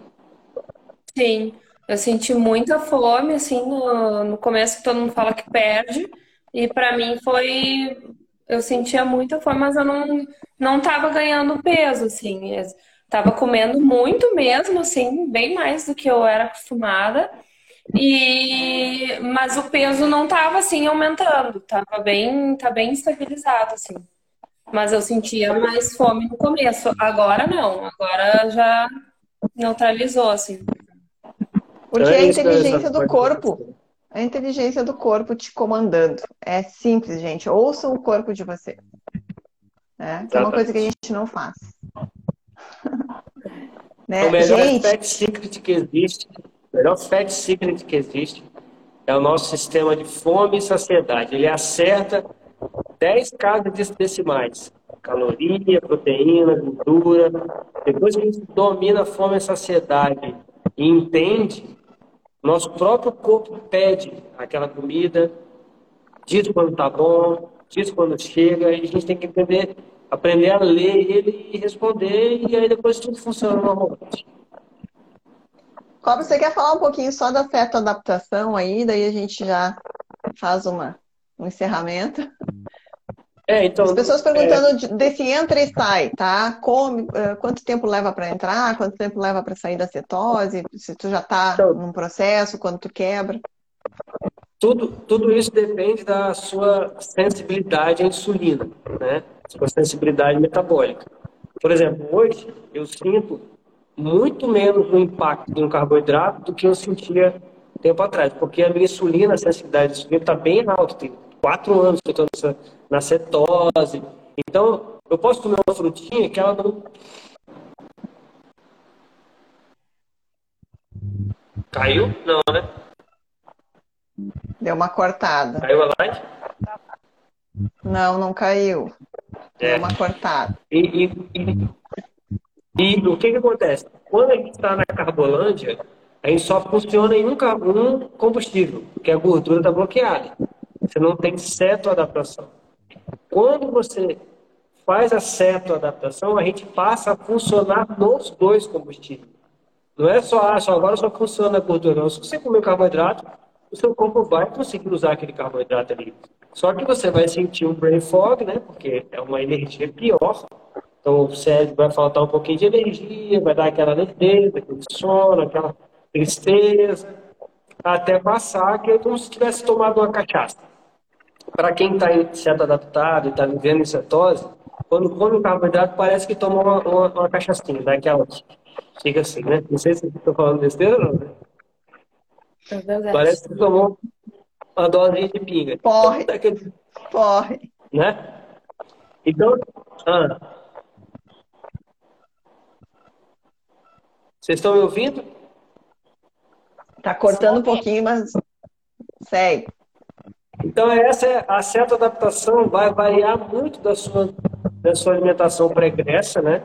Sim, eu senti muita fome, assim, no, no começo todo mundo fala que perde, e para mim foi, eu sentia muita fome, mas eu não, não tava ganhando peso, assim, tava comendo muito mesmo, assim, bem mais do que eu era acostumada, e mas o peso não estava assim aumentando, estava bem, tá bem estabilizado assim. Mas eu sentia mais fome no começo. Agora não, agora já neutralizou assim. Porque é a inteligência do corpo, a inteligência do corpo te comandando. É simples, gente. Ouçam o corpo de você. É, é uma coisa que a gente não faz. né? O melhor gente... fat secret que existe o melhor fat secret que existe é o nosso sistema de fome e saciedade. Ele acerta 10 casas decimais. Caloria, proteína, gordura. Depois que a gente domina a fome e saciedade e entende, nosso próprio corpo pede aquela comida, diz quando está bom, diz quando chega, e a gente tem que entender, aprender a ler ele e responder, e aí depois tudo funciona normalmente. Cobre, você quer falar um pouquinho só da adaptação aí, daí a gente já faz uma, um encerramento. É, então, As pessoas perguntando é... desse entra e sai, tá? Come, uh, quanto tempo leva para entrar, quanto tempo leva para sair da cetose, se tu já está então, num processo, quando tu quebra. Tudo, tudo isso depende da sua sensibilidade à insulina, né? Sua sensibilidade metabólica. Por exemplo, hoje eu sinto muito menos o impacto de um carboidrato do que eu sentia tempo atrás, porque a minha insulina, a sensibilidade de insulina está bem alta, tem quatro anos que eu estou na cetose. Então, eu posso comer uma frutinha que ela não. Caiu? Não, né? Deu uma cortada. Caiu a live? Não, não caiu. Deu é. uma cortada. E, e, e e o que, que acontece? Quando a gente está na Carbolândia, a gente só funciona em um, um combustível, que é a gordura está bloqueada. Você não tem adaptação. Quando você faz a adaptação, a gente passa a funcionar nos dois combustíveis. Não é só, ah, só agora só funciona a gordura. Se você comer carboidrato, o seu corpo vai conseguir usar aquele carboidrato ali. Só que você vai sentir um brain fog, né? Porque é uma energia pior Então o cérebro vai faltar um pouquinho de energia, vai dar aquela lerdeza, aquele sono, aquela tristeza, até passar que é como se tivesse tomado uma cachaça. Para quem está em certo adaptado e está vivendo em cetose, quando come o carboidrato parece que tomou uma, uma, uma cachaçinha, dá aquela. Fica assim, né? Não sei se estou falando besteira ou não, né? É parece que tomou uma dose de pinga. Porre. Porre. Né? Então, ah, vocês estão me ouvindo? Tá cortando um pouquinho, mas segue. Então, essa é a certa adaptação vai variar muito da sua, da sua alimentação pregressa, né?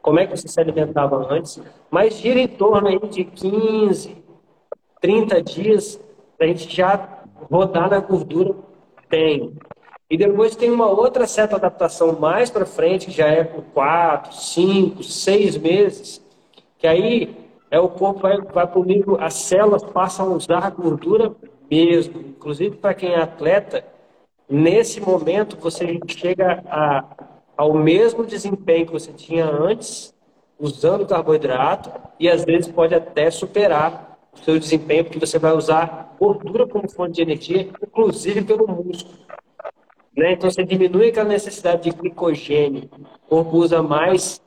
Como é que você se alimentava antes, mas gira em torno aí de 15, 30 dias para a gente já rodar na gordura tem. E depois tem uma outra certa adaptação mais para frente, que já é por 4, 5, 6 meses, que aí é o corpo vai, vai as células passam a usar a gordura mesmo. Inclusive para quem é atleta, nesse momento você chega a, ao mesmo desempenho que você tinha antes, usando carboidrato, e às vezes pode até superar o seu desempenho, porque você vai usar gordura como fonte de energia, inclusive pelo músculo. Né? Então você diminui aquela necessidade de glicogênio, o corpo usa mais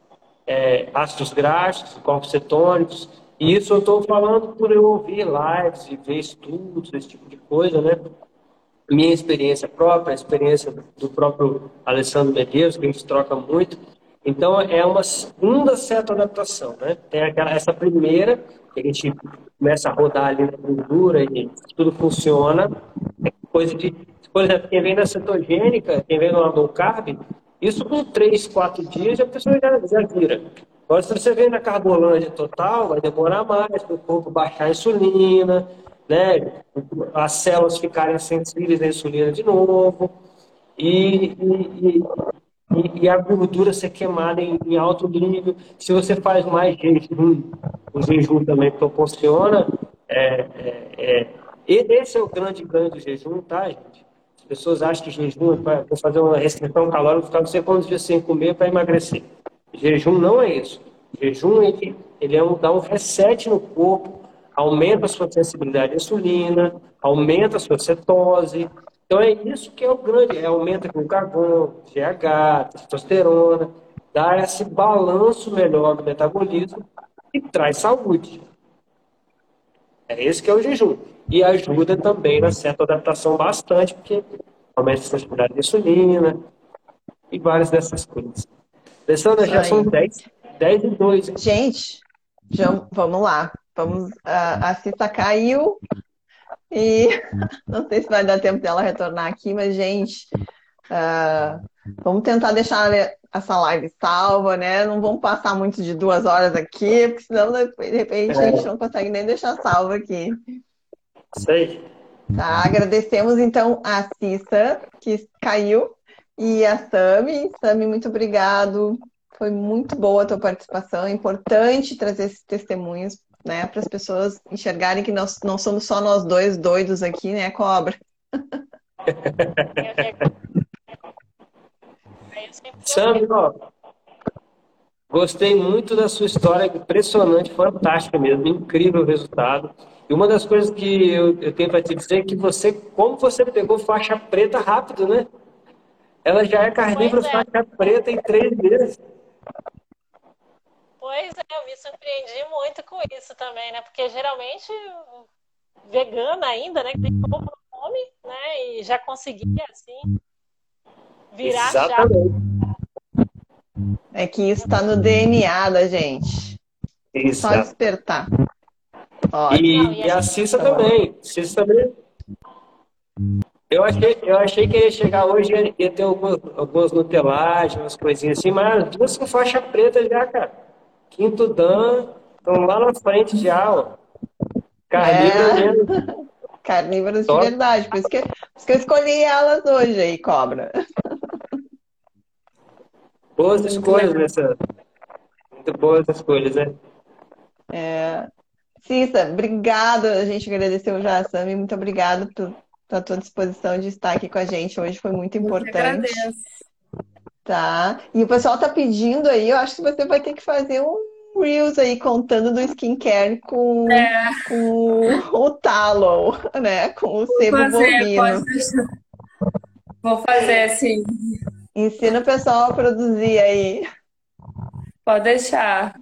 é, ácidos graxos, corpos cetônicos, e isso eu estou falando por eu ouvir lives e ver estudos, esse tipo de coisa, né? Minha experiência própria, a experiência do próprio Alessandro Medeiros, que a gente troca muito. Então, é uma segunda certa adaptação, né? Tem aquela, essa primeira, que a gente começa a rodar ali na gordura e tudo funciona. É coisa de, por exemplo, quem vem da cetogênica, quem vem no low carb, isso com três, quatro dias a pessoa já, já vira. Agora, se você vem na carbolândia total, vai demorar mais para o corpo baixar a insulina, né? as células ficarem sensíveis à insulina de novo, e, e, e, e a gordura ser queimada em, em, alto nível. Se você faz mais jejum, o jejum também proporciona. É, é, é, esse é o grande ganho do jejum, tá, gente? As pessoas acham que jejum é para fazer uma restrição calórica, ficar não sei quantos dias sem comer para emagrecer. Jejum não é isso. Jejum ele, ele é um, dá um reset no corpo, aumenta a sua sensibilidade à insulina, aumenta a sua cetose. Então é isso que é o grande, é, aumenta o carbono, GH, testosterona, dá esse balanço melhor do metabolismo e traz saúde. É esse que é o jejum. E ajuda também na certa adaptação bastante, porque aumenta a sensibilidade à insulina e várias dessas coisas. Alessandra, já são 10, 10 e 2. Gente, já, vamos lá. Vamos, a, a Cissa caiu e não sei se vai dar tempo dela retornar aqui, mas, gente, uh, vamos tentar deixar essa live salva, né? Não vamos passar muito de duas horas aqui, porque senão, de repente, a gente não consegue nem deixar salva aqui. Sei. Tá, agradecemos então a Cissa, que caiu, e a Sami. Sami, muito obrigado. Foi muito boa a tua participação. É importante trazer esses testemunhos, né, para as pessoas enxergarem que nós não somos só nós dois doidos aqui, né, cobra? Sami, ó, gostei muito da sua história, impressionante, fantástica mesmo, incrível resultado. E uma das coisas que eu, eu tenho para te dizer é que você, como você pegou faixa preta rápido, né? Ela já é carnívora é. faixa preta em três meses. Pois é, eu me surpreendi muito com isso também, né? Porque geralmente vegana ainda, né? Que tem pouco nome, né? E já conseguia assim virar Exatamente. já. É que isso está no DNA da gente. Exato. Só despertar. E, Não, e, a, e a Cissa também. Cissa também eu achei, eu achei que ia chegar hoje e ia ter algumas, algumas nutelagens, umas coisinhas assim, mas duas com faixa preta já, cara. Quinto Dan, estão lá na frente já, ó. Carnívoras é. mesmo. Carnívoras de verdade, por isso, que, por isso que eu escolhi elas hoje aí, cobra. Boas escolhas nessa. Muito boas escolhas, né? É. Cissa, obrigada. A gente agradeceu já a Sami. Muito obrigada por à tua disposição de estar aqui com a gente hoje, foi muito importante. Tá. E o pessoal tá pedindo aí, eu acho que você vai ter que fazer um Reels aí contando do skincare com, é. com o tallow, né? Com o sebo fazer, bovino. Vou fazer, sim. Ensina o pessoal a produzir aí. Pode deixar.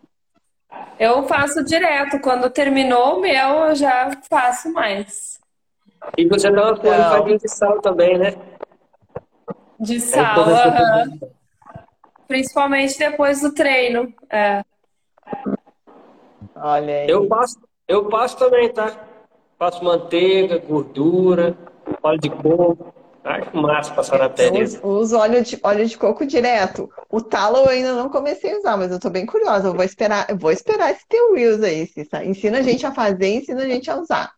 Eu faço direto. Quando terminou o meu, eu já faço mais. E você dá uma porradinha de sal também, né? De é sal, uhum. Principalmente depois do treino. É. Olha aí. Eu passo, eu passo também, tá? Passo manteiga, gordura, óleo de coco. Acho massa passar na pele. Eu uso óleo de, óleo de coco direto. O talo eu ainda não comecei a usar, mas eu tô bem curiosa. Eu vou esperar, eu vou esperar esse teu Reels aí, Cissa. Ensina a gente a fazer, ensina a gente a usar.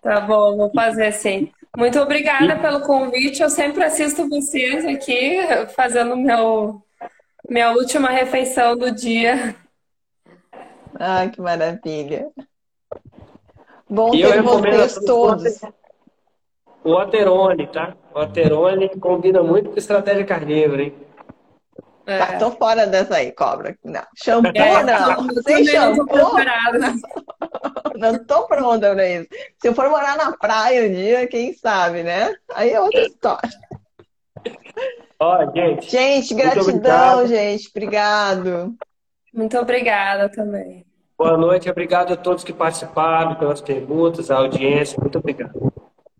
Tá bom, vou fazer sim. Muito obrigada e... pelo convite. Eu sempre assisto vocês aqui, fazendo meu, minha última refeição do dia. Ah, que maravilha. Bom e ter vocês todos. O Aterone, tá? O Aterone combina muito com estratégia carnívora, hein? É. Tá, tô fora dessa aí, cobra. Não. Shampoo é, não. Sem shampoo. Não tô pronta pra isso. Se eu for morar na praia um dia, quem sabe, né? Aí é outra história. Ó, gente. Gente, gratidão, gente. Obrigado. Muito obrigada também. Boa noite, obrigado a todos que participaram pelas perguntas, a audiência. Muito obrigado.